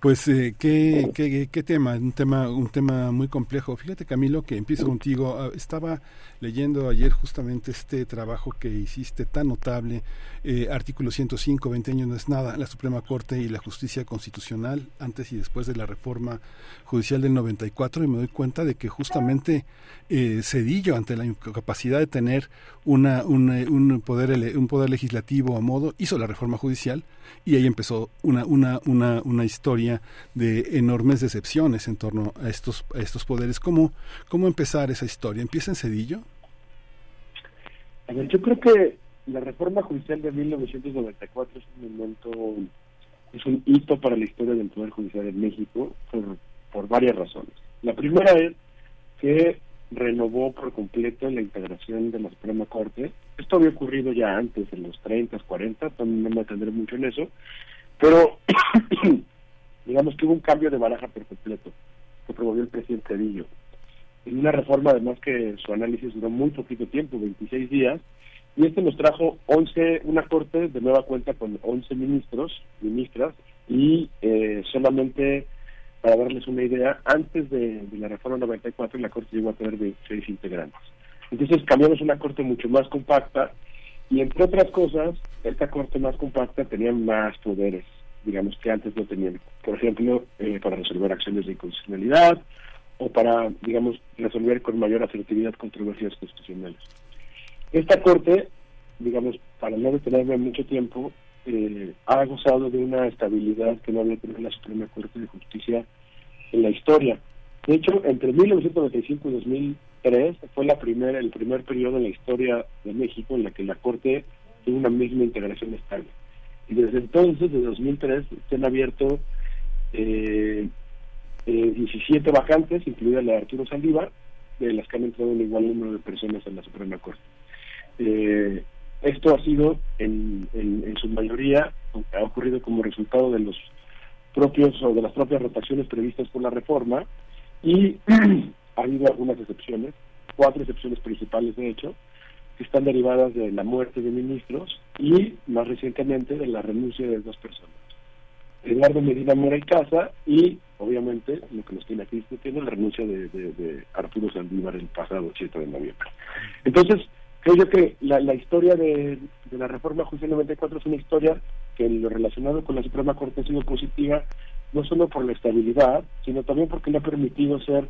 Pues eh, ¿qué, qué, qué tema, un tema, un tema muy complejo. Fíjate Camilo que empiezo contigo. Ah, Estaba leyendo ayer justamente este trabajo que hiciste tan notable, eh, artículo 105, 20 años no es nada, la Suprema Corte y la Justicia Constitucional antes y después de la reforma judicial del 94 y me doy cuenta de que justamente eh, Cedillo ante la incapacidad de tener una, un, eh, un poder un poder legislativo a modo hizo la reforma judicial y ahí empezó una, una, una, una historia de enormes decepciones en torno a estos, a estos poderes. ¿Cómo, ¿Cómo empezar esa historia? ¿Empieza en Cedillo? A ver, yo creo que la reforma judicial de 1994 es un momento, es un hito para la historia del Poder Judicial en México por, por varias razones. La primera es que renovó por completo la integración de la Suprema Corte. Esto había ocurrido ya antes, en los 30, 40, también no me atendré mucho en eso, pero digamos que hubo un cambio de baraja por completo que promovió el presidente Cedillo. En una reforma además que su análisis duró muy poquito tiempo, 26 días, y este nos trajo 11, una corte de nueva cuenta con 11 ministros, ministras, y eh, solamente para darles una idea, antes de, la reforma 94 la Corte llegó a tener 26 integrantes. Entonces cambiamos una Corte mucho más compacta y entre otras cosas, esta Corte más compacta tenía más poderes, digamos que antes no tenían. Por ejemplo, eh, para resolver acciones de inconstitucionalidad o para, digamos, resolver con mayor asertividad controversias constitucionales. Esta Corte, digamos, para no detenerme mucho tiempo, eh, ha gozado de una estabilidad que no había tenido la Suprema Corte de Justicia en la historia. De hecho, entre 1995 y 2003 fue la primera, el primer periodo en la historia de México en la que la Corte tuvo una misma integración estable. Y desde entonces, desde 2003, se han abierto eh, 17 eh, vacantes, incluida la de Arturo Saldívar, de las que han entrado un igual número de personas en la Suprema Corte. Eh, esto ha sido, en, en, su mayoría, ha ocurrido como resultado de los propios o de las propias rotaciones previstas por la reforma y ha habido algunas excepciones, cuatro excepciones principales de hecho, que están derivadas de la muerte de ministros y más recientemente de la renuncia de dos personas. Eduardo Medina Mora y Casa y obviamente lo que nos tiene aquí discutiendo la renuncia de, de Arturo Saldívar el pasado 7 de noviembre. Entonces, Creo yo que la, la historia de, la reforma judicial 94 es una historia que en lo relacionado con la Suprema Corte ha sido positiva, no solo por la estabilidad, sino también porque le ha permitido ser,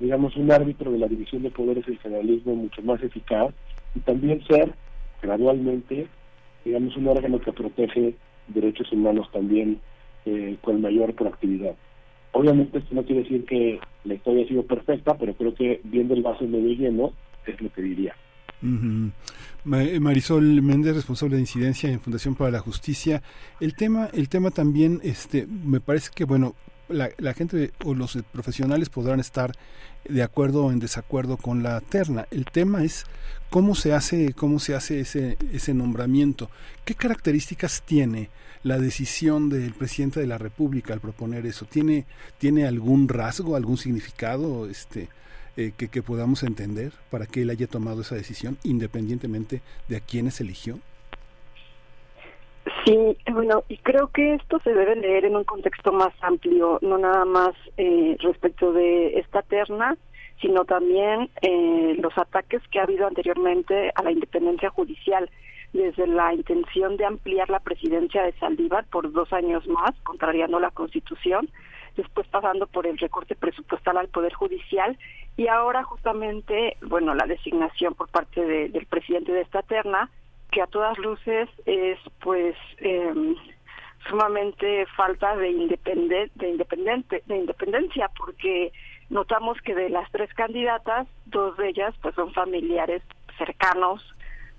digamos, un árbitro de la división de poderes y el federalismo mucho más eficaz y también ser gradualmente, digamos, un órgano que protege derechos humanos también eh, con mayor proactividad. Obviamente esto no quiere decir que la historia ha sido perfecta, pero creo que viendo el vaso medio lleno es lo que diría. Marisol Méndez, responsable de incidencia en Fundación para la Justicia. El tema, el tema también, este, me parece que bueno, la, la, gente o los profesionales podrán estar de acuerdo o en desacuerdo con la terna. El tema es cómo se hace, cómo se hace ese, ese nombramiento. ¿Qué características tiene la decisión del presidente de la República al proponer eso? ¿Tiene, tiene algún rasgo, algún significado? Este, eh, que, podamos entender para que él haya tomado esa decisión independientemente de a quiénes eligió? Sí, bueno, y creo que esto se debe leer en un contexto más amplio, no nada más eh, respecto de esta terna, sino también eh, los ataques que ha habido anteriormente a la independencia judicial, desde la intención de ampliar la presidencia de Saldívar por dos años más, contrariando la Constitución, después pasando por el recorte presupuestal al Poder Judicial y ahora justamente, bueno, la designación por parte del presidente de esta terna, que a todas luces es pues em, sumamente falta de, independente, de, independiente, de independencia, porque notamos que de las tres candidatas, dos de ellas pues son familiares cercanos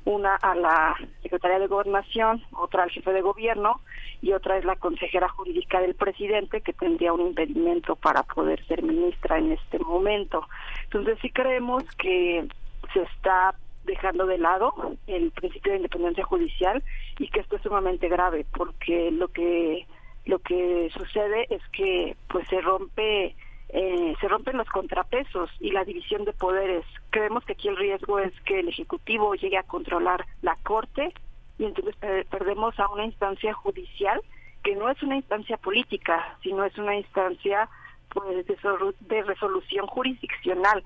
una a la Secretaría de Gobernación, otra al jefe de gobierno y otra es la consejera jurídica del presidente que tendría un impedimento para poder ser ministra en este momento. Entonces sí creemos que se está dejando de lado el principio de independencia judicial y que esto es sumamente grave porque lo que lo que sucede es que pues se rompe eh, se rompen los contrapesos y la división de poderes. Creemos que aquí el riesgo es que el Ejecutivo llegue a controlar la Corte y entonces perdemos a una instancia judicial que no es una instancia política, sino es una instancia pues, de, resolución jurisdiccional,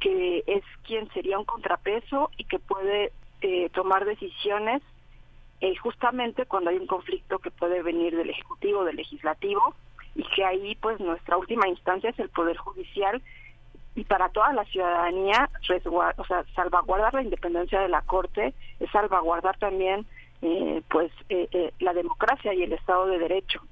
que es quien sería un contrapeso y que puede eh, tomar decisiones eh, justamente cuando hay un conflicto que puede venir del Ejecutivo, del Legislativo, y que ahí pues nuestra última instancia es el Poder Judicial y para toda la ciudadanía, o sea, salvaguardar la independencia de la Corte es salvaguardar también eh, pues eh, eh, la democracia y el Estado de Derecho.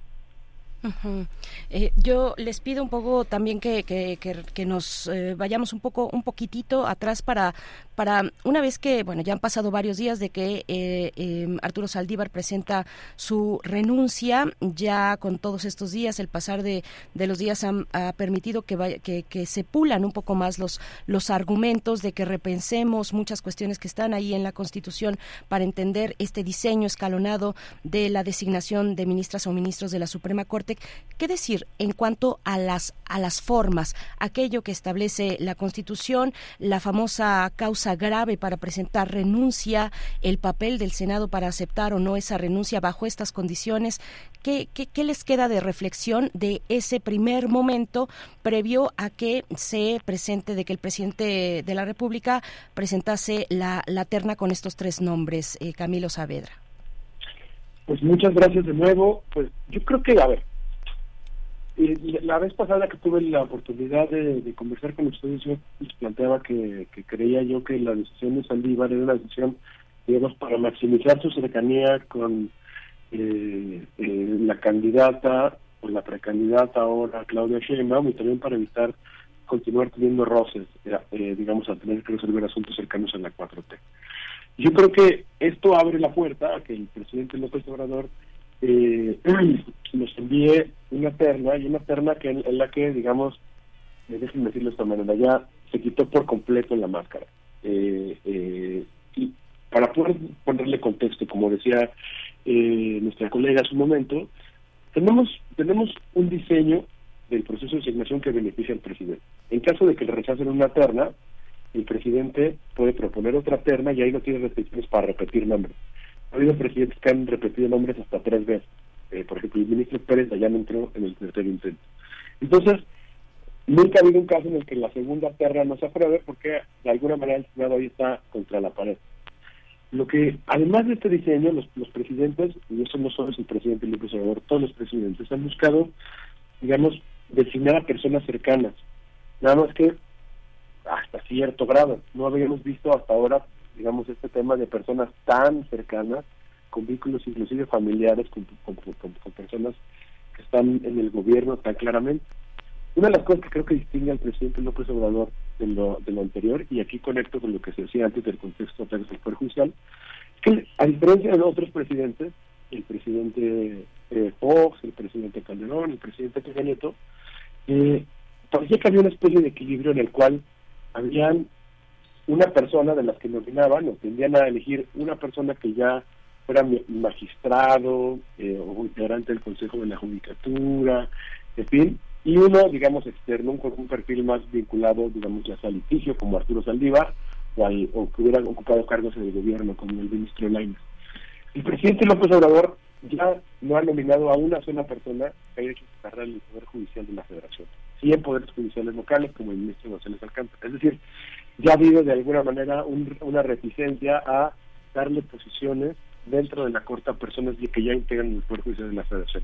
Eh, yo les pido un poco también que, que, nos eh, vayamos un poco un poquitito atrás para para una vez que bueno ya han pasado varios días de que eh, em, Arturo Saldívar presenta su renuncia ya con todos estos días el pasar de, de los días ha, permitido que, que, que se pulan un poco más los los argumentos de que repensemos muchas cuestiones que están ahí en la Constitución para entender este diseño escalonado de la designación de ministras o ministros de la Suprema Corte ¿Qué decir en cuanto a las, a las formas? Aquello que establece la Constitución, la famosa causa grave para presentar renuncia, el papel del Senado para aceptar o no esa renuncia bajo estas condiciones. ¿Qué, qué, les queda de reflexión de ese primer momento previo a que se presente, de que el presidente de la República presentase la, la terna con estos tres nombres, eh, Camilo Saavedra? Pues muchas gracias de nuevo. Pues yo creo que, a ver, eh, la vez pasada que tuve la oportunidad de, conversar con ustedes, yo planteaba que, creía yo que la decisión de Saldívar era una decisión, digamos, para maximizar su cercanía con eh, eh, la candidata o la precandidata ahora Claudia Sheinbaum y también para evitar continuar teniendo roces, eh, digamos, a tener que resolver asuntos cercanos a la 4T. Yo creo que esto abre la puerta a que el presidente López Obrador eh, nos envíe una terna, y una terna que en, la que, digamos, eh, déjenme decirlo de esta manera, ya se quitó por completo la máscara. y para poder ponerle contexto, como decía eh, nuestra colega hace un momento, tenemos, tenemos un diseño del proceso de asignación que beneficia al presidente. En caso de que le rechacen una terna, el presidente puede proponer otra terna y ahí no tiene restricciones para repetir nombres. Ha habido presidentes que han repetido nombres hasta tres veces. Eh, por ejemplo, el ministro Pérez no entró en el tercer intento. Entonces, nunca ha habido un caso en el que la segunda terna no se apruebe porque de alguna manera el Senado ahí está contra la pared. Lo que, además de este diseño, los, los presidentes, y eso no solo es el presidente López Obrador, todos los presidentes han buscado, digamos, designar a personas cercanas. Nada más que hasta cierto grado. No habíamos visto hasta ahora, digamos, este tema de personas tan cercanas, con vínculos inclusive familiares, con, con, con personas que están en el gobierno tan claramente. Una de las cosas que creo que distingue al presidente López Obrador de lo, de lo anterior, y aquí conecto con lo que se decía antes del contexto del Poder Judicial, que a diferencia de otros presidentes, el presidente eh, Fox, el presidente Calderón, el presidente Peña Nieto, eh, parecía que había una especie de equilibrio en el cual habían una persona de las que nominaban, o tendían a elegir una persona que ya fuera magistrado eh, o integrante del Consejo de la Judicatura, en fin, y uno, digamos, externo, con un perfil más vinculado, digamos, ya sea al litigio, como Arturo Saldívar, o, o que hubiera ocupado cargos en el gobierno, como el ministro Lainez. El presidente López Obrador ya no ha nominado a una sola persona que haya hecho carrera el Poder Judicial de la Federación, sí en poderes judiciales locales, como el ministro González Alcántara. Es decir, ya ha habido de alguna manera una reticencia a darle posiciones dentro de la Corte a personas que ya integran el Poder Judicial de la Federación.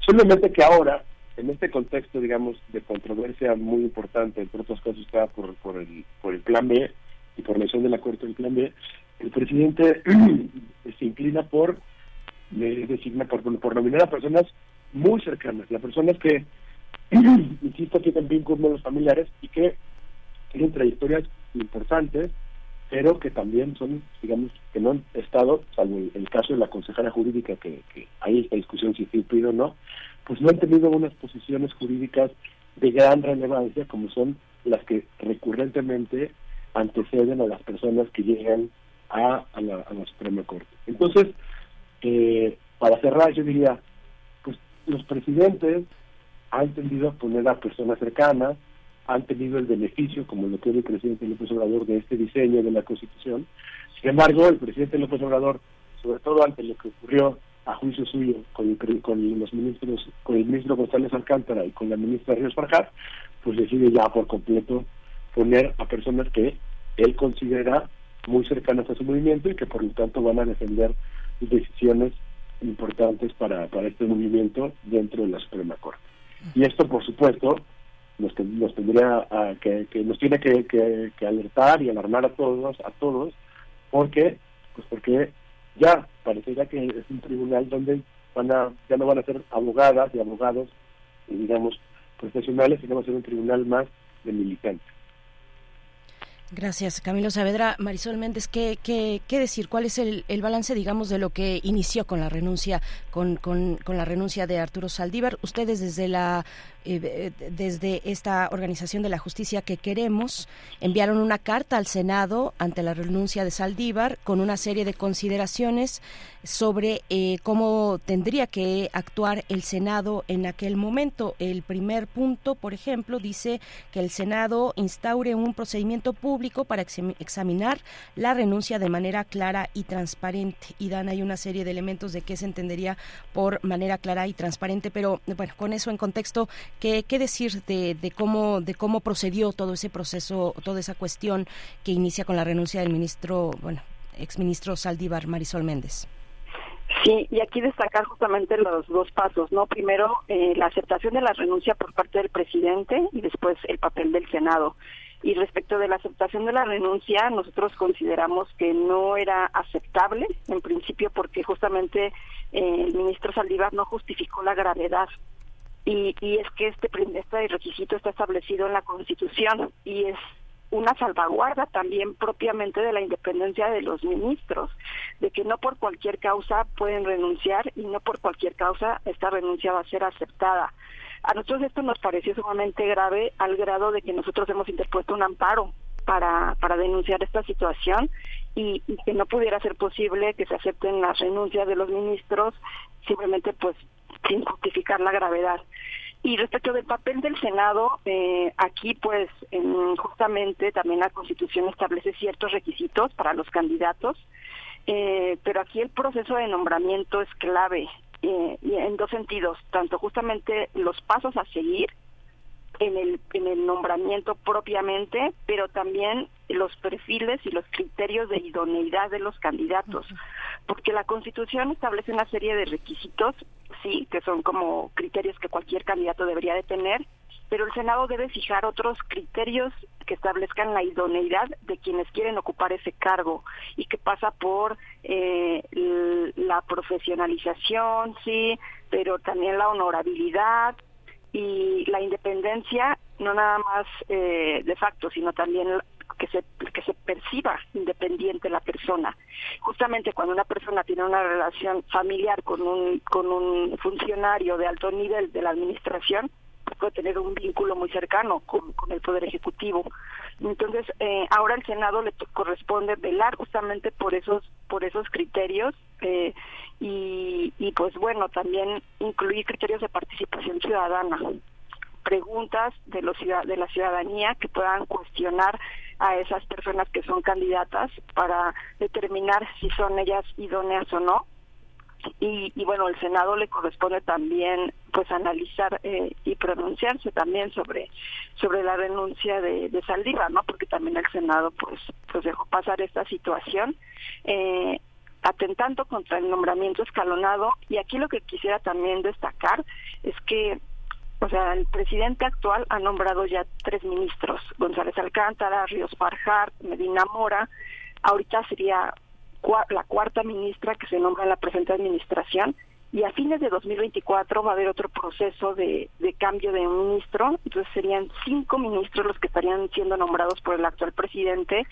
Solamente que ahora en este contexto, digamos, de controversia muy importante, entre otras cosas está por, el, por el plan B y por la elección de la Corte del plan B, el presidente se inclina por designar, por, por nominar a personas muy cercanas, las personas que, insisto, tienen vínculos con los familiares y que tienen trayectorias importantes, pero que también son, digamos, que no han estado, salvo el, caso de la consejera jurídica, que, que hay esta discusión si sí o no, pues no han tenido unas posiciones jurídicas de gran relevancia como son las que recurrentemente anteceden a las personas que llegan a, la, Suprema Corte. Entonces, eh, para cerrar, yo diría, pues los presidentes han tendido a poner a personas cercanas, han tenido el beneficio, como lo tiene el presidente López Obrador, de este diseño de la Constitución. Sin embargo, el presidente López Obrador, sobre todo ante lo que ocurrió a juicio suyo con, con los ministros, con el ministro González Alcántara y con la ministra Ríos Farjat, pues decide ya por completo poner a personas que él considera muy cercanas a su movimiento y que por lo tanto van a defender decisiones importantes para, para este movimiento dentro de la Suprema Corte. Y esto, por supuesto, nos, nos tendría a, que, que, nos tiene que, que, que, alertar y alarmar a todos, a todos, porque, pues porque ya parecería que es un tribunal donde van a, ya no van a ser abogadas y abogados, digamos, profesionales, sino va a ser un tribunal más de militantes. Gracias, Camilo Saavedra. Marisol Méndez, ¿qué, qué, qué decir? ¿Cuál es el, el, balance, digamos, de lo que inició con la renuncia, con, con, con, la renuncia de Arturo Saldívar? Ustedes desde la eh, desde esta organización de la justicia que queremos enviaron una carta al Senado ante la renuncia de Saldívar con una serie de consideraciones sobre eh, cómo tendría que actuar el Senado en aquel momento. El primer punto, por ejemplo, dice que el Senado instaure un procedimiento público para examinar la renuncia de manera clara y transparente. Y dan ahí una serie de elementos de qué se entendería por manera clara y transparente. Pero bueno, con eso en contexto, ¿qué, qué decir de, de cómo de cómo procedió todo ese proceso, toda esa cuestión que inicia con la renuncia del ministro, bueno, exministro Saldívar Marisol Méndez? Sí, y aquí destacar justamente los dos pasos, ¿no? Primero, eh, la aceptación de la renuncia por parte del presidente y después el papel del Senado. Y respecto de la aceptación de la renuncia, nosotros consideramos que no era aceptable, en principio, porque justamente eh, el ministro Saldívar no justificó la gravedad. Y, y es que este, este requisito está establecido en la Constitución y es una salvaguarda también propiamente de la independencia de los ministros, de que no por cualquier causa pueden renunciar y no por cualquier causa esta renuncia va a ser aceptada. A nosotros esto nos pareció sumamente grave al grado de que nosotros hemos interpuesto un amparo para, para denunciar esta situación y, y que no pudiera ser posible que se acepten las renuncias de los ministros simplemente pues sin justificar la gravedad. Y respecto del papel del Senado, eh, aquí pues justamente también la Constitución establece ciertos requisitos para los candidatos, eh, pero aquí el proceso de nombramiento es clave eh, en dos sentidos, tanto justamente los pasos a seguir en el, en el nombramiento propiamente, pero también los perfiles y los criterios de idoneidad de los candidatos, porque la Constitución establece una serie de requisitos, sí, que son como criterios que cualquier candidato debería de tener, pero el Senado debe fijar otros criterios que establezcan la idoneidad de quienes quieren ocupar ese cargo y que pasa por eh, la profesionalización, sí, pero también la honorabilidad, y la independencia no nada más eh, de facto, sino también que se que se perciba independiente la persona. Justamente cuando una persona tiene una relación familiar con un con un funcionario de alto nivel de la administración, tener un vínculo muy cercano con, el poder ejecutivo. Entonces, eh, ahora al Senado le corresponde velar justamente por esos por esos criterios eh, y, y pues bueno, también incluir criterios de participación ciudadana, preguntas de, los, de la ciudadanía que puedan cuestionar a esas personas que son candidatas para determinar si son ellas idóneas o no. Y, y bueno, el Senado le corresponde también pues analizar eh, y pronunciarse también sobre sobre la renuncia de, de ¿no? Porque también el Senado pues pues dejó pasar esta situación. Eh, atentando contra el nombramiento escalonado y aquí lo que quisiera también destacar es que o sea, el presidente actual ha nombrado ya tres ministros, González Alcántara, Ríos Farjar, Medina Mora, ahorita sería la cuarta ministra que se nombra en la presente administración y a fines de 2024 va a haber otro proceso de, de cambio de ministro, entonces serían cinco ministros los que estarían siendo nombrados por el actual presidente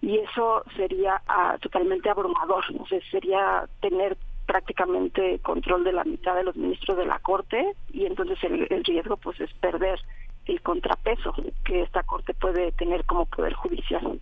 y eso sería ah, totalmente abrumador, no sería tener prácticamente control de la mitad de los ministros de la Corte y entonces el, el riesgo pues es perder el contrapeso que esta Corte puede tener como Poder Judicial.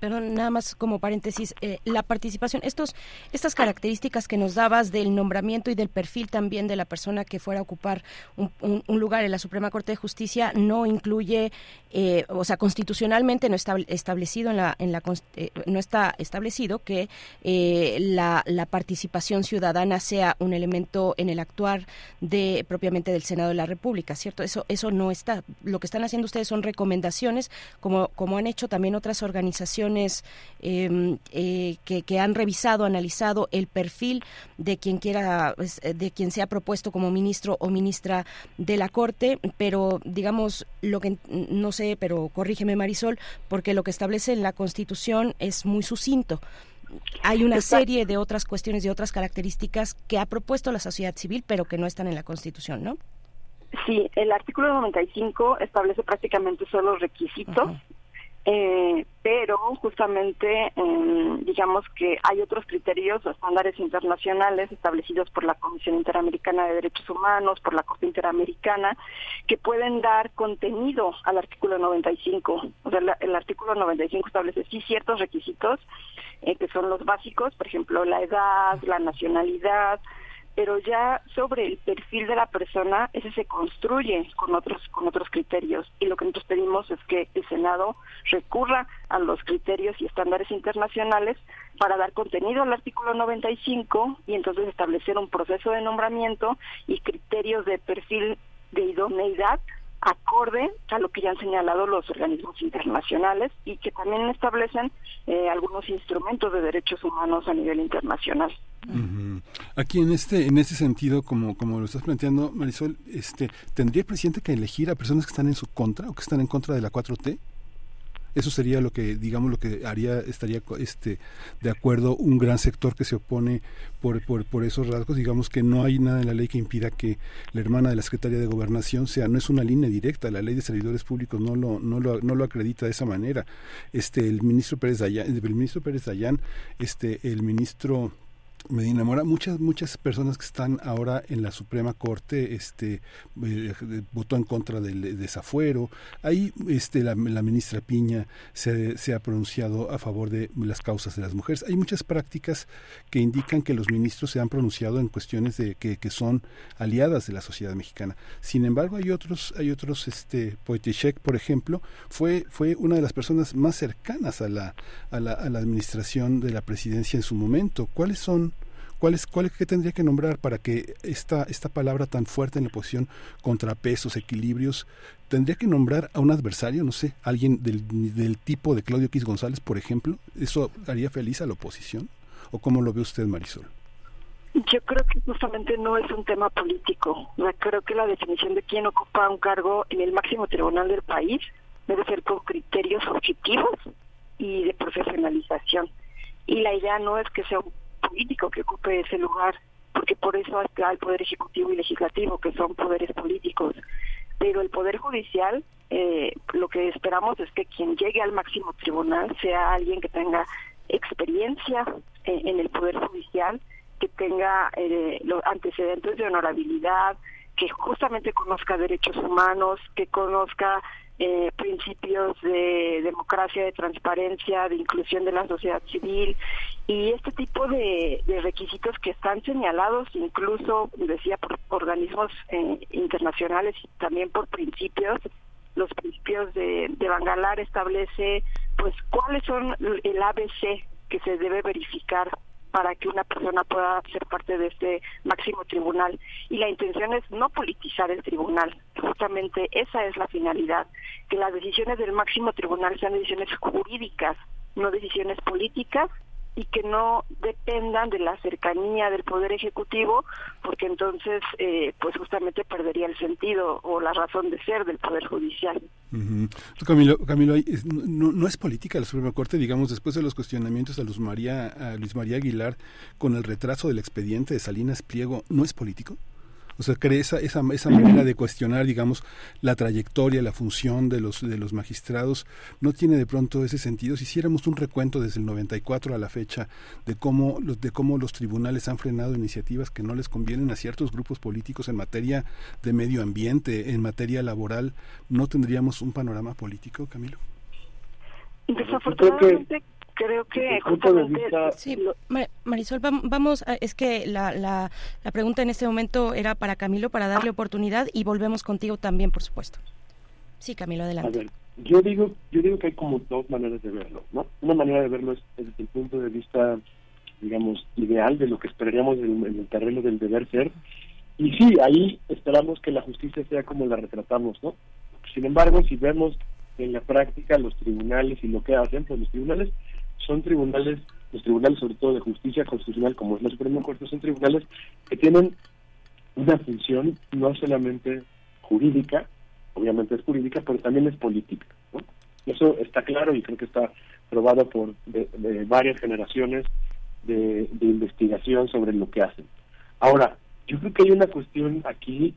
Pero nada más como paréntesis, eh, la participación, estos, estas características que nos dabas del nombramiento y del perfil también de la persona que fuera a ocupar un, lugar en la Suprema Corte de Justicia no incluye, eh, o sea, constitucionalmente no está establecido en la, en la eh, no está establecido que la, la participación ciudadana sea un elemento en el actuar de propiamente del Senado de la República, ¿cierto? Eso, eso no está lo que están haciendo ustedes son recomendaciones, como, como han hecho también otras organizaciones em, eh, que, que, han revisado, analizado el perfil de quien quiera, pues, eh, de quien sea propuesto como ministro o ministra de la Corte, pero digamos, lo que no sé, pero corrígeme Marisol, porque lo que establece en la Constitución es muy sucinto hay una serie de otras cuestiones y otras características que ha propuesto la sociedad civil, pero que no están en la Constitución, ¿no? Sí, el artículo 95 establece prácticamente solo requisitos eh, pero justamente em, digamos que hay otros criterios o estándares internacionales establecidos por la Comisión Interamericana de Derechos Humanos, por la Corte Interamericana, que pueden dar contenido al artículo 95. O sea, el artículo 95 establece sí ciertos requisitos eh, que son los básicos, por ejemplo, la edad, la nacionalidad, pero ya sobre el perfil de la persona ese se construye con otros con otros criterios. Y lo que nosotros pedimos es que el Senado recurra a los criterios y estándares internacionales para dar contenido al artículo 95 y entonces establecer un proceso de nombramiento y criterios de perfil de idoneidad acorde a lo que ya han señalado los organismos internacionales y que también establecen eh, algunos instrumentos de derechos humanos a nivel internacional. Aquí en este en este sentido, como como lo estás planteando, Marisol, este tendría el presidente que elegir a personas que están en su contra o que están en contra de la 4T. Eso sería lo que, digamos, lo que haría, estaría este, de acuerdo un gran sector que se opone por, por, por esos rasgos. Digamos que no hay nada en la ley que impida que la hermana de la Secretaría de Gobernación sea, no es una línea directa, la ley de servidores públicos no lo, no lo, no lo acredita de esa manera. Este, el ministro Pérez Dayán, el ministro Pérez Dayán, este, el ministro Medina Mora, muchas muchas personas que están ahora en la Suprema Corte, este eh, votó en contra del desafuero. Ahí, este la, ministra Piña se, ha pronunciado a favor de las causas de las mujeres. Hay muchas prácticas que indican que los ministros se han pronunciado en cuestiones de que, que son aliadas de la sociedad mexicana. Sin embargo, hay otros hay otros este Poetechek, por ejemplo, fue fue una de las personas más cercanas a la a la administración de la presidencia en su momento. ¿Cuáles son ¿Cuál es, cuál que tendría que nombrar para que esta, esta palabra tan fuerte en la oposición, contrapesos, equilibrios, tendría que nombrar a un adversario, no sé, alguien del, del tipo de Claudio X González, por ejemplo? ¿Eso haría feliz a la oposición? ¿O cómo lo ve usted, Marisol? Yo creo que justamente no es un tema político. creo que la definición de quién ocupa un cargo en el máximo tribunal del país debe ser con criterios objetivos y de profesionalización. Y la idea no es que sea un político que ocupe ese lugar, porque por eso está el Poder Ejecutivo y Legislativo, que son poderes políticos. Pero el Poder Judicial, eh, lo que esperamos es que quien llegue al máximo tribunal sea alguien que tenga experiencia eh, en el Poder Judicial, que tenga eh, los antecedentes de honorabilidad, que justamente conozca derechos humanos, que conozca eh, principios de democracia, de transparencia, de inclusión de la sociedad civil y este tipo de, requisitos que están señalados incluso, decía, por organismos eh, internacionales y también por principios. Los principios de, de Bangalar establece pues cuáles son el ABC que se debe verificar para que una persona pueda ser parte de este máximo tribunal. Y la intención es no politizar el tribunal. Justamente esa es la finalidad, que las decisiones del máximo tribunal sean decisiones jurídicas, no decisiones políticas y que no dependan de la cercanía del poder ejecutivo porque entonces eh, pues justamente perdería el sentido o la razón de ser del poder judicial. Camilo, Camilo no, es política la Suprema Corte digamos después de los cuestionamientos a Luis María a Luis María Aguilar con el retraso del expediente de Salinas Pliego no es político o sea, cree esa, esa, esa manera de cuestionar, digamos, la trayectoria, la función de los, de los magistrados, no tiene de pronto ese sentido. Si hiciéramos un recuento desde el 94 a la fecha de cómo, los, de cómo los tribunales han frenado iniciativas que no les convienen a ciertos grupos políticos en materia de medio ambiente, en materia laboral, ¿no tendríamos un panorama político, Camilo? Desafortunadamente creo que sí, Marisol vamos es que la, la, la, pregunta en este momento era para Camilo para darle oportunidad y volvemos contigo también por supuesto. Sí Camilo adelante. a ver, yo digo yo digo que hay como dos maneras de verlo no una manera de verlo es desde el punto de vista digamos ideal de lo que esperaríamos en, el terreno del deber ser. Y sí ahí esperamos que la justicia sea como la retratamos no sin embargo si vemos en la práctica los tribunales y lo que hacen pues los tribunales son tribunales, los tribunales sobre todo de justicia constitucional como es la Suprema Corte, son tribunales que tienen una función no solamente jurídica, obviamente es jurídica, pero también es política. ¿no? Eso está claro y creo que está probado por de, varias generaciones de, de investigación sobre lo que hacen. Ahora, yo creo que hay una cuestión aquí,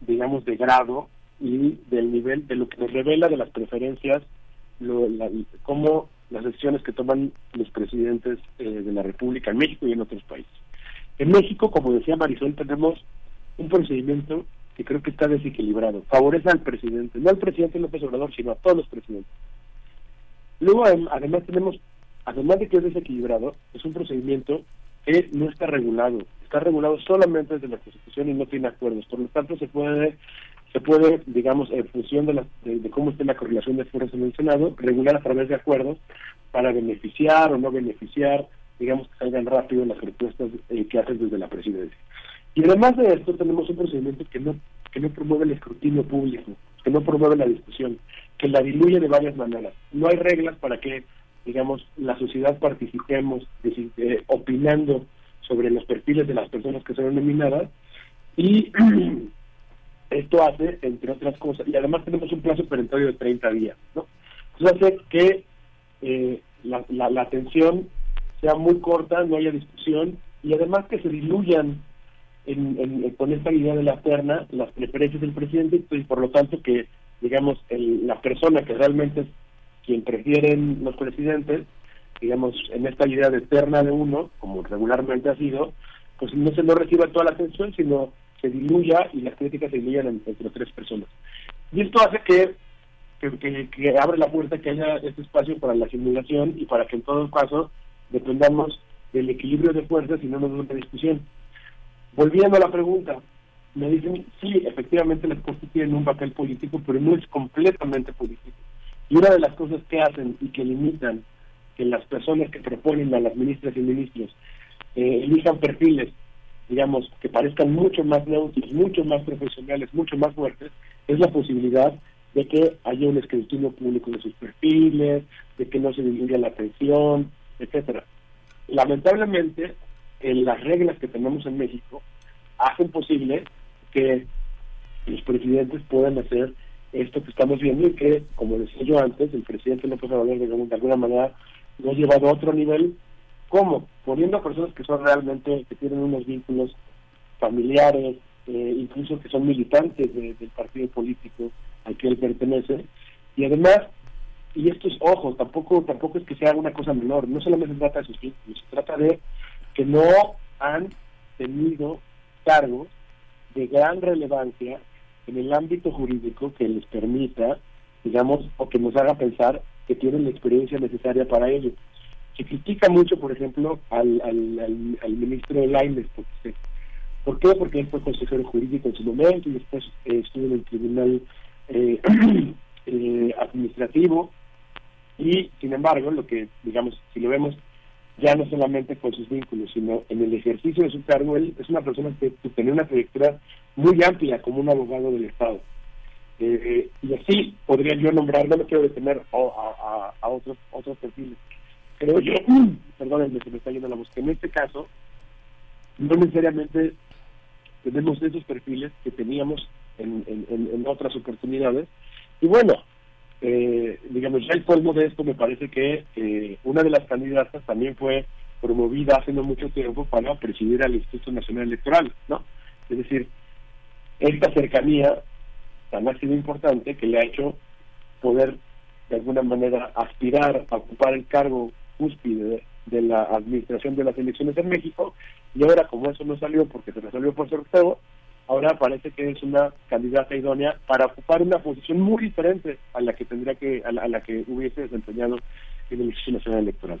digamos, de grado y del nivel de lo que nos revela de las preferencias lo, la, cómo las decisiones que toman los presidentes eh, de la República en México y en otros países. En México, como decía Marisol, tenemos un procedimiento que creo que está desequilibrado. Favorece al presidente, no al presidente López Obrador, sino a todos los presidentes. Luego, además, tenemos, además de que es desequilibrado, es un procedimiento que no está regulado. Está regulado solamente desde la Constitución y no tiene acuerdos. Por lo tanto, se puede se puede, digamos, en función de, la, de, cómo esté la correlación de fuerzas en el Senado, regular a través de acuerdos para beneficiar o no beneficiar, digamos, que salgan rápido las propuestas eh, que hacen desde la presidencia. Y además de esto, tenemos un procedimiento que no, que no promueve el escrutinio público, que no promueve la discusión, que la diluye de varias maneras. No hay reglas para que, digamos, la sociedad participemos eh, opinando sobre los perfiles de las personas que son nominadas y esto hace, entre otras cosas, y además tenemos un plazo perentorio de 30 días, ¿no? Eso hace que eh, la, la, atención sea muy corta, no haya discusión, y además que se diluyan en, con esta idea de la terna las preferencias del presidente, y por lo tanto que, digamos, la persona que realmente es quien prefieren los presidentes, digamos, en esta idea de terna de uno, como regularmente ha sido, pues no se no reciba toda la atención, sino se diluya y las críticas se diluyan entre tres personas. Y esto hace que, que, abre la puerta que haya este espacio para la simulación y para que en todo caso dependamos del equilibrio de fuerzas y no nos una discusión. Volviendo a la pregunta, me dicen, sí, efectivamente las cosas tienen un papel político, pero no es completamente político. Y una de las cosas que hacen y que limitan que las personas que proponen a las ministras y ministros eh, elijan perfiles digamos, que parezcan mucho más neutros, mucho más profesionales, mucho más fuertes, es la posibilidad de que haya un escrutinio público de sus perfiles, de que no se divulgue la atención, etcétera. Lamentablemente, en las reglas que tenemos en México hacen posible que los presidentes puedan hacer esto que estamos viendo y que, como decía yo antes, el presidente López Obrador, de alguna manera, lo ha llevado a otro nivel ¿Cómo? Poniendo personas que son realmente, que tienen unos vínculos familiares, eh, incluso que son militantes del partido político al que él pertenece, y además, y esto es, ojo, tampoco, tampoco es que sea una cosa menor, no solamente se trata de sus vínculos, se trata de que no han tenido cargos de gran relevancia en el ámbito jurídico que les permita, digamos, o que nos haga pensar que tienen la experiencia necesaria para ello. Se critica mucho, por ejemplo, al, al, al, ministro Lainez, ¿por qué? Porque él fue consejero jurídico en su momento y después eh, estuvo en el tribunal eh, eh, administrativo y, sin embargo, lo que, digamos, si lo vemos ya no solamente con sus vínculos, sino en el ejercicio de su cargo, él es una persona que, tiene una trayectoria muy amplia como un abogado del Estado. y así podría yo nombrar, no me quiero detener a, a, a otros, otros perfiles creo yo, perdónenme que me está yendo la voz, que en este caso no necesariamente tenemos esos perfiles que teníamos en, en, otras oportunidades. Y bueno, eh, digamos, ya el colmo de esto me parece que eh, una de las candidatas también fue promovida hace no mucho tiempo para presidir al Instituto Nacional Electoral, ¿no? Es decir, esta cercanía tan ha sido importante que le ha hecho poder de alguna manera aspirar a ocupar el cargo cúspide de, la administración de las elecciones en México y ahora como eso no salió porque se resolvió por sorteo, ahora parece que es una candidata idónea para ocupar una posición muy diferente a la que tendría que a la, que hubiese desempeñado en el Instituto Nacional Electoral.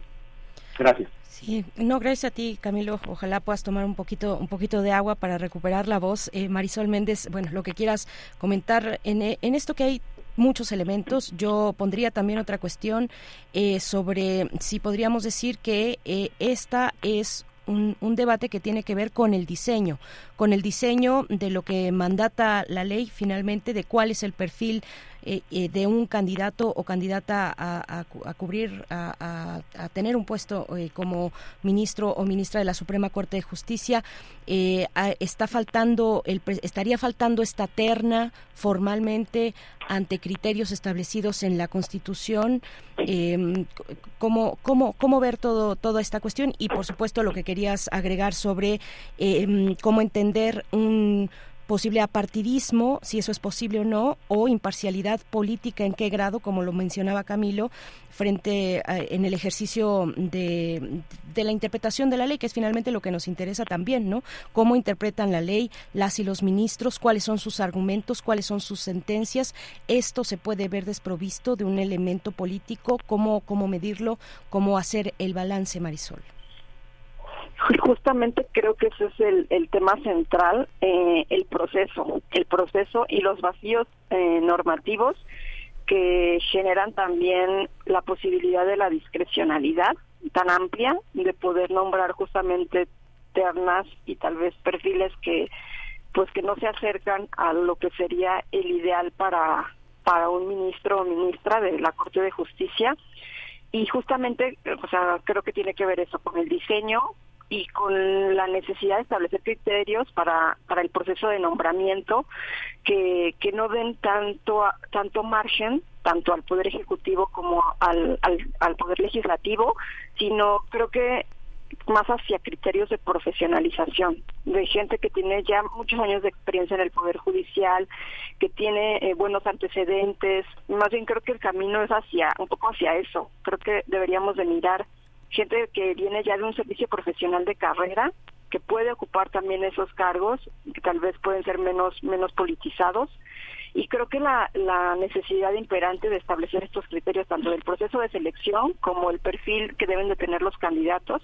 Gracias. Sí, no, gracias a ti, Camilo. Ojalá puedas tomar un poquito, un poquito de agua para recuperar la voz. Eh, Marisol Méndez, bueno, lo que quieras comentar en, en esto que hay muchos elementos. Yo pondría también otra cuestión eh, sobre si podríamos decir que eh, esta es un, un, debate que tiene que ver con el diseño, con el diseño de lo que mandata la ley finalmente, de cuál es el perfil eh, eh, de un candidato o candidata a, cubrir, a, tener un puesto eh, como ministro o ministra de la Suprema Corte de Justicia, está faltando, el, estaría faltando esta terna formalmente ante criterios establecidos en la Constitución. Em, ¿cómo, cómo, cómo ver todo, toda esta cuestión? Y por supuesto lo que querías agregar sobre em, cómo entender un posible apartidismo, si eso es posible o no, o imparcialidad política, en qué grado, como lo mencionaba Camilo, frente en el ejercicio de, de, la interpretación de la ley, que es finalmente lo que nos interesa también, ¿no? Cómo interpretan la ley las y los ministros, cuáles son sus argumentos, cuáles son sus sentencias. Esto se puede ver desprovisto de un elemento político, cómo, cómo medirlo, cómo hacer el balance, Marisol. Justamente creo que ese es el, el tema central, eh, el proceso, el proceso y los vacíos eh, normativos que generan también la posibilidad de la discrecionalidad tan amplia de poder nombrar justamente ternas y tal vez perfiles que pues que no se acercan a lo que sería el ideal para para un ministro o ministra de la Corte de Justicia. Y justamente o sea creo que tiene que ver eso con el diseño y con la necesidad de establecer criterios para, para el proceso de nombramiento que, que no den tanto, tanto margen tanto al Poder Ejecutivo como al, al, al Poder Legislativo, sino creo que más hacia criterios de profesionalización, de gente que tiene ya muchos años de experiencia en el Poder Judicial, que tiene eh, buenos antecedentes. Más bien creo que el camino es hacia, un poco hacia eso. Creo que deberíamos de mirar gente que viene ya de un servicio profesional de carrera, que puede ocupar también esos cargos, que tal vez pueden ser menos, menos politizados. Y creo que la, la necesidad imperante de establecer estos criterios, tanto del proceso de selección como el perfil que deben de tener los candidatos,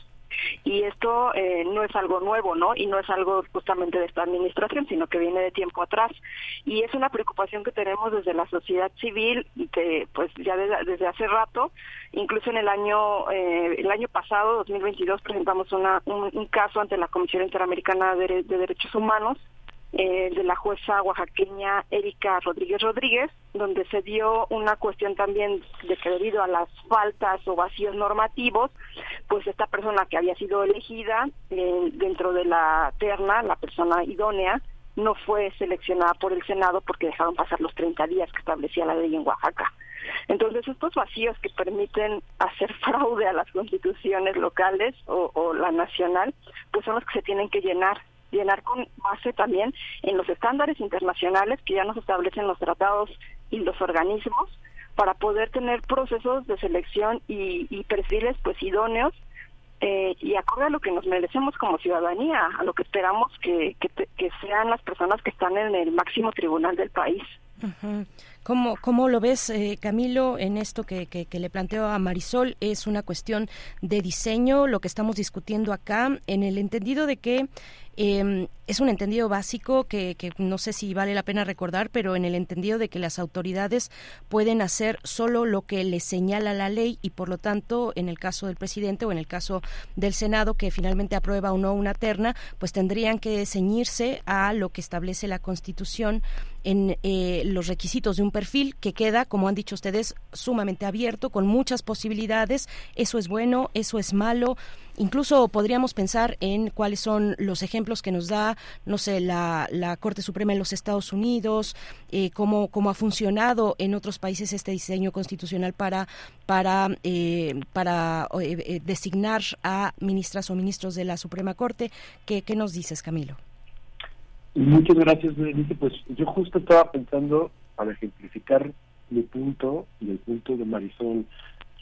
y esto eh, no es algo nuevo, ¿no? Y no es algo justamente de esta administración, sino que viene de tiempo atrás. Y es una preocupación que tenemos desde la sociedad civil, que pues ya desde, hace rato, incluso en el año eh, el año pasado, 2022, presentamos una, un, caso ante la Comisión Interamericana de Derechos Humanos eh, de la jueza oaxaqueña Erika Rodríguez Rodríguez, donde se dio una cuestión también de que debido a las faltas o vacíos normativos, pues esta persona que había sido elegida eh, dentro de la terna, la persona idónea, no fue seleccionada por el Senado porque dejaron pasar los 30 días que establecía la ley en Oaxaca. Entonces, estos vacíos que permiten hacer fraude a las constituciones locales o, o la nacional, pues son los que se tienen que llenar llenar con base también en los estándares internacionales que ya nos establecen los tratados y los organismos para poder tener procesos de selección y, perfiles pues idóneos eh, y acorde a lo que nos merecemos como ciudadanía, a lo que esperamos que, que, sean las personas que están en el máximo tribunal del país. ¿Cómo, ¿Cómo, lo ves, eh, Camilo, en esto que, que, le planteo a Marisol? ¿Es una cuestión de diseño lo que estamos discutiendo acá, en el entendido de que eh, es un entendido básico que, que, no sé si vale la pena recordar, pero en el entendido de que las autoridades pueden hacer solo lo que les señala la ley y por lo tanto, en el caso del presidente o en el caso del Senado, que finalmente aprueba o no una terna, pues tendrían que ceñirse a lo que establece la Constitución en eh, los requisitos de un perfil que queda, como han dicho ustedes, sumamente abierto, con muchas posibilidades. Eso es bueno, eso es malo. Incluso podríamos pensar en cuáles son los ejemplos que nos da no sé, la, la Corte Suprema en los Estados Unidos, eh, cómo, cómo ha funcionado en otros países este diseño constitucional para, para, eh, para eh, eh, designar a ministras o ministros de la Suprema Corte. ¿Qué, nos dices, Camilo? Muchas gracias, Berenice. Pues yo justo estaba pensando, para ejemplificar mi punto y el punto de Marisol,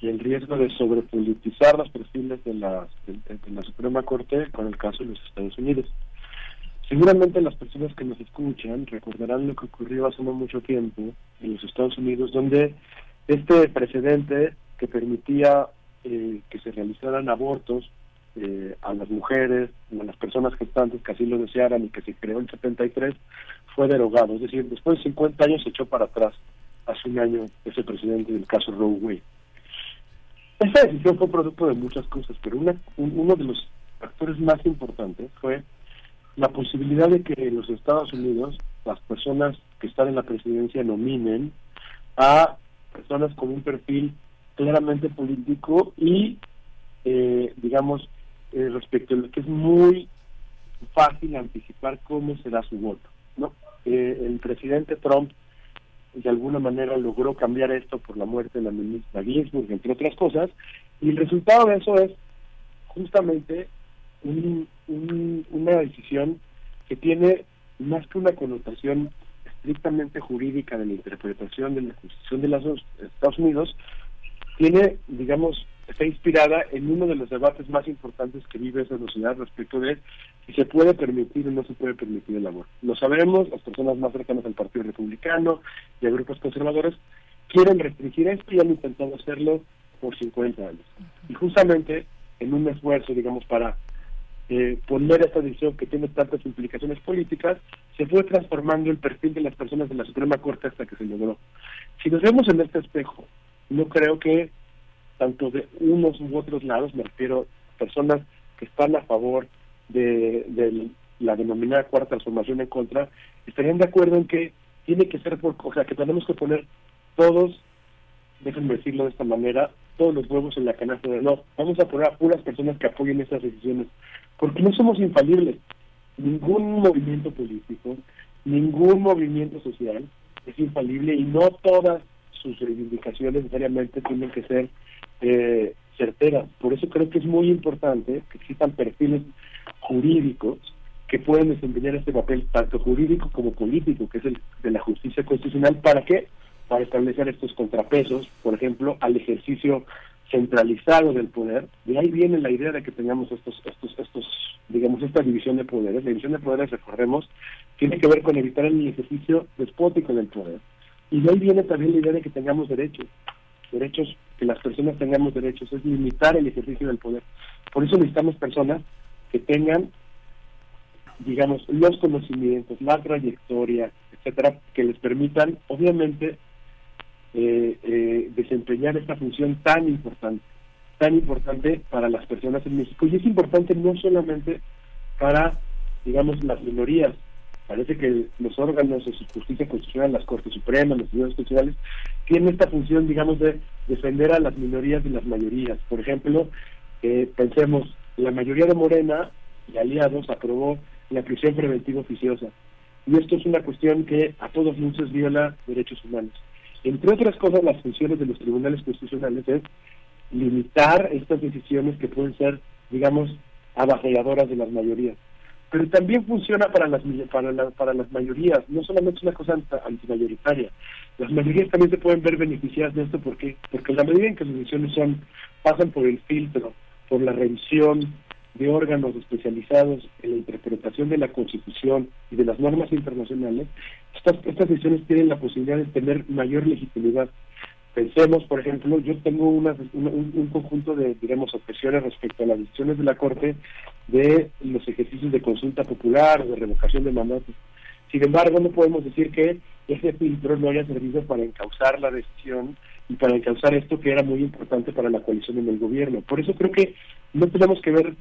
y el riesgo de sobrepolitizar los perfiles de la, de la Suprema Corte con el caso de los Estados Unidos. Seguramente las personas que nos escuchan recordarán lo que ocurrió hace no mucho tiempo en los Estados Unidos, donde este precedente que permitía eh, que se realizaran abortos eh, a las mujeres a las personas gestantes que así lo desearan y que se creó en 73 fue derogado. Es decir, después de 50 años se echó para atrás hace un año ese presidente del caso Roe Wade. Esa decisión fue producto de muchas cosas, pero una, uno de los factores más importantes fue la posibilidad de que en los Estados Unidos las personas que están en la presidencia nominen a personas con un perfil claramente político y, eh, digamos, eh, respecto a lo que es muy fácil anticipar cómo será su voto. ¿no? Eh, el presidente Trump de alguna manera logró cambiar esto por la muerte de la ministra Ginsburg, entre otras cosas, y el resultado de eso es justamente una decisión que tiene más que una connotación estrictamente jurídica de la interpretación de la Constitución de los Estados Unidos, tiene, digamos, está inspirada en uno de los debates más importantes que vive esa sociedad respecto de si se puede permitir o no se puede permitir el amor. Lo sabemos, las personas más cercanas al Partido Republicano y a grupos conservadores quieren restringir esto y han intentado hacerlo por 50 años. Y justamente en un esfuerzo, digamos, para eh, poner esta decisión que tiene tantas implicaciones políticas, se fue transformando el perfil de las personas de la Suprema Corte hasta que se logró. Si nos vemos en este espejo, no creo que tanto de unos u otros lados, me refiero a personas que están a favor de, la denominada cuarta transformación en contra, estarían de acuerdo en que tiene que ser por, o sea, que tenemos que poner todos, déjenme decirlo de esta manera, todos los huevos en la canasta de no, vamos a poner a puras personas que apoyen esas decisiones, porque no somos infalibles. Ningún movimiento político, ningún movimiento social es infalible y no todas sus reivindicaciones necesariamente tienen que ser eh, certeras. Por eso creo que es muy importante que existan perfiles jurídicos que pueden desempeñar este papel tanto jurídico como político, que es el de la justicia constitucional. ¿Para qué? Para establecer estos contrapesos, por ejemplo, al ejercicio centralizado del poder. De ahí viene la idea de que tengamos estos, estos, estos, digamos, esta división de poderes. La división de poderes, recordemos, tiene que ver con evitar el ejercicio despótico del poder. Y de ahí viene también la idea de que tengamos derechos, derechos, que las personas tengamos derechos, es limitar el ejercicio del poder. Por eso necesitamos personas que tengan, digamos, los conocimientos, la trayectoria, etcétera, que les permitan, obviamente, eh, eh, desempeñar esta función tan importante, tan importante para las personas en México. Y es importante no solamente para, digamos, las minorías. Parece que los órganos de justicia constitucional, las Cortes Supremas, los tribunales constitucionales, tienen esta función, digamos, de defender a las minorías y las mayorías. Por ejemplo, eh, pensemos, la mayoría de Morena y aliados aprobó la prisión preventiva oficiosa. Y esto es una cuestión que a todos luces viola derechos humanos. Entre otras cosas, las funciones de los tribunales constitucionales es limitar estas decisiones que pueden ser, digamos, avasalladoras de las mayorías. Pero también funciona para las para, para las mayorías, no solamente es una cosa antimayoritaria. Las mayorías también se pueden ver beneficiadas de esto porque porque la medida en que sus decisiones son pasan por el filtro por la revisión de órganos especializados en la interpretación de la Constitución y de las normas internacionales, estas, estas decisiones tienen la posibilidad de tener mayor legitimidad. Pensemos, por ejemplo, yo tengo un, un, conjunto de, digamos, objeciones respecto a las decisiones de la Corte de los ejercicios de consulta popular de revocación de mandatos. Sin embargo, no podemos decir que ese filtro no haya servido para encauzar la decisión y para encauzar esto que era muy importante para la coalición en el gobierno. Por eso creo que no tenemos que ver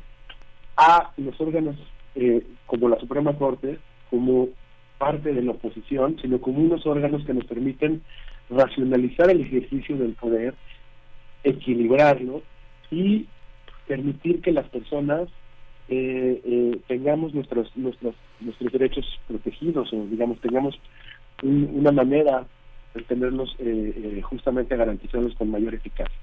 a los órganos eh, como la Suprema Corte como parte de la oposición, sino como unos órganos que nos permiten racionalizar el ejercicio del poder, equilibrarlo y permitir que las personas eh, eh, tengamos nuestros, nuestros nuestros derechos protegidos o digamos tengamos una manera tenerlos eh, eh, justamente garantizados con mayor eficacia.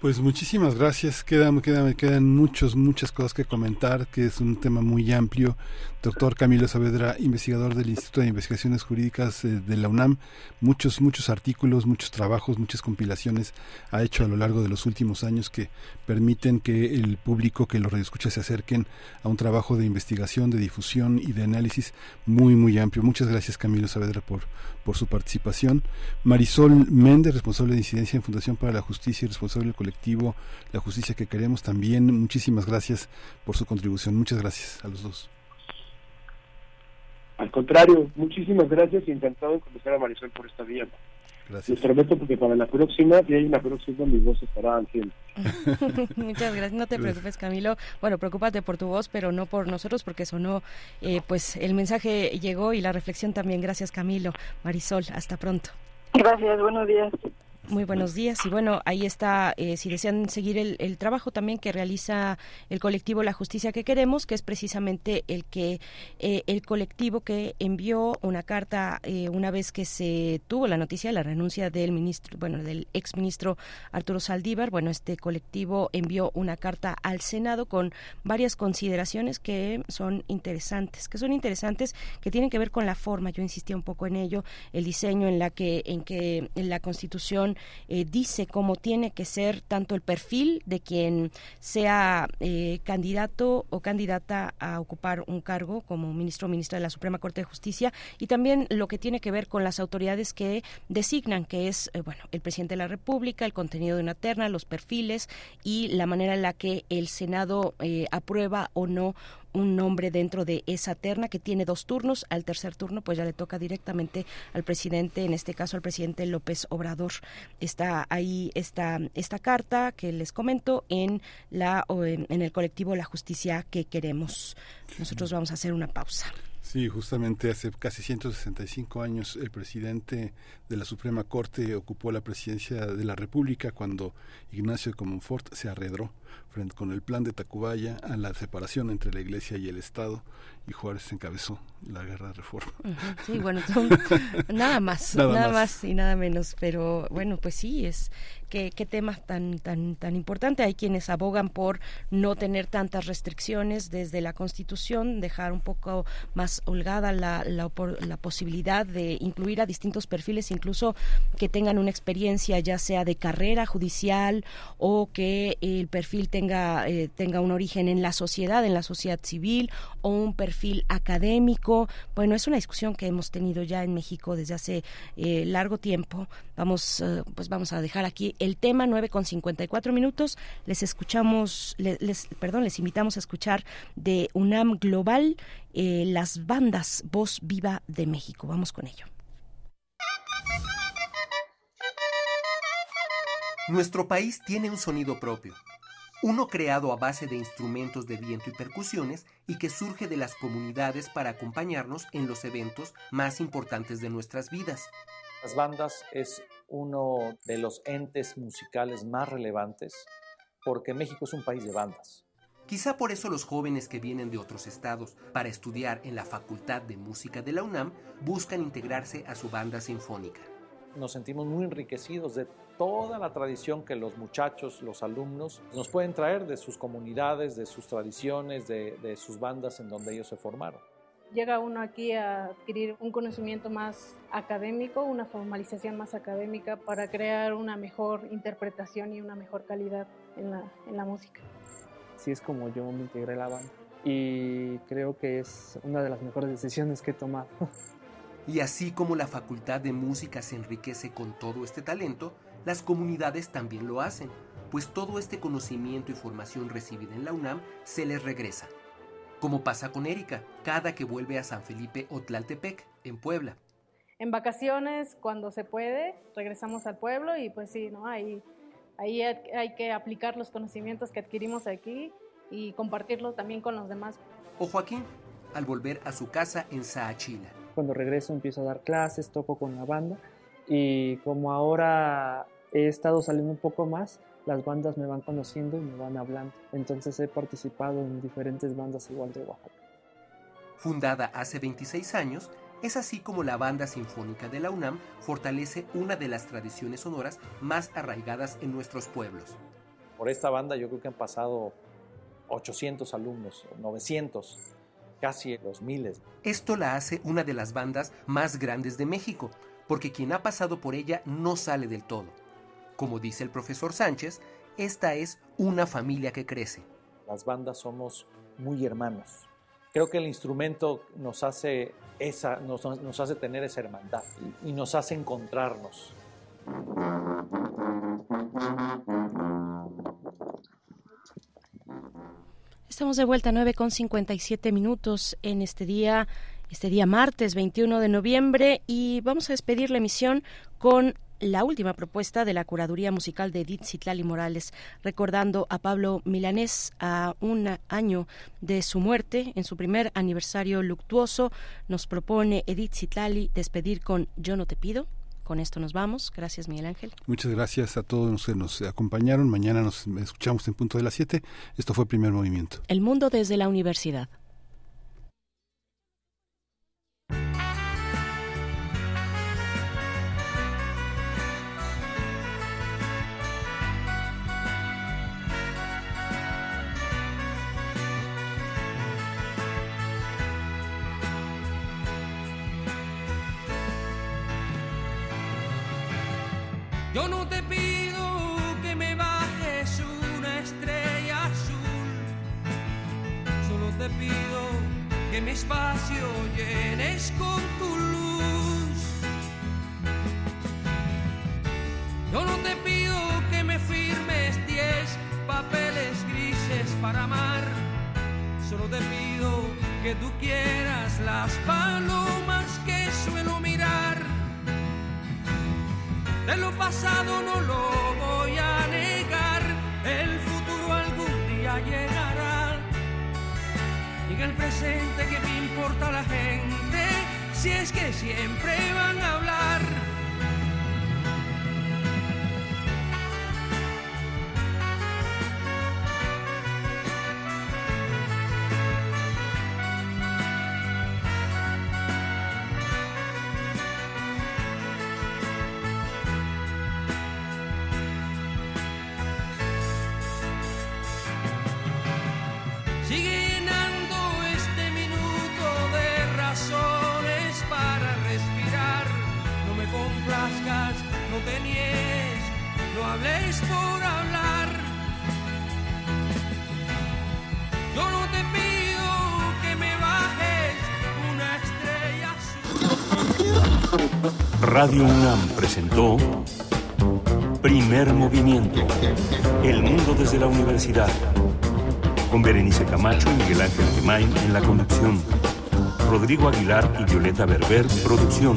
Pues muchísimas gracias. Quedan, quedan, quedan muchos, muchas cosas que comentar, que es un tema muy amplio. Doctor Camilo Saavedra, investigador del Instituto de Investigaciones Jurídicas eh, de la UNAM, muchos, muchos artículos, muchos trabajos, muchas compilaciones ha hecho a lo largo de los últimos años que permiten que el público, que los radioescuchas se acerquen a un trabajo de investigación, de difusión y de análisis muy, muy amplio. Muchas gracias Camilo Saavedra por, por su participación. Marisol Méndez, responsable de incidencia en Fundación para la Justicia y responsable del colectivo La Justicia que Queremos también. Muchísimas gracias por su contribución. Muchas gracias a los dos. Al contrario, muchísimas gracias y encantado de conocer a Marisol por esta vía. Gracias. Les prometo porque para la próxima, si hay una próxima, mi voz estará al Muchas gracias, no te preocupes Camilo. Bueno, preocúpate por tu voz, pero no por nosotros porque sonó, eh, pues el mensaje llegó y la reflexión también. Gracias Camilo. Marisol, hasta pronto. Gracias, buenos días. Muy buenos días. Y bueno, ahí está, eh, si desean seguir el, trabajo también que realiza el colectivo La Justicia que Queremos, que es precisamente el que eh, el colectivo que envió una carta eh, una vez que se tuvo la noticia de la renuncia del ministro, bueno, del exministro Arturo Saldívar. Bueno, este colectivo envió una carta al Senado con varias consideraciones que son interesantes, que son interesantes, que tienen que ver con la forma. Yo insistí un poco en ello, el diseño en la que en que en la Constitución eh, dice cómo tiene que ser tanto el perfil de quien sea eh, candidato o candidata a ocupar un cargo como ministro o ministra de la Suprema Corte de Justicia y también lo que tiene que ver con las autoridades que designan, que es eh, bueno el presidente de la República, el contenido de una terna, los perfiles y la manera en la que el Senado aprueba o no un nombre dentro de esa terna que tiene dos turnos. Al tercer turno, pues ya le toca directamente al presidente, en este caso al presidente López Obrador. Está ahí esta, esta carta que les comento en, la, en el colectivo La Justicia que queremos. Nosotros vamos a hacer una pausa. Sí, justamente hace casi 165 años el presidente de la Suprema Corte ocupó la presidencia de la República cuando Ignacio de Comonfort se arredró frente con el plan de Tacubaya a la separación entre la Iglesia y el Estado y Juárez encabezó la guerra de reforma. Sí, bueno, nada más, nada, más. y nada menos, pero bueno, pues sí, es qué, qué tema tan, tan, tan importante. Hay quienes abogan por no tener tantas restricciones desde la Constitución, dejar un poco más holgada la, la, la posibilidad de incluir a distintos perfiles, incluso que tengan una experiencia ya sea de carrera judicial o que el perfil tenga, eh, tenga un origen en la sociedad, en la sociedad civil o un perfil académico. Bueno, es una discusión que hemos tenido ya en México desde hace eh, largo tiempo. Vamos, eh, pues vamos a dejar aquí el tema 9 con 54 minutos. Les escuchamos, les, perdón, les invitamos a escuchar de UNAM Global las bandas Voz Viva de México. Vamos con ello. Nuestro país tiene un sonido propio uno creado a base de instrumentos de viento y percusiones y que surge de las comunidades para acompañarnos en los eventos más importantes de nuestras vidas. Las bandas es uno de los entes musicales más relevantes porque México es un país de bandas. Quizá por eso los jóvenes que vienen de otros estados para estudiar en la Facultad de Música de la UNAM buscan integrarse a su banda sinfónica. Nos sentimos muy enriquecidos de toda la tradición que los muchachos, los alumnos, nos pueden traer de sus comunidades, de sus tradiciones, de, sus bandas en donde ellos se formaron. Llega uno aquí a adquirir un conocimiento más académico, una formalización más académica para crear una mejor interpretación y una mejor calidad en la, en la música. Así es como yo me integré a la banda y creo que es una de las mejores decisiones que he tomado. Y así como la Facultad de Música se enriquece con todo este talento, las comunidades también lo hacen, pues todo este conocimiento y formación recibida en la UNAM se les regresa. Como pasa con Erika, cada que vuelve a San Felipe o Tlaltepec, en Puebla. En vacaciones, cuando se puede, regresamos al pueblo y pues sí, ¿no? Ahí, ahí hay que aplicar los conocimientos que adquirimos aquí y compartirlos también con los demás. O Joaquín, al volver a su casa en Saachila. Cuando regreso empiezo a dar clases, toco con la banda y como ahora he estado saliendo un poco más, las bandas me van conociendo y me van hablando. Entonces he participado en diferentes bandas igual de Oaxaca. Fundada hace 26 años, es así como la Banda Sinfónica de la UNAM fortalece una de las tradiciones sonoras más arraigadas en nuestros pueblos. Por esta banda yo creo que han pasado 800 alumnos, 900, casi los miles. Esto la hace una de las bandas más grandes de México, porque quien ha pasado por ella no sale del todo. Como dice el profesor Sánchez, esta es una familia que crece. Las bandas somos muy hermanos. Creo que el instrumento nos hace, esa, nos, hace tener esa hermandad y, nos hace encontrarnos. Estamos de vuelta a 9 con 57 minutos en este día, este día martes 21 de noviembre y vamos a despedir la emisión con la última propuesta de la curaduría musical de Edith Citlali Morales, recordando a Pablo Milanés a un año de su muerte, en su primer aniversario luctuoso, nos propone Edith Citlali despedir con Yo no te pido, Con esto nos vamos. Gracias, Miguel Ángel. Muchas gracias a todos los que nos acompañaron. Mañana nos escuchamos en punto de las 7. Esto fue Primer Movimiento. El mundo desde la universidad. Yo no te pido que me bajes una estrella azul, solo te pido que mi espacio llenes con tu luz. Yo no te pido que me firmes diez papeles grises para amar, solo te pido que tú quieras las palomas que suelo mirar. De lo pasado no lo voy a negar, el futuro algún día llegará. Y en el presente que me importa la gente, si es que siempre van a hablar. No no hables por hablar. Yo no te pido que me bajes una estrella. Radio UNAM presentó Primer Movimiento. El mundo desde la universidad. Con Berenice Camacho y Miguel Ángel Gemain en la conducción. Rodrigo Aguilar y Violeta Berber, producción.